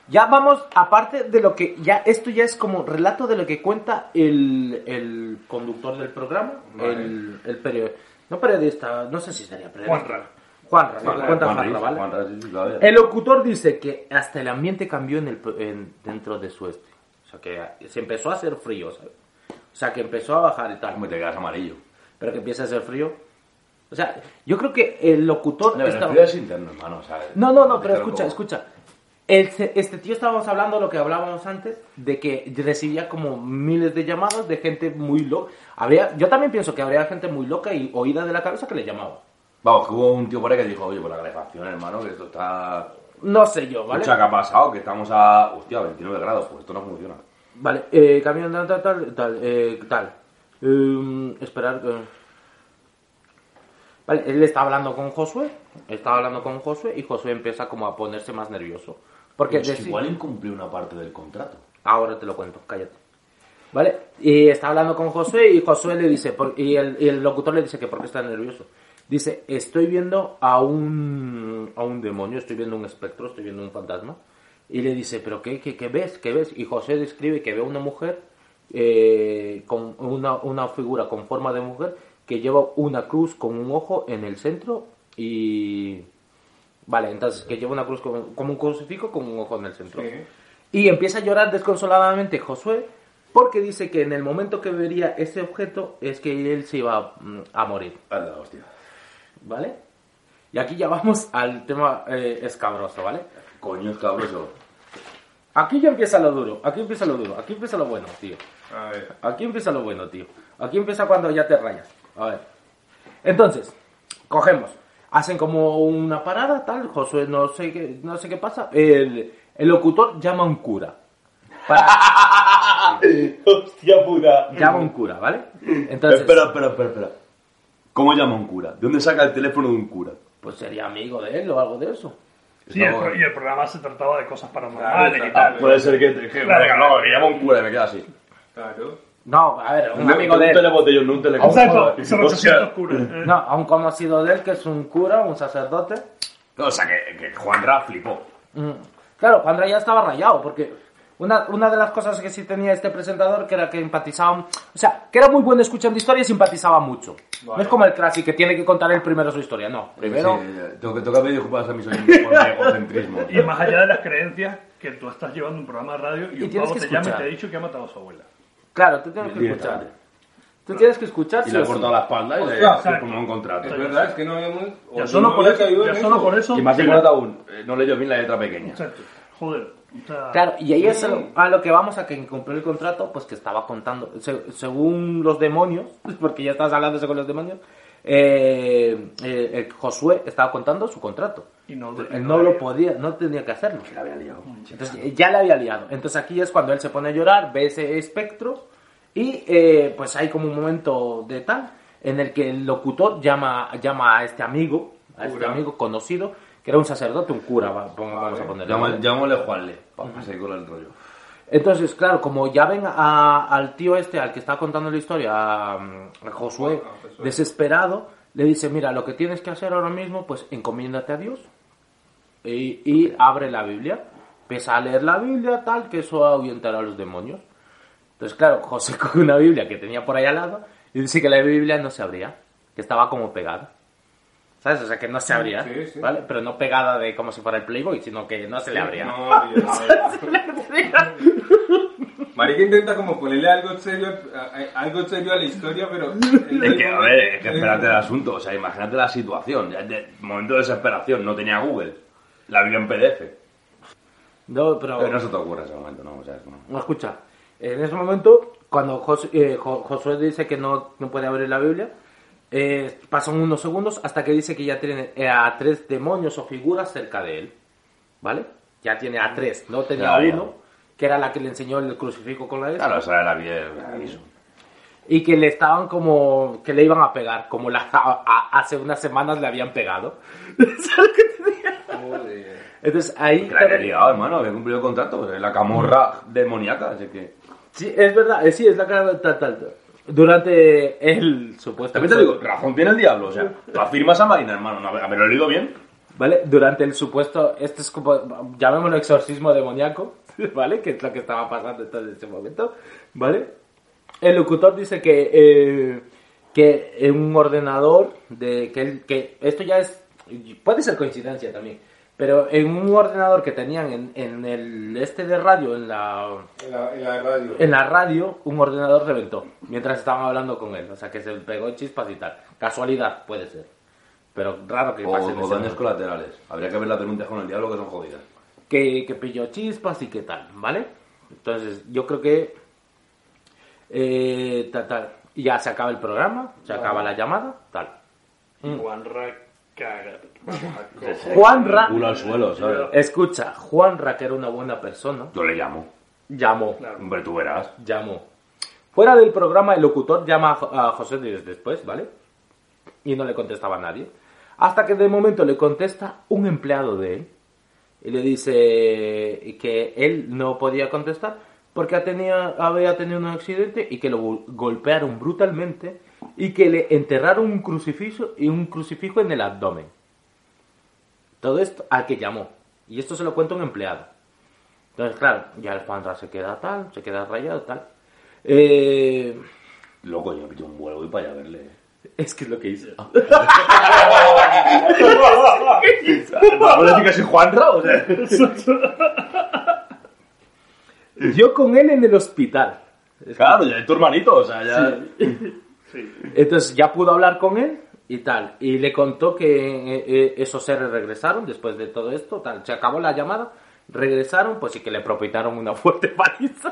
Ya vamos, aparte de lo que. ya Esto ya es como relato de lo que cuenta el, el conductor del programa, Vale. el, el periodista. No periodista, no sé si sería periodista. Juanra. Juanra, lo que Juan- cuenta Juan Juanra, ¿vale? Juan Ruiz, sí, sí, la veo. El locutor dice que hasta el ambiente cambió en el, en- dentro de su este. O sea, que se empezó a hacer frío, ¿sabes? O sea, que empezó a bajar y tal. Como te quedas amarillo. Pero que empieza a hacer frío. O sea, yo creo que el locutor... No, estaba- el frío es interno, hermano. o sea, no, no, no, pero escucha, como- escucha. El este tío estábamos hablando lo que hablábamos antes, de que recibía como miles de llamadas de gente muy loca. Habría, yo también pienso que habría gente muy loca y oída de la cabeza que le llamaba. Vamos, que hubo un tío por ahí que dijo, oye, por la calefacción, hermano, que esto está... No sé yo, ¿vale? Escucha, ¿qué ha pasado? Que estamos a, hostia, 29 grados, pues esto no funciona. Vale, eh, camión tal, tal, tal, tal, eh, tal. Em, esperar. eh. Vale, él está hablando con Josué, está hablando con Josué y Josué empieza como a ponerse más nervioso. Porque deci- igual incumplió una parte del contrato. Ahora te lo cuento, cállate. ¿Vale? Y está hablando con Josué y Josué le dice, por- y, el, y el locutor le dice que por qué está nervioso. Dice, estoy viendo a un, a un demonio, estoy viendo un espectro, estoy viendo un fantasma. Y le dice, ¿pero qué, qué, qué ves? ¿Qué ves? Y José describe que ve a una mujer, eh, con una, una figura con forma de mujer, que lleva una cruz con un ojo en el centro y... Vale, entonces, que lleva una cruz con- como un crucifijo con un ojo en el centro. Sí. Y empieza a llorar desconsoladamente Josué porque dice que en el momento que vería ese objeto es que él se iba mm, a morir, Anda, hostia. ¿vale? Y aquí ya vamos al tema eh, escabroso, ¿vale? Coño, es cabroso. Aquí ya empieza lo duro, aquí empieza lo duro, aquí empieza lo bueno, tío. A ver. Aquí empieza lo bueno, tío. Aquí empieza cuando ya te rayas. A ver. Entonces, cogemos. Hacen como una parada, tal. Josué no sé qué, no sé qué pasa. El, el locutor llama a un cura. Para- <laughs> Hostia puta. llama a un cura, ¿vale? Entonces, Espera, espera, espera, espera. ¿Cómo llama un cura? ¿De dónde saca el teléfono de un cura? pues sería amigo de él o algo de eso. Sí, el y el programa se trataba de cosas paranormales Claro, y claro. tal. Puede ser que, que, Claro. no, que llama un cura y me queda así. Claro. No, a ver, un No, amigo de Un él. telebotellón, no un telecom. Exacto, son O 800 sea, curas. eh. No, a un conocido de él que es un cura, un sacerdote. O sea, que, que Juan Ra flipó. Mm. Claro, Juan ya estaba rayado, porque una, una de las cosas que sí tenía este presentador que era que empatizaba, o sea, que era muy bueno escuchando historias y empatizaba mucho. No es como el clásico que tiene que contar él primero su historia, no. Primero, Sí, tengo que tocar pedir disculpas a mis oyentes <laughs> por mi egocentrismo. Y más allá de las creencias, que tú estás llevando un programa de radio y, Y un tienes pavo que te llama y te ha dicho que ha matado a su abuela. claro, tú tienes que escuchar. Tú tienes que escuchar. Y le ha cortado la espalda y le firmado un contrato. Es verdad, es que no habíamos. Ya solo, por había eso, ya solo por eso. Y más importante aún, eh, no leyó bien la letra pequeña. Exacto. Joder. O sea, Claro, y ahí es a lo- a lo que vamos a que incumplió el contrato, pues que estaba contando, se- según los demonios, <laughs> porque ya estás hablando con los demonios, eh, eh, el Josué estaba contando su contrato. Y no- Él no lo podía, no tenía que hacerlo. Entonces eh, ya le había liado. Entonces aquí es cuando él se pone a llorar, ve ese espectro y eh, pues hay como un momento de tal en el que el locutor llama, llama a este amigo, a este amigo conocido, que era un sacerdote, un cura, vamos a ponerle. Llama- Llamémosle Juanle, para seguir con el rollo. Entonces, claro, como ya ven a- al tío este, al que está contando la historia, a, a Josué, Ah, Josué. desesperado, le dice, mira, lo que tienes que hacer ahora mismo, pues encomiéndate a Dios y, y abre la Biblia. Empieza a leer la Biblia, tal, que eso ahuyentará a los demonios. Entonces, claro, José <laughs> coge una Biblia que tenía por ahí al lado y dice que la Biblia no se abría, que estaba como pegada. ¿Sabes? O sea, que no se abría, Sí, sí. ¿vale? Pero no pegada de como si fuera el Playboy, sino que no se le abría. No, <laughs> había. Marica intenta como ponerle algo serio, algo serio a la historia, pero... Es que, a ver, es que espérate el asunto. O sea, imagínate la situación. De- momento de desesperación, no tenía Google. La Biblia en PDF. No, pero... Pero no se te ocurre ese momento, ¿no? O sea, es como... No, escucha, en ese momento, cuando Jos- eh, Jo- Josué dice que no, no puede abrir la Biblia, eh, pasan unos segundos hasta que dice que ya tiene eh, a tres demonios o figuras cerca de él. ¿Vale? Ya tiene a tres, no tenía ya. uno, que era la que le enseñó el crucifijo con la S, Claro, esa era y que le estaban como, que le iban a pegar, como la, a- a- hace unas semanas le habían pegado. <laughs> ¿Sabes qué te digo? Joder. Entonces ahí... Había liado, hermano. Había cumplido el contrato. pues, es la camorra demoníaca. Así que... Sí, es verdad, eh, sí, es la cara de tal, tal, tal. Durante el supuesto... También te digo, razón tiene el diablo. O sea, <laughs> tú afirmas a Marina, hermano. ¿no? ¿Haberlo leído bien? ¿Vale? Durante el supuesto, este es como, llamémoslo exorcismo demoníaco, <laughs> ¿vale? Que es lo que estaba pasando en ese momento, ¿vale? El locutor dice que, eh, que en un ordenador, de, que, que esto ya es, puede ser coincidencia también, pero en un ordenador que tenían en, en el este de radio, en la, En la, en la radio. en la radio, un ordenador reventó mientras estaban hablando con él, o sea que se pegó chispas y tal. Casualidad, puede ser. Pero raro que O, pase o ese daños colaterales. Habría que ver las denuncias con el diablo que son jodidas. que, que pilló chispas y qué tal, ¿vale? Entonces, yo creo que eh, ya se acaba el programa, se acaba la llamada, tal. Mm. Juanra caga. Juanra, Culo al suelo, ¿sabes? escucha, Juanra, que era una buena persona, Yo le llamo. llamó, Claro. Hombre, tú verás. llamó. Fuera del programa, el locutor llama a Jo- a José días después, ¿vale? Y no le contestaba a nadie. Hasta que de momento le contesta un empleado de él. Y le dice que él no podía contestar porque tenía, había tenido un accidente y que lo gol- golpearon brutalmente y que le enterraron un crucifijo y un crucifijo en el abdomen. Todo esto al que llamó. Y esto se lo cuenta un empleado. Entonces, claro, ya el Juanra se queda tal, se queda rayado tal. Eh, Loco, yo me pillo un vuelo y para allá a verle. es que es lo que hice. ¿Vamos a decir que soy Juanra? O sea... <laughs> Yo con él en el hospital. Claro, ya es tu hermanito, o sea, ya... Sí. Entonces ya pudo hablar con él y tal. Y le contó que eh, eh, esos seres regresaron después de todo esto. Tal. Se acabó la llamada, regresaron, pues sí que le propinaron una <laughs> fuerte paliza.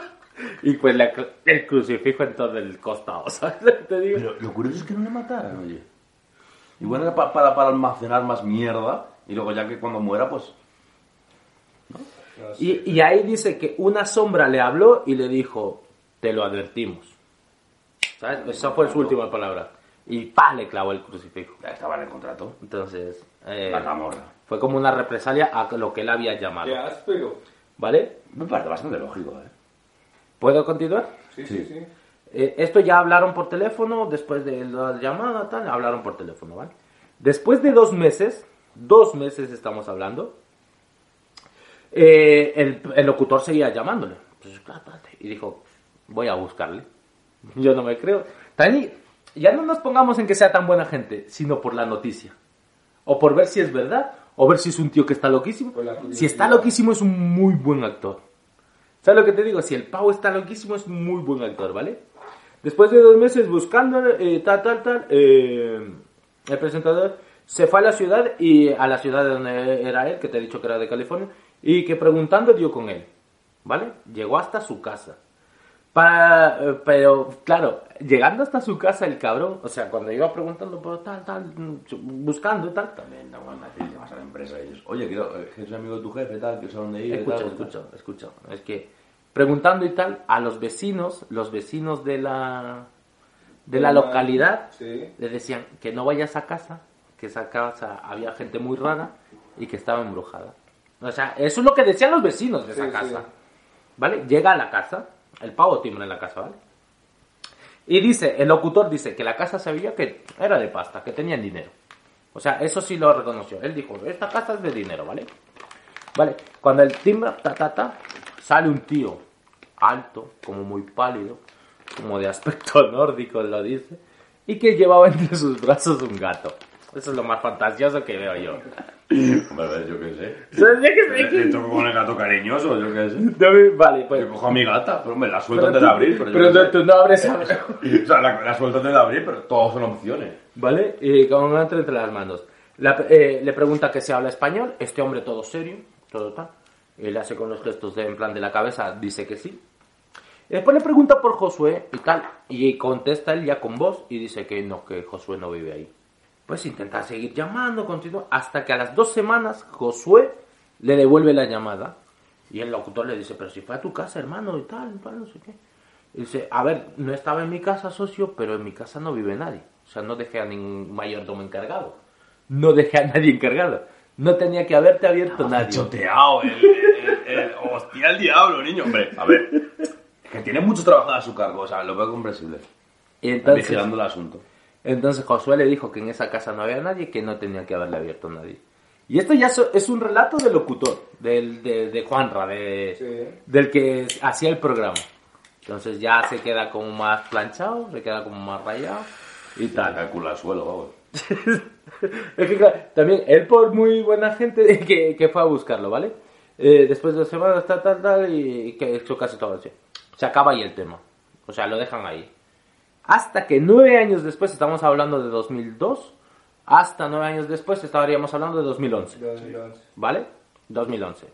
Y pues le- el crucifijo en todo el costado, <laughs> ¿sabes te digo? Pero lo curioso es que no le mataran, oye. Igual era pa- para, para almacenar más mierda y luego ya que cuando muera, pues... No sé. Y, y ahí dice que una sombra le habló y le dijo, te lo advertimos. ¿Sabes? Esa fue su última palabra. Y pa, le clavó el crucifijo. Ya estaba en el contrato. Entonces, eh, fue como una represalia a lo que él había llamado. Qué áspero. ¿Vale? Me parece bastante lógico, ¿eh? ¿Puedo continuar? Sí, sí, sí. Eh, esto ya hablaron por teléfono, después de la llamada, tal, hablaron por teléfono, ¿vale? Después de dos meses, dos meses estamos hablando, eh, el, el locutor seguía llamándole. Pues, y dijo, voy a buscarle. <laughs> Yo no me creo. También, ya no nos pongamos en que sea tan buena gente, sino por la noticia. O por ver si es verdad, o ver si es un tío que está loquísimo. Si está loquísimo es un muy buen actor. ¿Sabes lo que te digo? Si el pavo está loquísimo es un muy buen actor, ¿vale? Después de dos meses buscando eh, tal, tal, tal, eh, el presentador se fue a la ciudad y a la ciudad de donde era él, que te he dicho que era de California, y que preguntando dio con él, ¿vale? Llegó hasta su casa. Para, eh, pero, claro, llegando hasta su casa el cabrón, o sea, cuando iba preguntando por tal, tal, buscando y tal, También no van a decir, vas a la empresa y ellos. Oye, quiero, eh, que soy amigo de tu jefe, tal, que sé dónde ir. Escucha, tal, escucha, escucha. Es que preguntando y tal a los vecinos, los vecinos de la de la localidad Sí. le decían que no vayas a casa, que esa casa había gente muy rara y que estaba embrujada. O sea, eso es lo que decían los vecinos de esa Sí, casa. sí. ¿Vale? Llega a la casa, el pavo timbra en la casa, ¿vale? Y dice, el locutor dice que la casa se veía que era de pasta, que tenían dinero. O sea, eso sí lo reconoció. Él dijo, esta casa es de dinero, ¿vale? Vale, cuando el timbra, ta, ta, ta, sale un tío alto, como muy pálido, como de aspecto <laughs> nórdico, lo dice, y que llevaba entre sus brazos un gato. Eso es lo más fantasioso que veo yo. Ver, yo qué sé. ¿Sabes de qué que- toco con el gato cariñoso, yo qué sé. Vale, pues... Yo cojo a mi gata, pero me la suelto antes de abrir. Pero, pero tú, tú no abres a... <laughs> O sea, la, la suelto antes de abrir, pero todos son opciones. ¿Vale? Y con un gato entre las manos. La- eh, le pregunta que si habla español. Este hombre todo serio, todo tal. Y le hace con los gestos de, en plan de la cabeza, dice que sí. Y después le pregunta por Josué y tal. Y contesta él ya con voz y dice que no, que Josué no vive ahí. Pues intenta seguir llamando, continúa. Hasta que a las dos semanas Josué le devuelve la llamada. Y el locutor le dice, pero si fue a tu casa, hermano, y tal, tal, no sé qué. Y dice, a ver, no estaba en mi casa, socio, pero en mi casa no vive nadie. O sea, no dejé a ningún mayordomo encargado. No dejé a nadie encargado. No tenía que haberte abierto nadie. Choteado, el, el, el- el- hostia, el diablo, niño. Hombre, a ver. Es que tiene mucho trabajo a su cargo, o sea, lo veo comprensible. Y entonces, vigilando el asunto. Entonces Josué le dijo que en esa casa no había nadie, que no tenía que haberle abierto a nadie. Y esto ya es un relato del locutor, del, de, de Juanra, de, Sí. del que hacía el programa. Entonces ya se queda como más planchado, se queda como más rayado y tal. Calcula el suelo, vamos. <laughs> Es que, claro, también él por muy buena gente <laughs> que, que fue a buscarlo, ¿vale? Eh, después de dos semanas, tal, tal, tal, y que hecho casi todo así. Se acaba ahí el tema. O sea, lo dejan ahí. Hasta que nueve años después, estamos hablando de 2002, hasta nueve años después estaríamos hablando de 2011. Dos, dos. ¿Vale? 2011.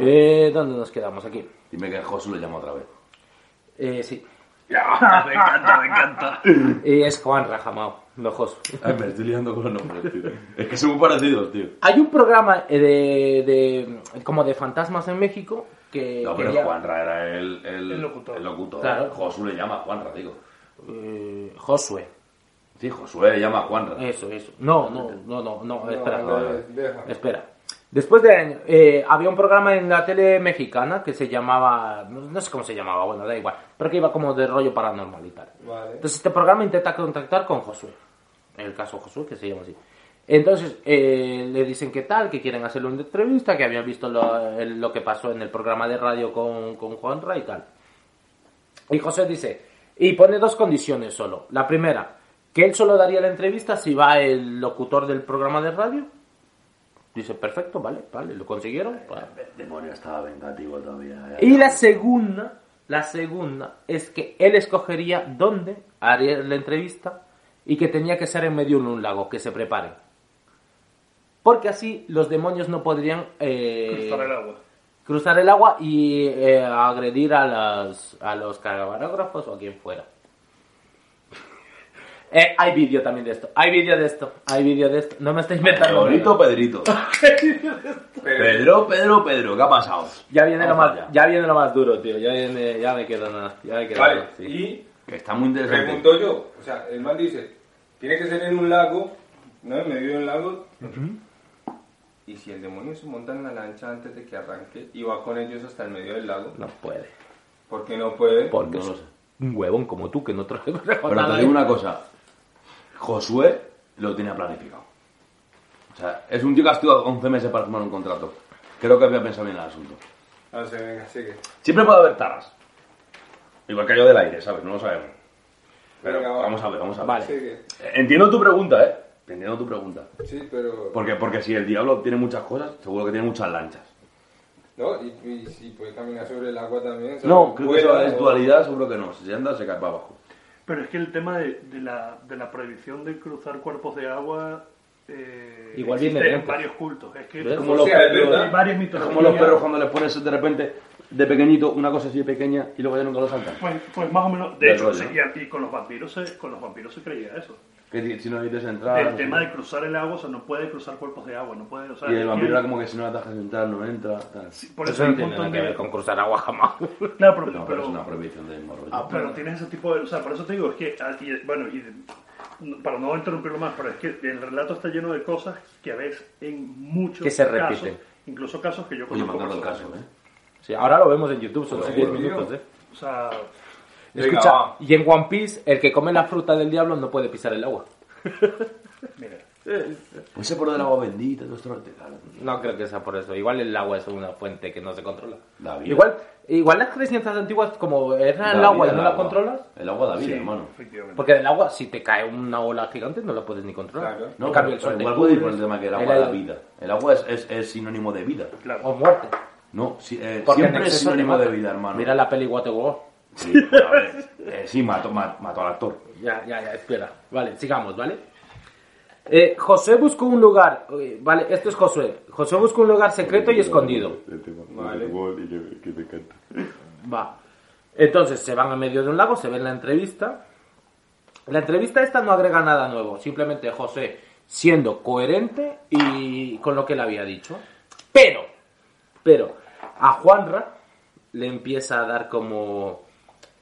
Eh, ¿Dónde nos quedamos? Aquí. Dime que Josu le llama otra vez. Eh, sí. <laughs> me encanta, me encanta. Eh, es Juan Rajamao, no Josu. Ay, me estoy liando con los nombres, tío. Es que son muy parecidos, tío. Hay un programa eh, de, de- como de fantasmas en México que No, pero quería- Juanra era el, el, El locutor. el locutor. Claro. Josu le llama Juanra, digo. Eh, Josué. Sí, Josué llama a Juanra. Eso, eso. No, no, no, no, no, espera. no, deja. Espera. Después de años, eh, había un programa en la tele mexicana que se llamaba, no, no sé cómo se llamaba, bueno, da igual, pero que iba como de rollo paranormal y tal. Vale. Entonces este programa intenta contactar con Josué, en el caso Josué, que se llama así. Entonces eh, le dicen que tal, que quieren hacerle una entrevista, que habían visto lo que pasó en el programa de radio con, con Juanra y tal. Y José dice, y pone dos condiciones solo. La primera, que él solo daría la entrevista si va el locutor del programa de radio. Dice, perfecto, vale, vale, lo consiguieron. Vale. El demonio estaba vengativo todavía. Y la segunda, la segunda es que él escogería dónde haría la entrevista y que tenía que ser en medio de un lago, que se preparen. Porque así los demonios no podrían eh, Cruzar el agua. Cruzar el agua y eh, agredir a, las, a los camarógrafos o a quien fuera. <laughs> Eh, hay vídeo también de esto, hay vídeo de esto, hay vídeo de esto. No me estoy inventando. Pedrito. Pedrito. <laughs> Pedro, Pedro, Pedro, ¿qué ha pasado? Ya viene, lo más, allá. ya viene lo más duro, tío. Ya, viene, ya me quedo nada. Ya me quedo Vale, nada, sí. y Que está muy interesante. pregunto yo, o sea, el man dice, tiene que ser en un lago, ¿no? En medio de un lago. Y si el demonio se monta en la lancha antes de que arranque y va con ellos hasta el medio del lago, No puede. ¿por qué no puede? Porque No lo sé. un huevón como tú que no trae <laughs> Pero te digo una cosa. Josué lo tenía planificado. O sea, es un tío que ha estudiado 11 meses para firmar un contrato. Creo que había pensado bien el asunto. No sé, venga, sigue. Siempre puede haber taras. Igual que yo del aire, ¿sabes? No lo sabemos. Pero Venga, va. vamos a ver, vamos a ver. Vale. Sigue. Entiendo tu pregunta, ¿eh? Entiendo tu pregunta. Sí, pero... Porque, porque si el diablo tiene muchas cosas, seguro que tiene muchas lanchas. ¿No? Y, y si puede caminar sobre el agua también. ¿sabes? No, creo que eso es dualidad, seguro que no. Si se anda, se cae para abajo. Pero es que el tema de, de la, de la prohibición de cruzar cuerpos de agua eh, Igual existe viene de en antes. varios cultos. Es que. Como O los, sea, perros, varias mitologías. como los perros cuando les pones de repente de pequeñito una cosa así de pequeña y luego ya nunca lo saltan. Pues, pues más o menos, de hecho, rollo, ¿no? y, con los vampiros se, con los vampiros se creía eso. Que si no evites entrar. el tema de cruzar el agua, o sea, no puede cruzar cuerpos de agua, no puede, o sea, Y el vampiro que- era como que si no la dejas entrar, no entra. Tal. por Eso eso no tiene nada que ver de con cruzar agua jamás. <laughs> Claro, pero, No, pero pero- es una prohibición del morro. Ah, pero tienes ese tipo de... O sea, por eso te digo, es que... ah, y, bueno, y de- para no interrumpirlo más, pero es que el relato está lleno de cosas que a veces en muchos Que se casos, repiten. incluso casos que yo Oye, conozco caso. ¿eh? Sí, ahora lo vemos en YouTube, son Joder, 10 tío. minutos, eh. O sea, Escucha, y en One Piece, el que come la fruta del diablo no puede pisar el agua. <laughs> mira, Pues ese por del agua bendita, todo esto. claro. No creo que sea por eso. Igual el agua es una fuente que no se controla. La vida. Igual, igual las creencias antiguas, como era el agua y no el la agua. controlas, El agua da vida, sí, hermano. porque del agua, si te cae una ola gigante, no la puedes ni controlar. Claro. No, en cambio, pero el sol igual puede ir por el tema que el el agua da vida. El agua es, es, es sinónimo de vida. Claro. O muerte. No, sí, eh, Porque en siempre es sinónimo de vida, hermano. Mira la peli Waterworld. Sí, a ver, eh, sí, mató, ma- mató al actor. Ya, ya, ya, espera. Vale, sigamos, ¿vale? Eh, José buscó un lugar, eh, vale, esto es Josué. José buscó un lugar secreto y escondido. Vale. Va. Entonces se van a medio de un lago, se ve la entrevista. La entrevista esta no agrega nada nuevo, simplemente José siendo coherente y con lo que él había dicho. Pero, pero, a Juanra le empieza a dar como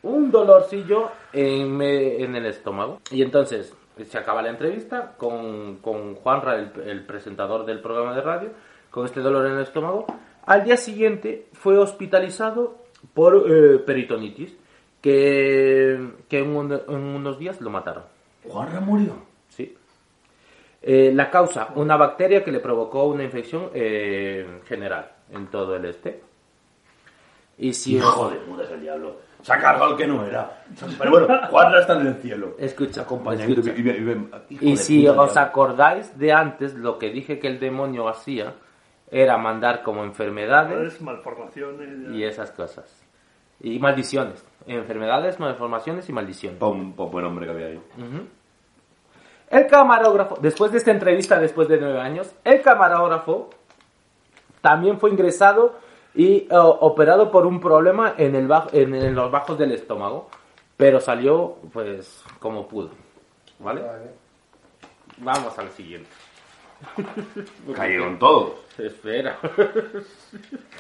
un dolorcillo en, me- en el estómago. Y entonces se acaba la entrevista con, con Juanra, el, el presentador del programa de radio, con este dolor en el estómago. Al día siguiente fue hospitalizado por eh, peritonitis, que, que en, un- en unos días lo mataron. Juanra murió. Sí. Eh, la causa, una bacteria que le provocó una infección eh, general en todo el este. Y si Hijo de puta es el diablo. Se ha cargado el que no era. Pero bueno, Juanra está en el cielo. Escucha, Acompañamiento. escucha. Y, y- y- hijo Y de si puta, os acordáis de antes, lo que dije que el demonio hacía era mandar como enfermedades Es malformaciones. y esas cosas. Y maldiciones. Enfermedades, malformaciones y maldiciones. Pon, pon buen hombre que había ahí. El camarógrafo, después de esta entrevista, después de nueve años, el camarógrafo también fue ingresado y eh, operado por un problema en, el bajo- en, en los bajos del estómago, pero salió pues como pudo. ¿Vale? Vamos al siguiente. <laughs> Cayeron todos. Espera. <laughs>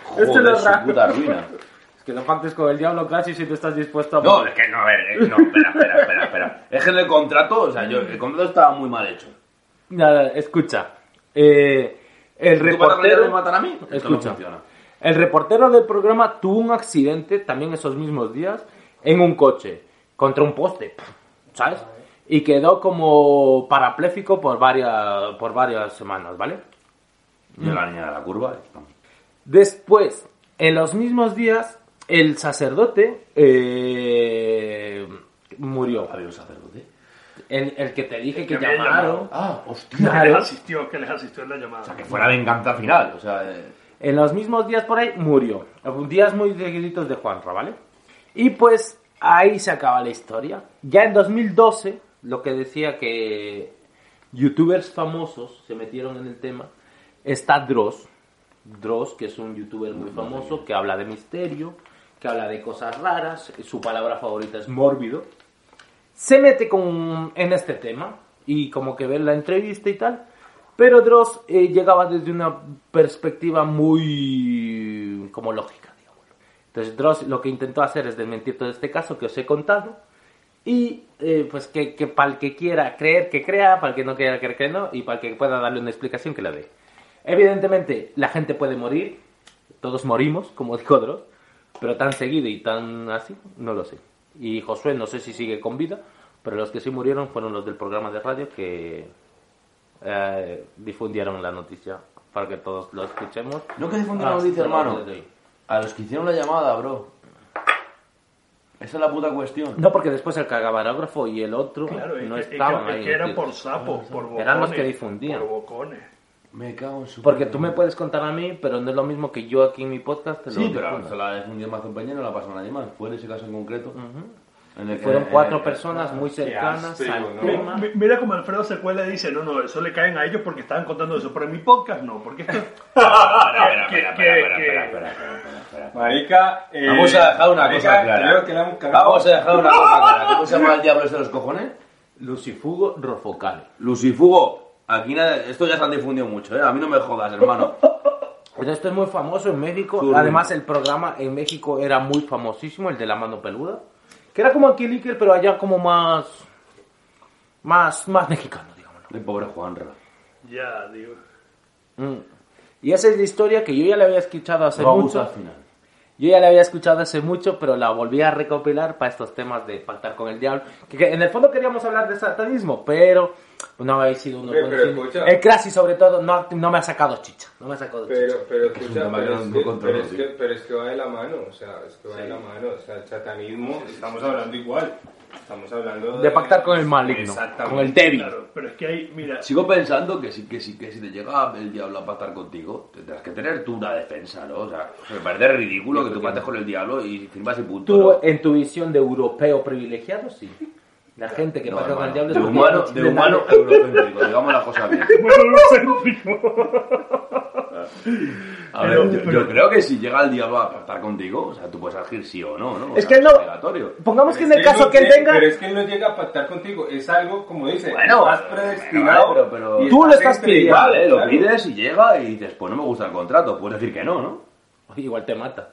Joder, Este lo su puta ruina. Es que no pactes con el diablo casi si tú estás dispuesto a... No, es que no, a ver, eh, no, espera, espera, espera, espera. Es que en el contrato, o sea, yo, el contrato estaba muy mal hecho. Nada, escucha. Eh, el ¿Tú vas a reportero... de matar a mí? Esto no Escucha. funciona. El reportero del programa tuvo un accidente también esos mismos días en un coche contra un poste, ¿sabes? Y quedó como parapléjico por varias, por varias semanas, ¿vale? Yo la niña de la curva. Después, en los mismos días, el sacerdote eh, murió. Había un sacerdote. El, el que te dije que, que llamaron. Ah, hostia. Que les asistió, que les asistió en la llamada. Que fuera venganza final, o sea... eh, En los mismos días por ahí murió. Días muy seguiditos de Juanra, ¿vale? Y pues ahí se acaba la historia. Ya en 2012, lo que decía que youtubers famosos se metieron en el tema, está Dross. Dross, que es un youtuber muy famoso, que habla de misterio, que habla de cosas raras, su palabra favorita es mórbido. Se mete con, en este tema y como que ve la entrevista y tal. Pero Dross eh, llegaba desde una perspectiva muy como lógica, digámoslo. Entonces Dross lo que intentó hacer es desmentir todo este caso que os he contado y eh, pues que, que para el que quiera creer que crea, para el que no quiera creer que no y para el que pueda darle una explicación que la dé. Evidentemente la gente puede morir, todos morimos, como <laughs> dijo Dross, pero tan seguido y tan así, no lo sé. Y Josué no sé si sigue con vida, pero los que sí murieron fueron los del programa de radio que eh, difundieron la noticia para que todos lo escuchemos. No que difundieron Ah, la noticia, no, hermano. no, no, no. A los que hicieron la llamada, bro. Esa es la puta cuestión. No, porque después el cagabarógrafo y el otro Claro, no que, es que- estaban es ahí. que eran por sapos, por bocones. Eran los que difundían. Por bocones. Me cago en su Porque tú me puedes contar a mí, pero no es lo mismo que yo aquí en mi podcast te lo Sí, pero se la difundió Peña y no la pasó a nadie más. Fue en ese caso en concreto. En el Fueron en cuatro el- personas muy cercanas asco, al ¿no? tema. Mi- Mira como Alfredo se cuela y dice, no, no, eso le caen a ellos porque estaban contando eso, pero en mi podcast no, porque esto... <laughs> <laughs> Marica, eh, Vamos a dejar una marica, cosa clara. Creo que la hemos cagado. Vamos a dejar una cosa clara. ¿Cómo se llama el diablo este de los cojones? Lucifugo rofocale. Lucifugo. Aquí nada, esto ya se han difundido mucho, ¿eh? A mí no me jodas, hermano. Pues esto es muy famoso en México. Además, el programa en México era muy famosísimo, el de la mano peluda. Que era como aquí Licker, pero allá como más. Más, más mexicano, digámoslo. El pobre Juanra. Ya, digo. Mm. Y esa es la historia que yo ya le había escuchado hace Vamos mucho. al final. Yo ya la había escuchado hace mucho, pero la volví a recopilar para estos temas de pactar con el diablo. Que, que en el fondo queríamos hablar de satanismo, pero no habéis sido buenos pero escucha. El Crasi, sobre todo, no, no me ha sacado chicha. No me ha sacado chicha. Pero, pero un escucha, que pero es que, pero, es sí. que, pero es que va de la mano, o sea, es que va de la mano, o sea, el satanismo, estamos hablando igual, estamos hablando De pactar con el maligno, con el débil. Claro, pero es que hay, mira, Sigo pensando que sí, que sí, que si te llega el diablo a pactar contigo, tendrás que tener tú una defensa, ¿no? O sea, me parece ridículo que tú pates con el diablo y firmas y punto. Tú, ¿no? en tu visión de europeo privilegiado, sí. La gente que No, pacta con el diablo de humano, no de humano eurocéntrico, digamos las cosas bien. <laughs> <laughs> A ver, Pero- yo, pero- yo creo que si llega el diablo a pactar contigo, o sea, tú puedes elegir sí o no, ¿no? O Es sea, que no. obligatorio. Pongamos que en el caso no que él tenga. Pero es que él no llega a pactar contigo, es algo, como dice, Bueno, estás predestinado. pero- pero- y Tú lo estás pidiendo, Vale, lo claro. pides y llega y dices, pues no me gusta el contrato, puedes decir que no, ¿no? Igual te mata.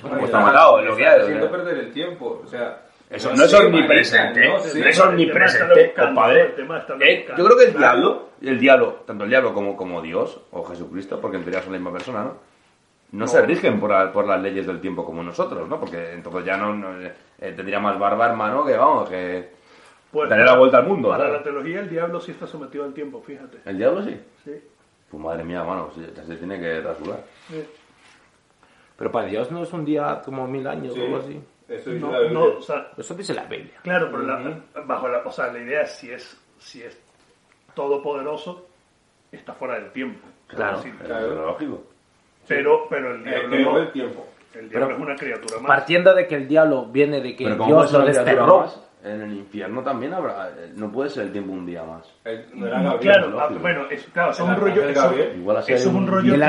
Bueno, pues está matado, es lo que hay. o haciendo sea. perder el tiempo, o sea... Eso no es omnipresente, marica, no no es omnipresente, compadre. Eh, yo creo que el diablo, el diablo, tanto el diablo como, como Dios o Jesucristo, porque en teoría son la misma persona, ¿no? No, se rigen por, la- por las leyes del tiempo como nosotros, ¿no? Porque entonces ya no, no, eh, tendría más barba, hermano, que vamos, que Pues, daré la vuelta al mundo. Para la teología el diablo sí está sometido al tiempo, fíjate. ¿El diablo sí? Sí. Pues madre mía, mano, ya se tiene que rasurar. Sí. Pero para Dios no es un día como mil años Sí, o algo así. Eso dice No, la Biblia. no, o sea, Eso dice la Biblia. claro, pero la- bajo la, o sea, la idea es si es, si es todopoderoso, está fuera del tiempo. Claro. Sí, Eso Claro. es lógico. pero, pero el Eh, diablo creo no. el tiempo. El diablo Pero- es una criatura más. Partiendo de que el diablo viene de que Pero ¿cómo Dios lo una criatura desterró. más? en el infierno también habrá. eh, No puede ser el tiempo un día más. El- no era No, Gabriel, claro, es ah, bueno, es, claro, es El un rollo. arcángel Eso, Gabriel. Igual así eso es un rollo. El.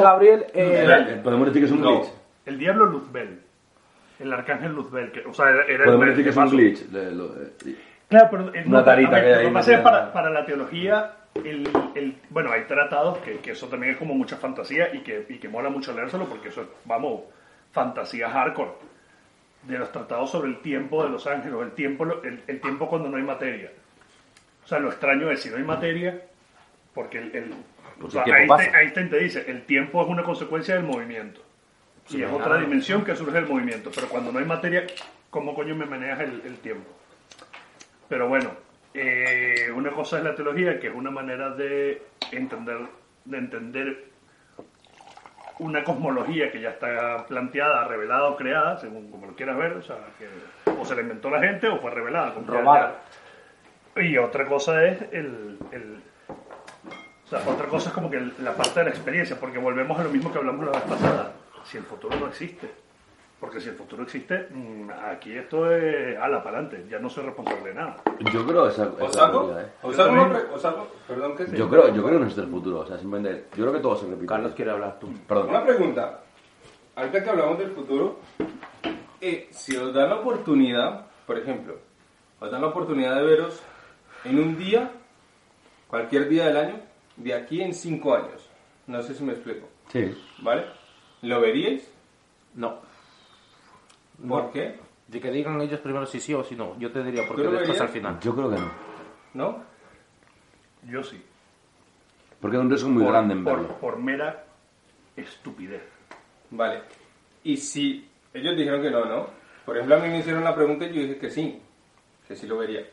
Gabriel. eh, Eh, Podemos decir que es un glitch. El diablo Luzbel. El arcángel Luzbel. Que, o sea, era, era Podemos el- decir que es un glitch. de lo- eh, Claro, pero Una tarita ver, que hay Lo ahí que pasa es para, para la teología, el, el- bueno, hay tratados que, que eso también es como mucha fantasía y que, y que mola mucho leérselo porque eso es, vamos, fantasía hardcore. De los tratados sobre el tiempo de los ángeles, el tiempo, el, el tiempo cuando no hay materia. O sea, lo extraño es si no hay materia, porque el, el- Pues o sea. Einstein te dice, el tiempo es una consecuencia del movimiento. Y es otra dimensión que surge del movimiento. Pero cuando no hay materia, ¿cómo coño me manejas el, el tiempo? Pero bueno, eh, una cosa es la teología, que es una manera de entender, de entender una cosmología que ya está planteada, revelada o creada, según como lo quieras ver, o sea, que o se la inventó la gente o fue revelada. Robada. Y otra cosa es el, el- o sea, otra cosa es como que la parte de la experiencia, porque volvemos a lo mismo que hablamos la vez pasada. Si el futuro no existe, porque si el futuro existe, mm, aquí esto es ala para adelante, ya no soy responsable de nada. Yo creo esa, ¿Os esa ¿eh? ¿Os hago una pre- os hago- Perdón que Yo creo, yo creo que no existe el futuro. O sea, simplemente. Yo creo que todo se repite. Carlos quiere hablar tú. Perdón. Una pregunta. Ahorita que hablamos del futuro, eh, si os dan la oportunidad, por ejemplo, os dan la oportunidad de veros en un día, cualquier día del año, de aquí en cinco años. No sé si me explico. Sí. ¿Vale? ¿Lo veríais? No. ¿Por qué? De que digan ellos primero si sí o si no. Yo te diría, porque ¿Tú lo después verías? al final. Yo creo que no. ¿No? Yo sí. Porque es un riesgo muy por, grande en por- verlo. por mera estupidez. Vale. Y si ellos dijeron que no, ¿no? Por ejemplo, a mí me hicieron la pregunta y yo dije que sí, que sí lo vería.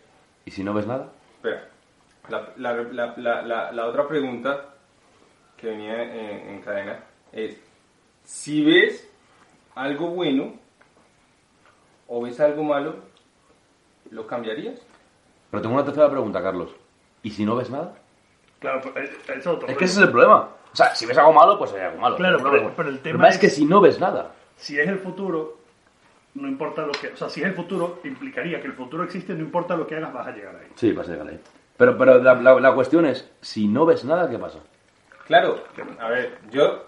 ¿Y si no ves nada? Espera, la, la, la, la, la, la otra pregunta que venía en, en cadena es, si ves algo bueno o ves algo malo, ¿lo cambiarías? Pero tengo una tercera pregunta, Carlos. ¿Y si no ves nada? Claro, es, es otro. Es que ese es el problema. O sea, si ves algo malo, pues hay algo malo. Claro, No, pero- pero el tema es es- que si no ves nada. Si es el futuro, no importa lo que... O sea, si es el futuro, implicaría que el futuro existe, no importa lo que hagas, vas a llegar ahí. Sí, vas a llegar ahí. Pero, pero la, la- la cuestión es, si no ves nada, ¿qué pasa? Claro, a ver, yo...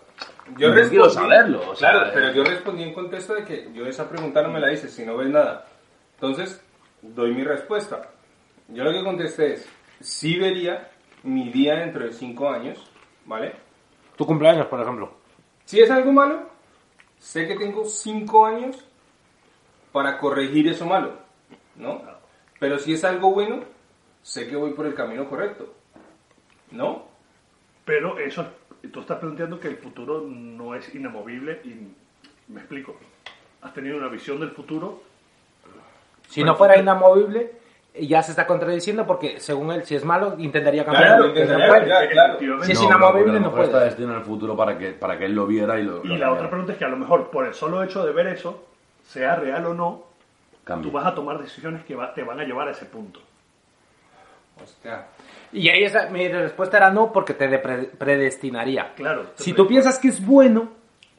Yo No quiero saberlo, o sea, claro, eh. pero yo respondí en contexto de que yo esa pregunta no me la hice si no ves nada. Entonces, doy mi respuesta. Yo lo que contesté es, sí vería mi día dentro de cinco años, ¿vale? Tu cumpleaños, por ejemplo. Si es algo malo, sé que tengo cinco años para corregir eso malo, ¿no? Pero si es algo bueno, sé que voy por el camino correcto, ¿no? Pero eso, tú estás planteando que el futuro no es inamovible y me explico. Has tenido una visión del futuro. Si no fuera inamovible, ya se está contradiciendo porque, según él, si es malo, intentaría cambiarlo. Claro, puede. claro. Si es inamovible, no mejor está puede. destinado el futuro para que, para que él lo viera y lo Y lo la cambiara. otra pregunta es que a lo mejor por el solo hecho de ver eso, sea real o no, Cambia. tú vas a tomar decisiones que va- te van a llevar a ese punto. Hostia. Y ahí esa, mi respuesta era no, porque te de- pre- predestinaría. Claro. te Si tú piensas que es bueno,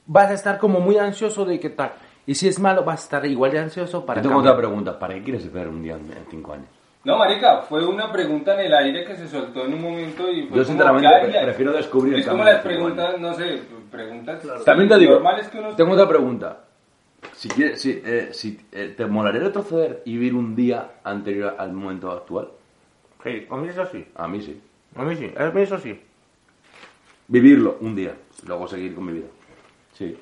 vas a estar como muy ansioso de qué tal. Y si es malo, vas a estar igual de ansioso para Yo tengo cambiar. otra pregunta. ¿Para qué quieres ver un día en, cinco años? No, marica, fue una pregunta en el aire que se soltó en un momento y fue Yo, sinceramente, pre- prefiero descubrir el Es como las preguntas, no sé, preguntas También te digo, que uno... tengo otra pregunta. Si, quieres, si, eh, si eh, ¿Te molaría retroceder y vivir un día anterior al momento actual? Sí, a mí eso sí. A mí sí. A mí sí. A mí eso sí. Vivirlo un día, luego seguir con mi vida. Sí.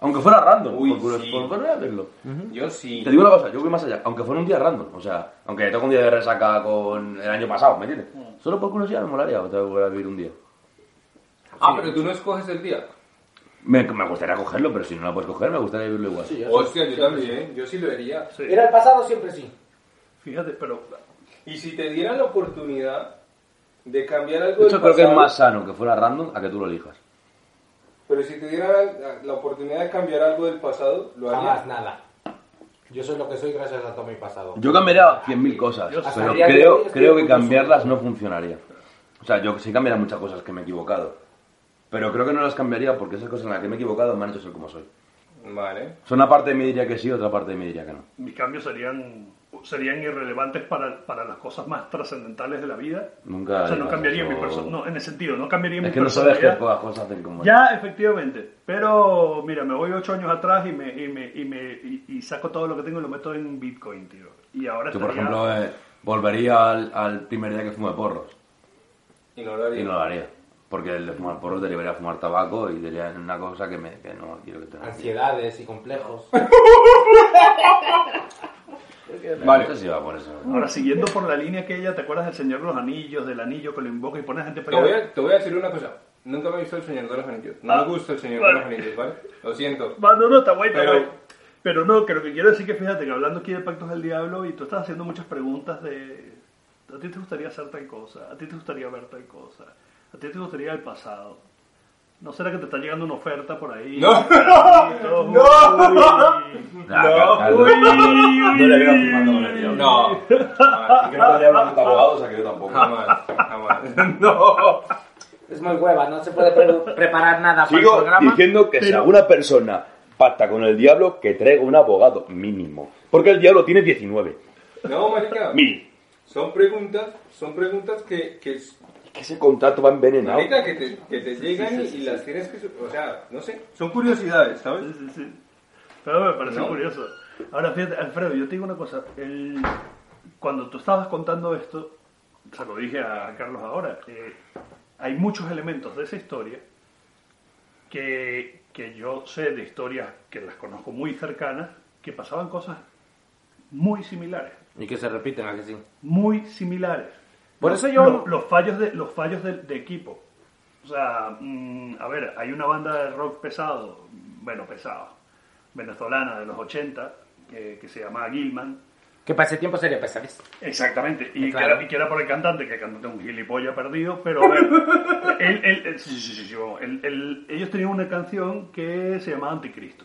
Aunque fuera random, Uy, por, por- sí. por- por verlo. Yo sí. Te digo una cosa, yo voy más allá, aunque fuera un día random, o sea, aunque tengo un día de resaca con el año pasado, ¿me entiendes? Solo por curiosidad me molaría otra vez volver a vivir un día. Ah, pero tú no escoges el día. Me, me gustaría cogerlo, pero si no lo puedes coger, me gustaría vivirlo igual. Hostia, yo también, yo sí lo haría. Sí. Era el pasado, siempre sí. Fíjate, pero Y si te dieran la oportunidad de cambiar algo De del creo que es pasado, más sano que fuera random a que tú lo elijas. Pero si te dieran la, la oportunidad de cambiar algo del pasado, lo Jamás harías. nada. Yo soy lo que soy gracias a todo mi pasado. Yo cambiaría 100.000 cosas, Yo pero creo, que cambiarlas no funcionaría. O sea, yo sí cambiaría muchas cosas que me he equivocado. Pero creo que no las cambiaría porque esas cosas en las que me he equivocado me han hecho ser como soy. Vale. Son una parte de mí diría que sí, otra parte de mí diría que no. mis cambios serían serían irrelevantes para, para las cosas más trascendentales de la vida. Nunca O sea, no cambiaría eso. mi personalidad. No, en el sentido, no cambiaría mi Es que no sabes qué personalidad. pocas cosas hacen como Ya, efectivamente. Pero, mira, me voy ocho años atrás y me, y me, y me y, y saco todo lo que tengo y lo meto en Bitcoin, tío. Y ahora Yo, por estaría- ejemplo, eh, volvería al, al primer día que fumé porros. Y no lo haría. Y no lo haría. Porque el de fumar porros derivaría a fumar tabaco y sería una cosa que, me, que no quiero que tenga. Ansiedades y complejos. <laughs> <laughs> Va por eso. Ahora, siguiendo por la línea que ella, ¿te acuerdas del Señor de los Anillos, del anillo que lo invoca y pone a gente Te voy, a, te voy a decir una cosa. Nunca me he visto El Señor de los Anillos. No Ah, me gusta El Señor vale. de los Anillos, ¿vale? Lo siento. Va, no, no, está guay, está Pero-. Pero no, que lo que quiero decir que fíjate que hablando aquí de pactos del diablo y tú estás haciendo muchas preguntas de a ti te gustaría hacer tal cosa, a ti te gustaría ver tal cosa, a ti te gustaría el pasado. ¿No será que te está llegando una oferta por ahí? No. no, Nah, Carlos, no le veo fumando con el diablo. No. Y que no podría hablar con abogados, o sea que yo tampoco. Jamás. <laughs> Jamás. No. Es muy hueva, no se puede pre- preparar nada para el Sigo programa. diciendo que si Pero- alguna persona pacta con el diablo, que traiga un abogado mínimo. Porque el diablo tiene 19. No, marica. Mil. Son preguntas, son preguntas que, que Que ese contrato va envenenado. marica, que te, que te llegan y, y las tienes que... O sea, no sé. Son curiosidades, ¿sabes? Sí, sí, sí. Pero me parece No. curioso. Ahora, fíjate, Alfredo, yo te digo una cosa. El- Cuando tú estabas contando esto, se lo dije a Carlos ahora, eh, hay muchos elementos de esa historia que, que yo sé de historias que las conozco muy cercanas, que pasaban cosas muy similares. Y que se repiten, ¿a que sí? Muy similares. Por Los- eso yo- Los, los fallos, de, los fallos de, de equipo. O sea, mm, a ver, hay una banda de rock pesado, bueno, pesado, venezolana de los 80, que, que se llamaba Gilman. Que para ese tiempo sería pesadísimo. Exactamente, y, Claro. que era, y que era por el cantante, que el cantante es un gilipollas perdido, pero él- él- ellos tenían una canción que se llamaba Anticristo.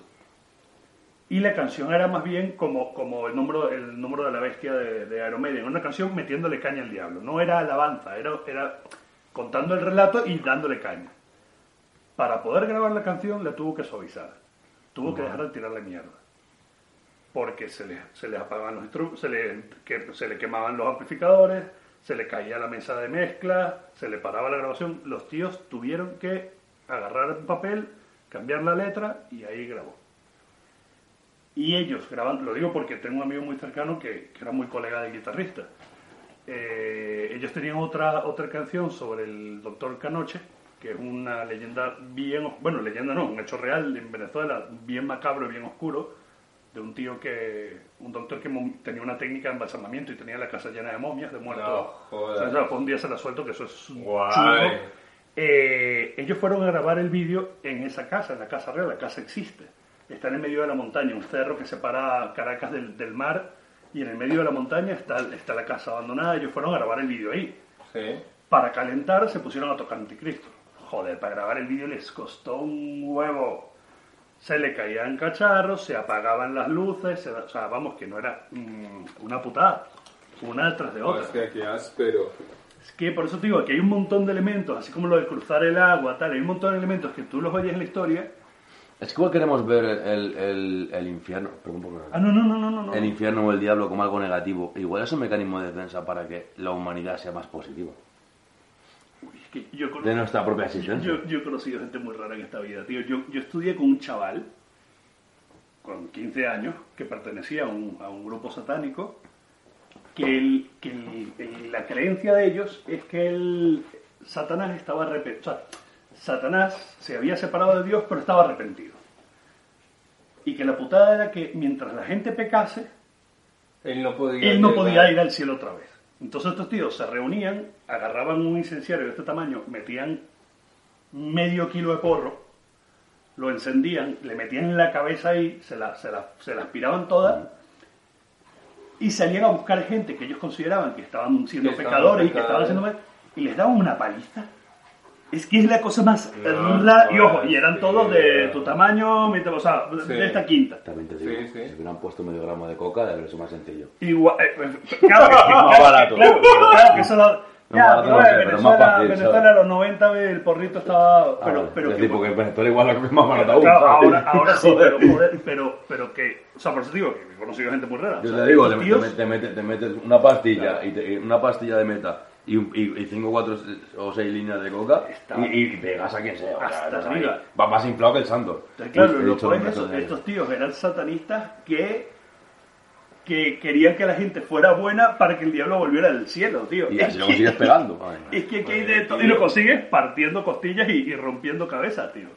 Y la canción era más bien como, como el, número, el número de la bestia de, de Iron Maiden, una canción metiéndole caña al diablo. No era alabanza, era, era contando el relato y dándole caña. Para poder grabar la canción la tuvo que suavizar. Tuvo que dejar de tirarle mierda porque se le, se le apagaban los se le, que, se le quemaban los amplificadores, se le caía la mesa de mezcla, se le paraba la grabación. Los tíos tuvieron que agarrar un papel, cambiar la letra y ahí grabó. Y ellos graban, lo digo porque tengo un amigo muy cercano que, que era muy colega del guitarrista. Eh, ellos tenían otra, otra canción sobre el doctor Canoche, que es una leyenda bien, bueno, leyenda no, un hecho real en Venezuela, bien macabro y bien oscuro, de un tío que, un doctor que tenía una técnica de embalsamamiento y tenía la casa llena de momias, de muertos. No, jodas. O sea, fue un día se la suelto que eso es Guay. churro. Eh, ellos fueron a grabar el vídeo en esa casa, en la casa real, la casa existe. Está en el medio de la montaña, un cerro que separa Caracas del, del mar, y en el medio de la montaña está, está la casa abandonada. Ellos fueron a grabar el vídeo ahí. Sí. Para calentar se pusieron a tocar Anticristo. Joder, para grabar el vídeo les costó un huevo. Se le caían cacharros, se apagaban las luces, se- o sea, vamos, que no era mm, una putada, una detrás de otra. Hostia, qué áspero. Es que por eso te digo que hay un montón de elementos, así como lo de cruzar el agua, tal, hay un montón de elementos que tú los oyes en la historia. Es que igual queremos ver el, el, el infierno, perdón Ah, no, no, no, no, no. el infierno o el diablo como algo negativo. Igual es un mecanismo de defensa para que la humanidad sea más positiva. Uy, es que yo, De nuestra propia existencia. yo, yo he conocido gente muy rara en esta vida, tío. Yo, yo estudié con un chaval con 15 años que pertenecía a un, a un grupo satánico que, el- que la creencia de ellos es que el Satanás estaba arrepentido. O sea, Satanás se había separado de Dios, pero estaba arrepentido. Y que la putada era que mientras la gente pecase, Él no podía. él no llegar. podía ir al cielo otra vez. Entonces estos tíos se reunían, agarraban un incenciario de este tamaño, metían medio kilo de porro, lo encendían, le metían en la cabeza ahí, se la, se la, se la aspiraban toda y salían a buscar gente que ellos consideraban que estaban siendo Que estaban pecadores y que estaban haciendo mal y les daban una paliza. Es que es la cosa más No, rara. Y ojo, y eran sí. todos de tu tamaño, mi- o sea, Sí. de esta quinta. También te digo, Sí, sí. si hubieran puesto medio gramo de coca, de haber sido más sencillo. Igual, eh, eh, <laughs> claro, que- Más claro, barato. claro, claro que eso lo- Ya, pero, no pero más Venezuela, fácil, Venezuela ¿sabes? a los 90 el porrito estaba... Ah, Pero, vale. pero es que- decir, porque en Venezuela igual es más barato aún. Claro, ahora, ahora sí, pero, <laughs> joder, pero, pero que... O sea, por eso te digo que he conocido gente muy rara. o Yo sea, te digo, te, tíos- te metes, te metes una pastilla, y te- una pastilla de meta y, y, y cinco, cuatro o seis líneas de coca Está- y, y pegas a quien sea. Hasta o sea, arriba. Va más inflado que el santo. Entonces, claro, los estos tíos eran satanistas que, que querían que la gente fuera buena para que el diablo volviera del cielo, tío. Y así lo consigues pegando. <laughs> Ay, Es que aquí hay de todo. Y lo consigues partiendo costillas y, y rompiendo cabezas, tío.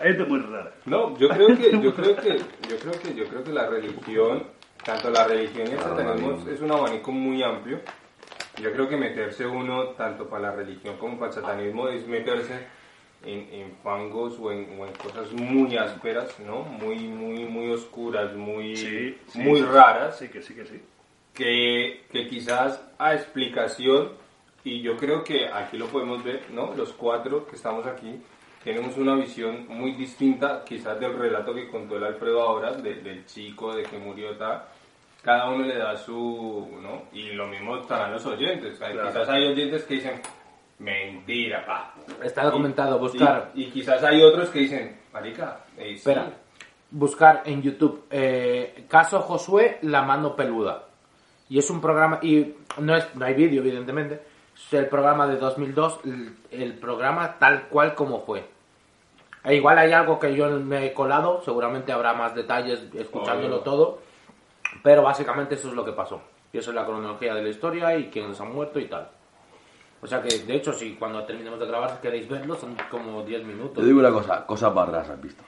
Hay gente muy rara. No, yo creo que, yo creo que, yo creo que, yo creo que la religión, tanto la religión y el satanismo es un abanico muy amplio. Yo creo que meterse uno, tanto para la religión como para el satanismo, es meterse en, en fangos o en, o en cosas muy ásperas, ¿no? Muy, muy, muy oscuras, muy, Sí, sí, muy raras Sí, que sí, que sí. que, que quizás a explicación, y yo creo que aquí lo podemos ver, ¿no? Los cuatro que estamos aquí tenemos una visión muy distinta quizás del relato que contó el Alfredo ahora, de- del chico, de que murió tal. Cada uno le da su, ¿no? Y lo mismo están los oyentes. Hay- Claro. Quizás hay oyentes que dicen, mentira, pa. Está documentado, buscar. Y, y quizás hay otros que dicen, marica, eh, sí". Espera, buscar en YouTube eh, Caso Josué, la mano peluda. Y es un programa, y no, es, no hay vídeo, evidentemente, es el programa de 2002, el, el programa tal cual como fue. E igual hay algo que yo me he colado, seguramente habrá más detalles escuchándolo Obvio. todo, pero básicamente eso es lo que pasó. Y eso es la cronología de la historia y quiénes han muerto y tal. O sea que, de hecho, si cuando terminemos de grabar, si queréis verlo, son como 10 minutos. Te digo una cosa, cosas barras has visto.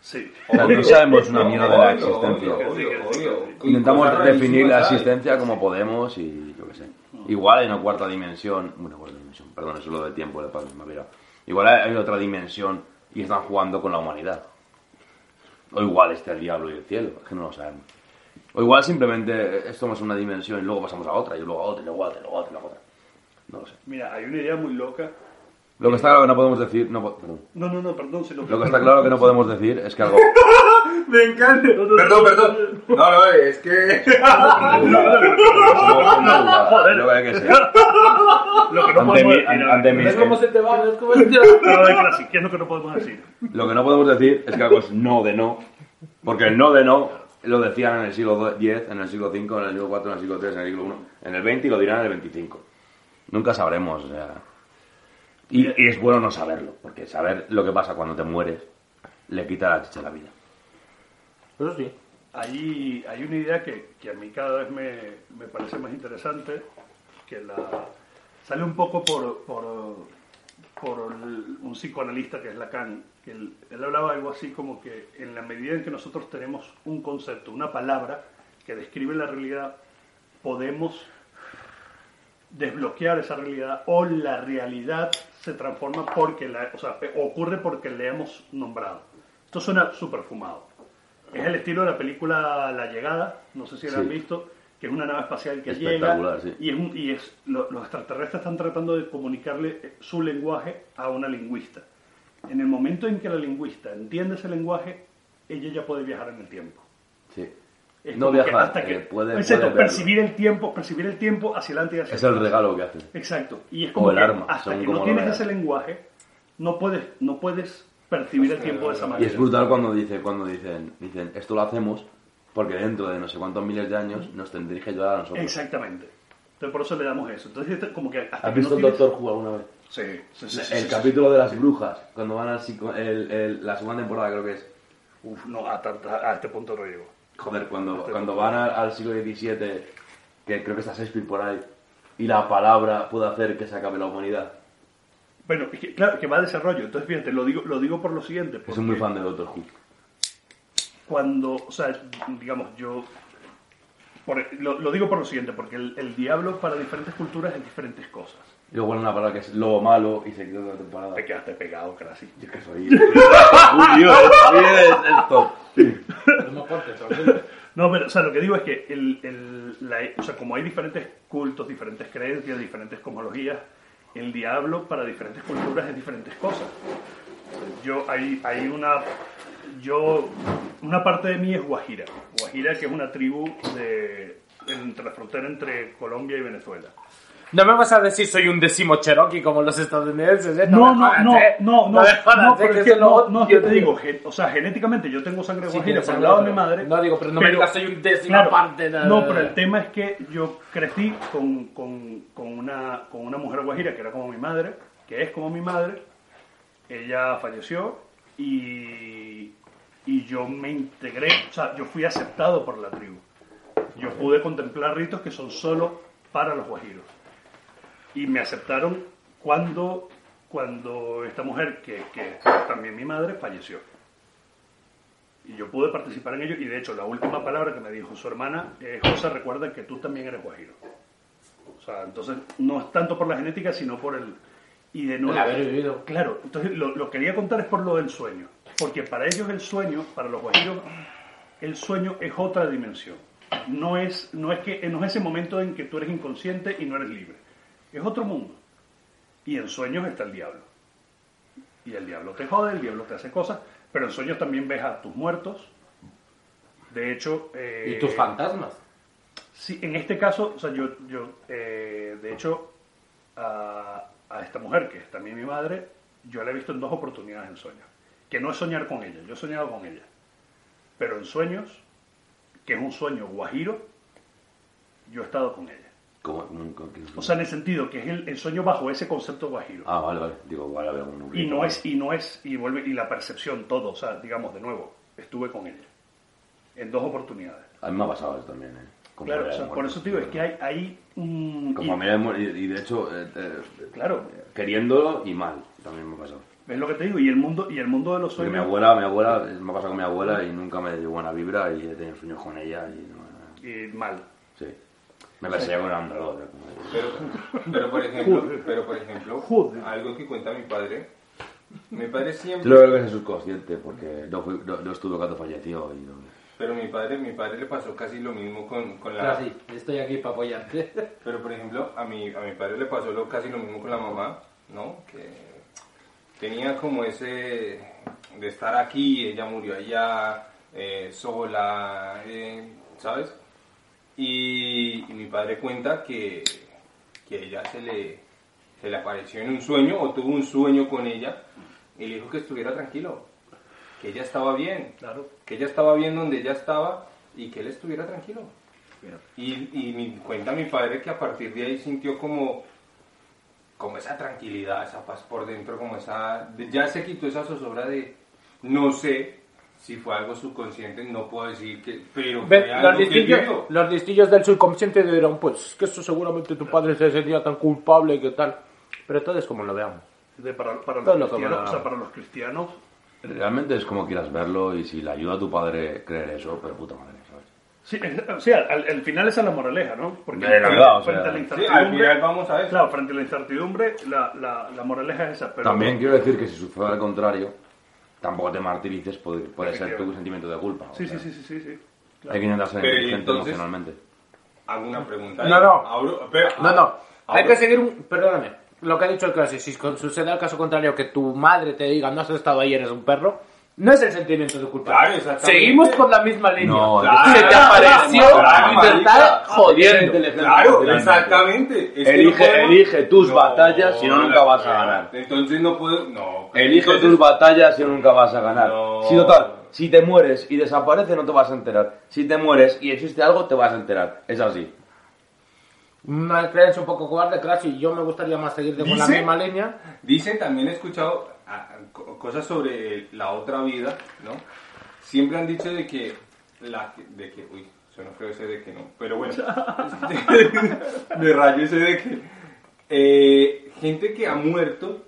Sí. O sea, no sabemos una mierda de la existencia. obvio, obvio, obvio. Intentamos definir la existencia como podemos y yo qué sé. Igual hay una cuarta dimensión, una cuarta dimensión, perdón, eso es lo del tiempo de ha pirado. Igual hay hay otra dimensión y están jugando con la humanidad. O igual está el diablo y el cielo, es que no lo sabemos. O igual simplemente esto es una dimensión y luego pasamos a otra, y luego a otra, y luego a otra, y luego a otra, y luego a otra. No lo sé. Mira, hay una idea muy loca. Lo que está claro que no podemos decir, no, perdón. No, no, no, perdón. Si lo, Lo que está claro que no podemos decir es que algo Me encanta. No, no, Perdón, perdón. No, no, es que... Joder, lo que hay que ser. Lo que no Ante podemos decir. ¿Ves cómo se te va? ¿Ves cómo se te va? ¿qué es lo que no podemos decir? Lo que no podemos decir es que algo es no de no, porque el no de no lo decían en el siglo X, en el siglo V, en el siglo IV, en el siglo III, en el siglo I, en el XX y lo dirán en el XXV. Nunca sabremos, o sea... Y, y es bueno no saberlo, porque saber lo que pasa cuando te mueres le quita la chicha a la vida. Eso sí. Hay, hay una idea que, que a mí cada vez me, me parece más interesante, que la sale un poco por, por, por un psicoanalista que es Lacan, que él, él hablaba algo así como que en la medida en que nosotros tenemos un concepto, una palabra que describe la realidad, podemos desbloquear esa realidad o la realidad se transforma porque la, o sea, ocurre porque le hemos nombrado. Esto suena súper fumado. Es el estilo de la película La Llegada, no sé si la han visto, que es una nave espacial que llega Espectacular, sí. y, es un- y es, lo- los extraterrestres están tratando de comunicarle eh, su lenguaje a una lingüista. En el momento en que la lingüista entiende ese lenguaje, ella ya puede viajar en el tiempo. Sí. Es No como que viajar, hasta que, eh, puede- Exacto, puede percibir el tiempo, percibir el tiempo hacia adelante y hacia Es el atrás. regalo que hace. Exacto. Y es O como el que arma, hasta que como no tienes ese lenguaje, no puedes, no puedes percibir el tiempo de esa Y manera. es brutal cuando dice, cuando dicen, dicen, esto lo hacemos porque dentro de no sé cuántos miles de años nos tendréis que ayudar a nosotros. Exactamente. Entonces por eso le damos eso. Entonces este, como que hasta ¿Has que visto no tienes- Doctor Who alguna vez? Sí, sí, sí, sí, el capítulo de las brujas, cuando van al psico- el- el- la segunda temporada creo que es. Uf, no, a, a- a este punto no llego. Joder, cuando, cuando van al, al siglo XVII, que creo que está Shakespeare por ahí, y la palabra puede hacer que se acabe la humanidad. Bueno, es que, claro, que va a desarrollo. Entonces, fíjate, lo digo, lo digo por lo siguiente. Que soy muy porque- fan de Doctor Who. Cuando, o sea, digamos, yo por- lo, lo digo por lo siguiente, porque el, el diablo para diferentes culturas es diferentes cosas. Luego una palabra que es lobo malo y se quedó una temporada. Te quedaste pegado, casi. Yo que soy. <laughs> Uy, Dios, es, es cortes, tranquilo. No, pero, o sea, lo que digo es que, el, el- la- o sea, como hay diferentes cultos, diferentes creencias, diferentes cosmologías, el diablo para diferentes culturas es diferentes cosas. Yo, hay, hay una, yo, una parte de mí es Guajira. Guajira, que es una tribu de, entre la frontera entre Colombia y Venezuela. No me vas a decir soy un décimo Cherokee como los estadounidenses, ¿eh? No, no, no, ¿eh? no, no, no, ¿eh? pero que es que no, no, yo te digo, o sea, genéticamente yo tengo sangre guajira por el lado de mi madre. no digo, pero no me digas, soy un décima claro, parte de- No, pero el tema es que yo crecí con, con, con, una, con una mujer guajira que era como mi madre, que es como mi madre. Ella falleció y, y yo me integré, o sea, yo fui aceptado por la tribu. Yo pude contemplar ritos que son solo para los guajiros. Y me aceptaron cuando, cuando esta mujer, que, que también mi madre, falleció. Y yo pude participar en ello. Y de hecho, la última palabra que me dijo su hermana es: José, recuerda que tú también eres guajiro. O sea, entonces no es tanto por la genética, sino por el. Y de nuevo. El haber vivido. Claro, entonces lo, lo quería contar es por lo del sueño. Porque para ellos el sueño, para los guajiros, el sueño es otra dimensión. No es, no es que no es ese momento en que tú eres inconsciente y no eres libre. Es otro mundo. Y en sueños está el diablo. Y el diablo te jode, el diablo te hace cosas, pero en sueños también ves a tus muertos. De hecho... eh, ¿Y tus fantasmas? Sí, en este caso, o sea, yo, yo eh, de hecho, a, a esta mujer, que es también mi madre, yo la he visto en dos oportunidades en sueños. Que no es soñar con ella, yo he soñado con ella. Pero en sueños, que es un sueño guajiro, yo he estado con ella. Como- como- como- O sea, en el sentido que es el, el sueño bajo ese concepto guajiro. Ah, vale, vale. Digo, vale, ver, un Y no es, y no es, y vuelve, y la percepción, todo, o sea, digamos, de nuevo, estuve con ella. En dos oportunidades. A mí me ha pasado eso también, ¿eh? Con Claro, o sea, por eso te digo, es que hay, hay un... Con y- y, y de hecho, eh, eh, Claro, queriéndolo y mal, también me ha pasado. Es lo que te digo, y el mundo, y el mundo de los Porque mi sueños... abuela, mi abuela, me ha pasado con mi abuela y nunca me dio buena vibra y he tenido sueños con ella y no, Y mal. sí. Me perseguía con el andador. Como- Pero, pero por ejemplo, pero por ejemplo, Joder. algo que cuenta mi padre, mi padre siempre, Yo creo que es subconsciente porque no, fui- no, no estuve cuando falleció y no... pero mi padre, mi padre le pasó casi lo mismo con, con la, sí, estoy aquí para apoyarte. Pero, por ejemplo, a mi, a mi padre le pasó lo, casi lo mismo con la mamá, ¿no? Que tenía como ese de estar aquí, ella murió allá, eh, sola, eh, ¿sabes? Y, y mi padre cuenta que, que ella se le, se le apareció en un sueño o tuvo un sueño con ella y le dijo que estuviera tranquilo, que ella estaba bien, Claro. que ella estaba bien donde ella estaba y que él estuviera tranquilo. Y, y cuenta mi padre que a partir de ahí sintió como, como esa tranquilidad, esa paz por dentro, como esa... ya se quitó esa zozobra de no sé si fue algo subconsciente, no puedo decir que... Pero fue los, algo que listillos, vivió. los listillos del subconsciente dirán, pues, que eso seguramente tu padre se sentía tan culpable que tal. Pero todo es como lo veamos. De para, para, los lo que cristianos, van a- o sea, para los cristianos, Realmente es como quieras verlo y si le ayuda a tu padre creer eso, pero puta madre, ¿sabes? Sí, es- sí, al, al- al final esa es la moraleja, ¿no? Porque De o frente sea, a la Sí, incertidumbre, al final vamos a ver. claro, frente a la incertidumbre, la, la, la moraleja es esa. Pero También quiero decir que si sucede al contrario, tampoco te martirices, puede, puede ser tu sentimiento de culpa. o Sí, sí, sea, sí, sí, sí, sí. Hay que intentar ser Pero, ¿y inteligente emocionalmente. Hago una pregunta. No, no. No, no. Hay abro- que seguir un... Perdóname. Lo que ha dicho el clase, si sucede el caso contrario que tu madre te diga no has estado ahí, eres un perro, no es el sentimiento de culpa. Claro, exactamente. Seguimos por la misma línea. No, se te apareció claro, está jodiendo. Claro, exactamente. Es que no Elige, elige tus batallas, si no, nunca vas a ganar. Entonces no puedo. No. Elige Entonces- tus batallas y nunca vas a ganar. No. Si total, si te mueres y desaparece no te vas a enterar. Si te mueres y existe algo te vas a enterar. Es así. Una creencia un poco cobarde, claro, y yo me gustaría más seguir con la ¿Dice? misma línea. Dicen, también he escuchado cosas sobre la otra vida, ¿no? Siempre han dicho de que, la, de que, uy, suena feo ese de que no, pero bueno, <laughs> me rayo ese de que, eh, gente que ha muerto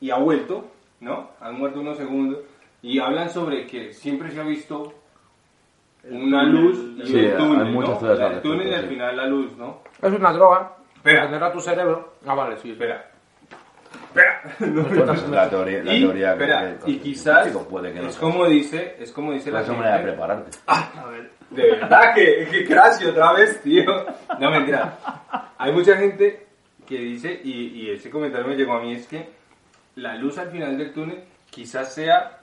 y ha vuelto, ¿no? Han muerto unos segundos y hablan sobre que siempre se ha visto una luz y Sí, un túnel, hay muchas ¿no? El túnel y al final la luz, ¿no? Es una droga. Espera. Genera tu cerebro. Ah, vale, sí. Espera. Espera. <laughs> No, Bueno, es la teoría, la y, teoría espera, que- y quizás Chico, puede que no es sea. como dice, es como dice la Es una manera de prepararte. A ver, De verdad que, que gracias otra vez, tío. No mentira. Hay mucha gente que dice y, y ese comentario me llegó a mí es que la luz al final del túnel quizás sea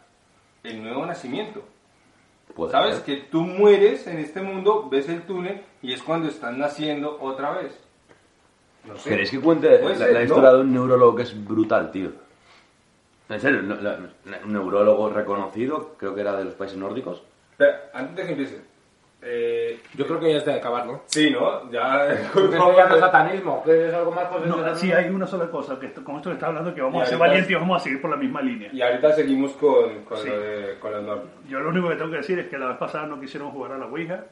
el nuevo nacimiento. Puede Sabes ser. que tú mueres en este mundo, ves el túnel y es cuando estás naciendo otra vez. No sé. ¿Queréis que cuente la, ser, la ¿no? historia de un neurólogo que es brutal, tío? En serio, no- la- un neurólogo reconocido, creo que era de los países nórdicos. Espera, antes de que empiece. Eh, Yo creo que ya es de acabar, ¿no? sí, ¿no? Ya. <laughs> <laughs> No es satanismo, que es algo más No, sí, hay una sola cosa, que esto- con esto que está hablando, que vamos Y a ser valientes y vamos a seguir por la misma línea. Y ahorita seguimos con, con, Sí. lo de, con los nórdicos. Yo lo único que tengo que decir es que la vez pasada no quisieron jugar a la Ouija.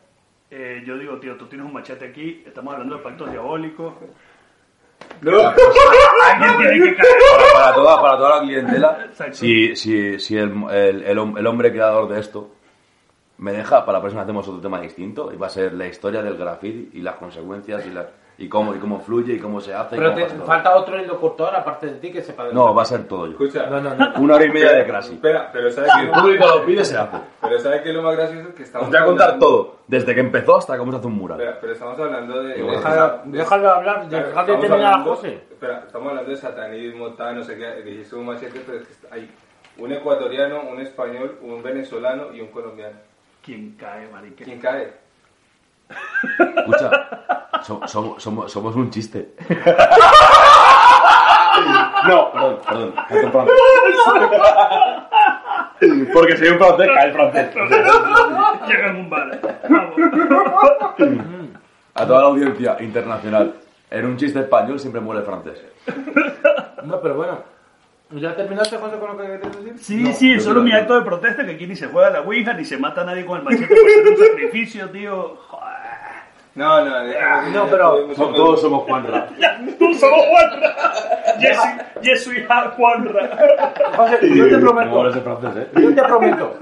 Eh, yo digo, tío, tú tienes un machete aquí, estamos hablando de pactos diabólicos. Alguien tiene que caer. Para, para toda, para toda la clientela, si, si, si el, el, el el hombre creador de esto me deja, para la próxima hacemos otro tema distinto y va a ser la historia del graffiti y las consecuencias y, la, y, cómo, y cómo fluye y cómo se hace. y Pero cómo te pasa todo. falta otro locutor aparte de ti que sepa de No, va a ser todo yo. Escucha. No, no, no. Una hora y media de Crashy. Espera, pero ¿sabes Si el público lo pide, se hace. Pero ¿sabes qué es lo más gracioso? Que estamos Os voy a contar hablando- todo, desde que empezó hasta cómo se hace un mural. Espera, pero estamos hablando de... Déjalo, déjalo hablar, déjalo de terminar a hablando- José. Espera, estamos hablando de satanismo, tal, no sé qué. Dijiste un machete, pero es que hay un ecuatoriano, un español, un venezolano y un colombiano. ¿Quién cae, marica? ¿Quién cae? Escucha, so- somos, somos, somos un chiste. No, perdón, perdón. canto en francés. Porque soy un francés, cae el francés. Llega en un bar. Vamos. A toda la audiencia internacional. En un chiste español siempre muere el francés. No, pero bueno. ¿Ya terminaste, José, con lo que querías decir? Sí, sí, yo solo mi acto de protesta que aquí ni se juega la Ouija, ni se mata a nadie con el machete por ser un sacrificio, tío. Joder. No, no, déjame- No, ya pero- Todos somos Juanra. <laughs> Tú solo Juanra. Yes, yes, Juanra. José, yo te prometo, eres el francés, ¿eh? yo te prometo.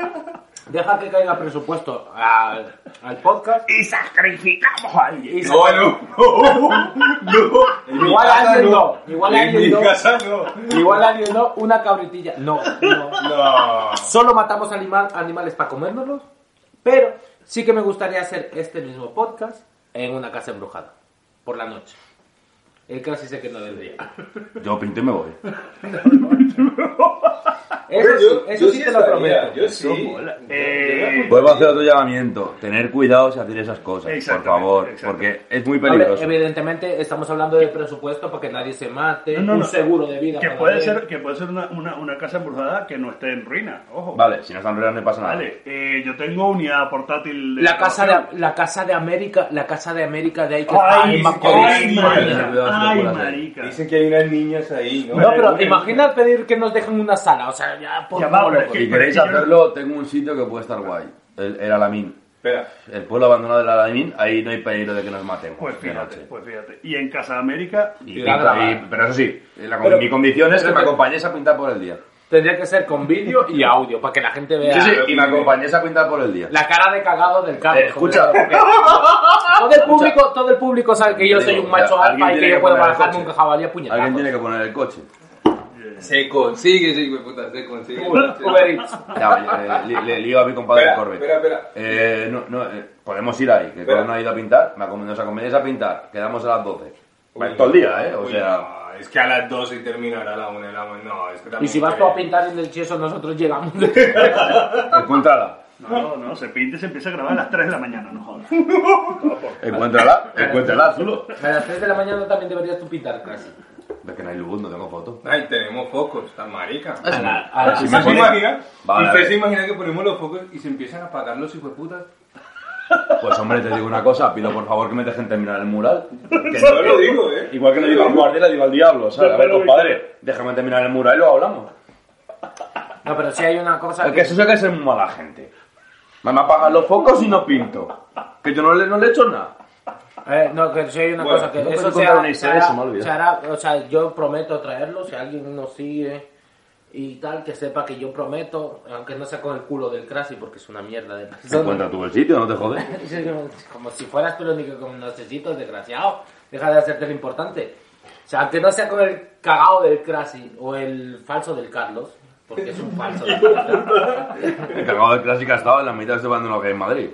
Deja que caiga presupuesto al, al podcast. Y sacrificamos a alguien. No, no, no, no. Igual alguien no. no, igual en alguien mi no. casa no. Igual alguien no, una cabritilla. No, no. No. Solo matamos animal- animales para comérnoslos. Pero sí que me gustaría hacer este mismo podcast en una casa embrujada. Por la noche. El casi sé que no del día. Yo pinto y me voy. Eso yo- eso yo sí sí te lo prometo. Yo sí. mola. Eh, Vuelvo a hacer otro llamamiento. Tener cuidado si hacer esas cosas, por favor. Porque es muy Hombre, peligroso. evidentemente estamos hablando de presupuesto para que nadie se mate, No, no, un no. seguro de vida. que para puede nadie. ser, que puede ser una, una, una casa embrujada que no esté en ruina, ojo. Vale, si no están reales no pasa nada. Vale, eh, yo tengo unidad portátil de La casa de, la casa de América, la casa de América de ahí que Ay, está en ay, Macorís. Ay, marica. Dicen que hay unas niñas ahí, ¿no? No, pero Vale, imagina pedir que nos dejen una sala, o sea, ya por favor, Si queréis hacerlo, tengo un sitio que puede estar guay. El, el Alamín. Espera. El pueblo abandonado del Alamín, ahí no hay peligro de que nos matemos. Pues fíjate, noche. pues fíjate. Y en Casa de América, Y pinta- y- pero eso sí, la, Pero- mi condición es que me acompañéis a pintar por el día. Tendría que ser con vídeo y audio, para que la gente vea Sí, sí, y me acompañéis a pintar por el día. la cara de cagado del Carlos. Eh, escucha, <laughs> porque todo el público, todo el público sabe que yo soy un macho alfa y que que yo puedo coche. un jabalí a puñetazos. Alguien tiene que poner el coche. Se consigue, sí, puta, se consigue. Uber eh, li- le lío a mi compadre Espera, espera, espera. Eh, no, no, eh, podemos ir ahí, que no ha ido a pintar, me nos acompañáis a pintar, quedamos a las 12. Uy, todo el día, ¿eh? O uy, sea, no, es que a las 12 terminará a la 1 de la mañana. No, es que Y también si vas tú a pintar en el cheso, nosotros llegamos. <laughs> encuéntrala. no, no, se pinta y se empieza a grabar a las 3 de la mañana, no jodas. <laughs> Encuéntrala, encuéntrala, Zulo. A las 3 de la mañana también deberías tú pintar casi. Es que no hay luz, no tengo foto. Ay, tenemos focos, tan marica. A la- a las- Sí, ¿Usted me se imagina? Vale, ¿Usted se imagina que ponemos los focos y se empiezan a apagar los hijueputas? Pues hombre, te digo una cosa, pido por favor que me dejen terminar el mural. Que Yo lo digo, ¿eh? Igual que le digo al guardia, le digo al diablo, ¿sabes? A ver, compadre, déjame terminar el mural y luego hablamos. No, pero si hay una cosa Es que eso es que es muy mala gente. Me apagan los focos y no pinto. Que yo no le, no le he hecho nada. Eh, no, que si hay una Bueno, cosa que no eso se hará, se hará- se se hará- o sea, yo prometo traerlo, si alguien nos sigue y tal, que sepa que yo prometo, aunque no sea con el culo del Crasy, porque es una mierda de persona. Encuentra tú el sitio, no te jodes. <laughs> Como si fueras tú el único que necesito, desgraciado. Deja de hacerte lo importante. O sea, aunque no sea con el cagao del Crasy o el falso del Carlos, porque es un falso del Carlos, El cagado de clásica estaba en la mitad de este bando que hay en Madrid.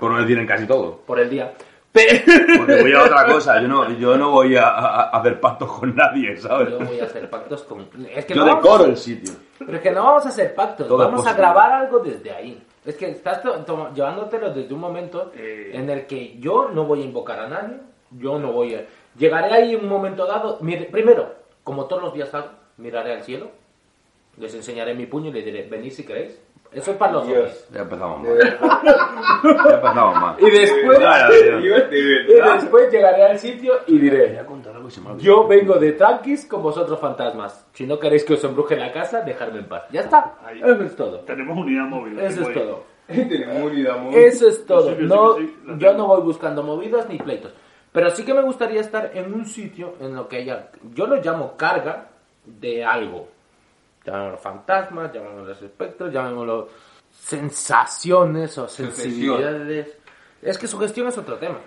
Por no decir en casi todo. por el día. Pero Porque voy a otra cosa, yo no, yo no voy a, a- a hacer pactos con nadie, ¿sabes? yo voy a hacer pactos con... Es que Yo no a decoro hacer- el sitio. Pero es que no vamos a hacer pactos, Todo vamos a grabar algo desde ahí. Es que estás to- to- llevándotelo desde un momento Eh. en el que yo no voy a invocar a nadie, yo no voy a... Llegaré ahí en un momento dado. mire, primero, como todos los días hago, miraré al cielo, les enseñaré mi puño y les diré, venid si queréis. Eso es para los Dios. hombres. Ya empezamos mal. Ya empezamos mal. Y después, <laughs> y después llegaré al sitio y diré, yo vengo de tranquis con vosotros fantasmas. Si no queréis que os embruje la casa, dejadme en paz. Ya está. Ahí. Eso es todo. Tenemos unidad móvil. Eso es ahí. todo. Tenemos unidad móvil. Eso es todo. No, yo no voy buscando movidas ni pleitos. Pero sí que me gustaría estar en un sitio en lo que haya, yo lo llamo carga de algo. Llamémoslo fantasmas, llamémoslo espectros, llamémoslo sensaciones o sensibilidades. Es que sugestión es otro tema.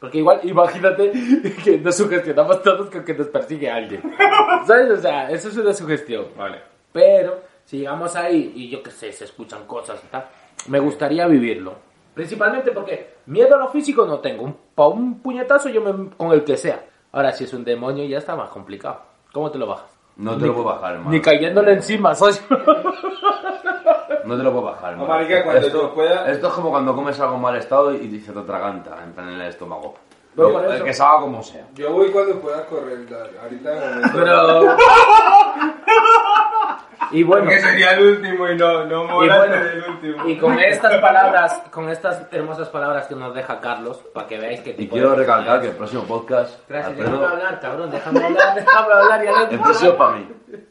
Porque igual, imagínate <laughs> que nos sugestionamos todos con que nos persigue alguien. <laughs> ¿Sabes? O sea, eso es una sugestión. Vale. Pero si llegamos ahí y yo qué sé, se escuchan cosas y tal, me gustaría vivirlo. Principalmente porque miedo a lo físico no tengo. Un, pa' un puñetazo yo me, con el que sea. Ahora, si es un demonio ya está más complicado. ¿Cómo te lo bajas? No te lo puedo bajar, hermano. Ni cayéndole encima, socio. No te lo puedo bajar, hermano. marica, cuando esto, tú puedas- esto es como cuando comes algo en mal estado y se te atraganta en plan en el estómago. Pero por El eso- que salga como sea. Yo voy cuando pueda correr, dale. ahorita. <laughs> Pero... y bueno, Porque sería el último y no, no y, mola bueno, ser el último. y con estas palabras, con estas hermosas palabras que nos deja Carlos, para que veáis que Y tipo quiero recalcar que el próximo podcast, Gracias, Alfredo, déjame hablar, cabrón, déjame hablar, <laughs> déjame hablar, ya el próximo para mí. <laughs>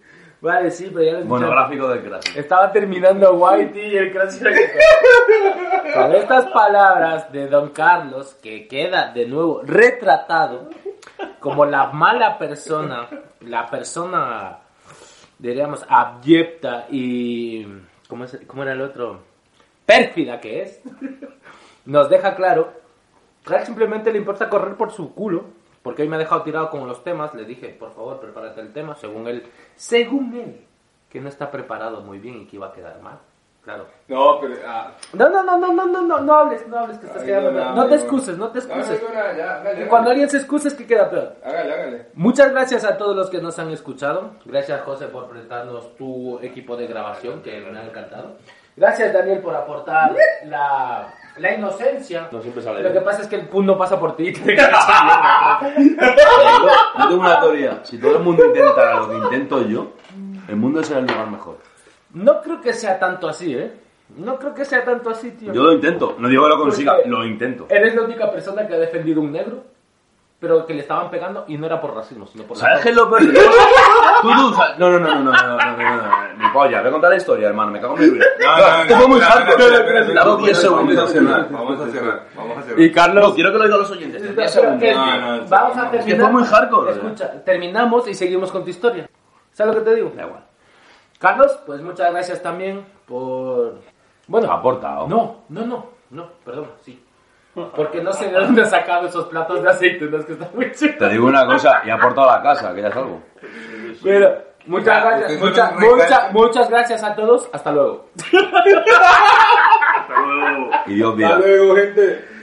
Vale, sí, pero ya lo he dicho. Monográfico del Crash. Estaba terminando Whitey y el Crash era que- <laughs> Con estas palabras de Don Carlos, que queda de nuevo retratado como la mala persona, la persona, diríamos, abyecta y... ¿Cómo, es- cómo era el otro? Pérfida que es. Nos deja claro que simplemente le importa correr por su culo, porque hoy me ha dejado tirado con los temas. Le dije, por favor, prepárate el tema, según él, según él, que no está preparado muy bien y que iba a quedar mal. Claro. No, pero. Ah, No, no, no, no, no, no, no, no hables, no hables, que estás Ay, quedando no, peor. no, No te excuses, no te excuses. no, no, ya, hágale, Que cuando alguien se excuse es que queda peor. Hágale, hágale. Muchas gracias a todos los que nos han escuchado. Gracias, José, por prestarnos tu equipo de grabación, que me ha encantado. Gracias, Daniel, por aportar la, la inocencia. No siempre sale Lo que bien. pasa es que el PUN no pasa por ti. <laughs> <laughs> te que. Yo tengo una teoría. Si todo el mundo intentara lo que intento yo, el mundo será el lugar mejor. No creo que sea tanto así, ¿eh? No creo que sea tanto así, tío. Yo lo intento. No digo que lo consiga, Porque- lo intento. Eres la única persona que ha defendido un negro, pero que le estaban pegando y no era por racismo, sino por ¿Sabes qué es lo peor? de todo? Tú, tú, sa- no, no, no, no, no, no, no, no, no, no, no, mi polla, voy a contar la historia, hermano, me cago en mi vida. No, no, no. Esto fue muy espera, hardcore. espera, espera, espera, Dame 10 espera, Vamos a segundos. cerrar, vamos a cerrar, vamos a cerrar. Y Carlos... No, quiero que lo digan los oyentes, 10 Pero segundos. es que No, no, vamos a no. terminar. Que fue muy hardcore, Escucha, terminamos y seguimos con tu historia. ¿Sabes lo que te digo? Da igual. Carlos, pues muchas gracias también por. Bueno, Ha aportado. No, no, no, no, perdón, sí. Porque no sé de dónde ha sacado esos platos de aceitunas que están muy Te chidos. digo una cosa, y ha aportado a la casa, que ya es algo. Pero, muchas Ya, gracias, muchas, muchas, muchas gracias a todos. Hasta luego. <laughs> Hasta luego. Y Dios Hasta luego, gente.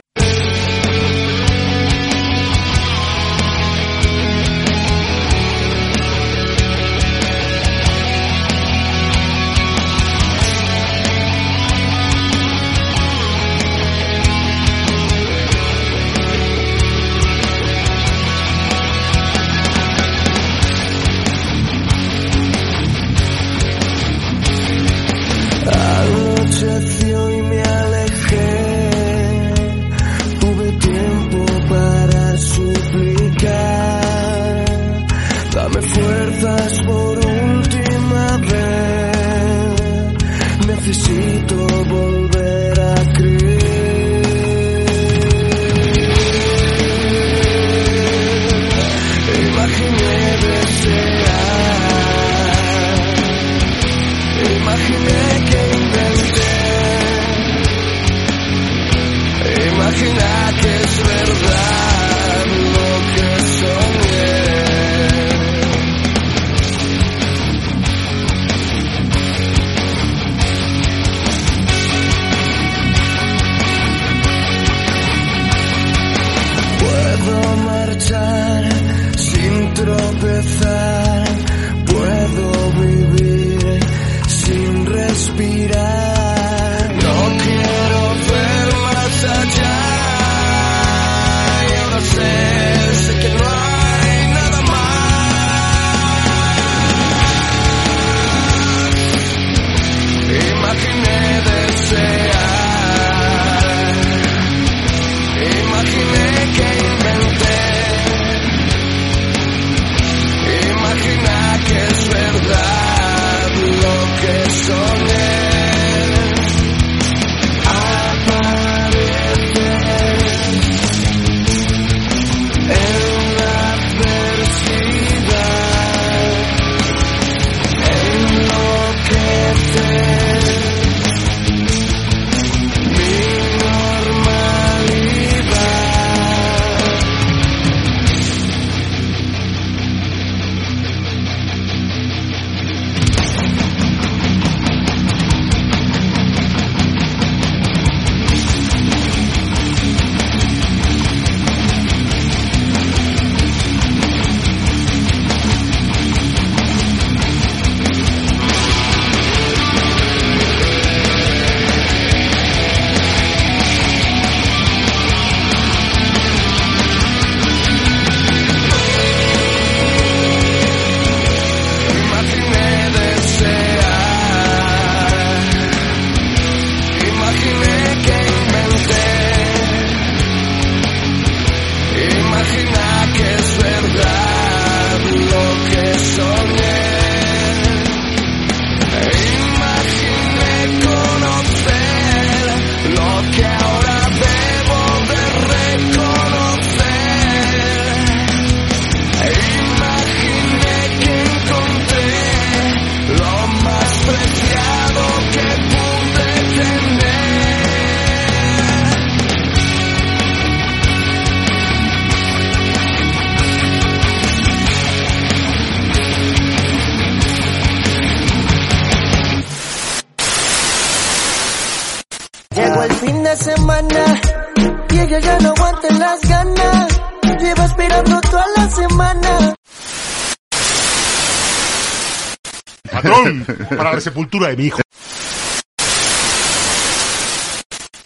Sepultura de mi hijo.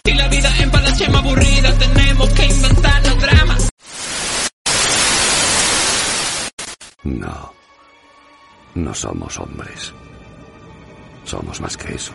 Si la vida en Palacio es aburrida, tenemos que inventar los dramas. No. No somos hombres. Somos más que eso.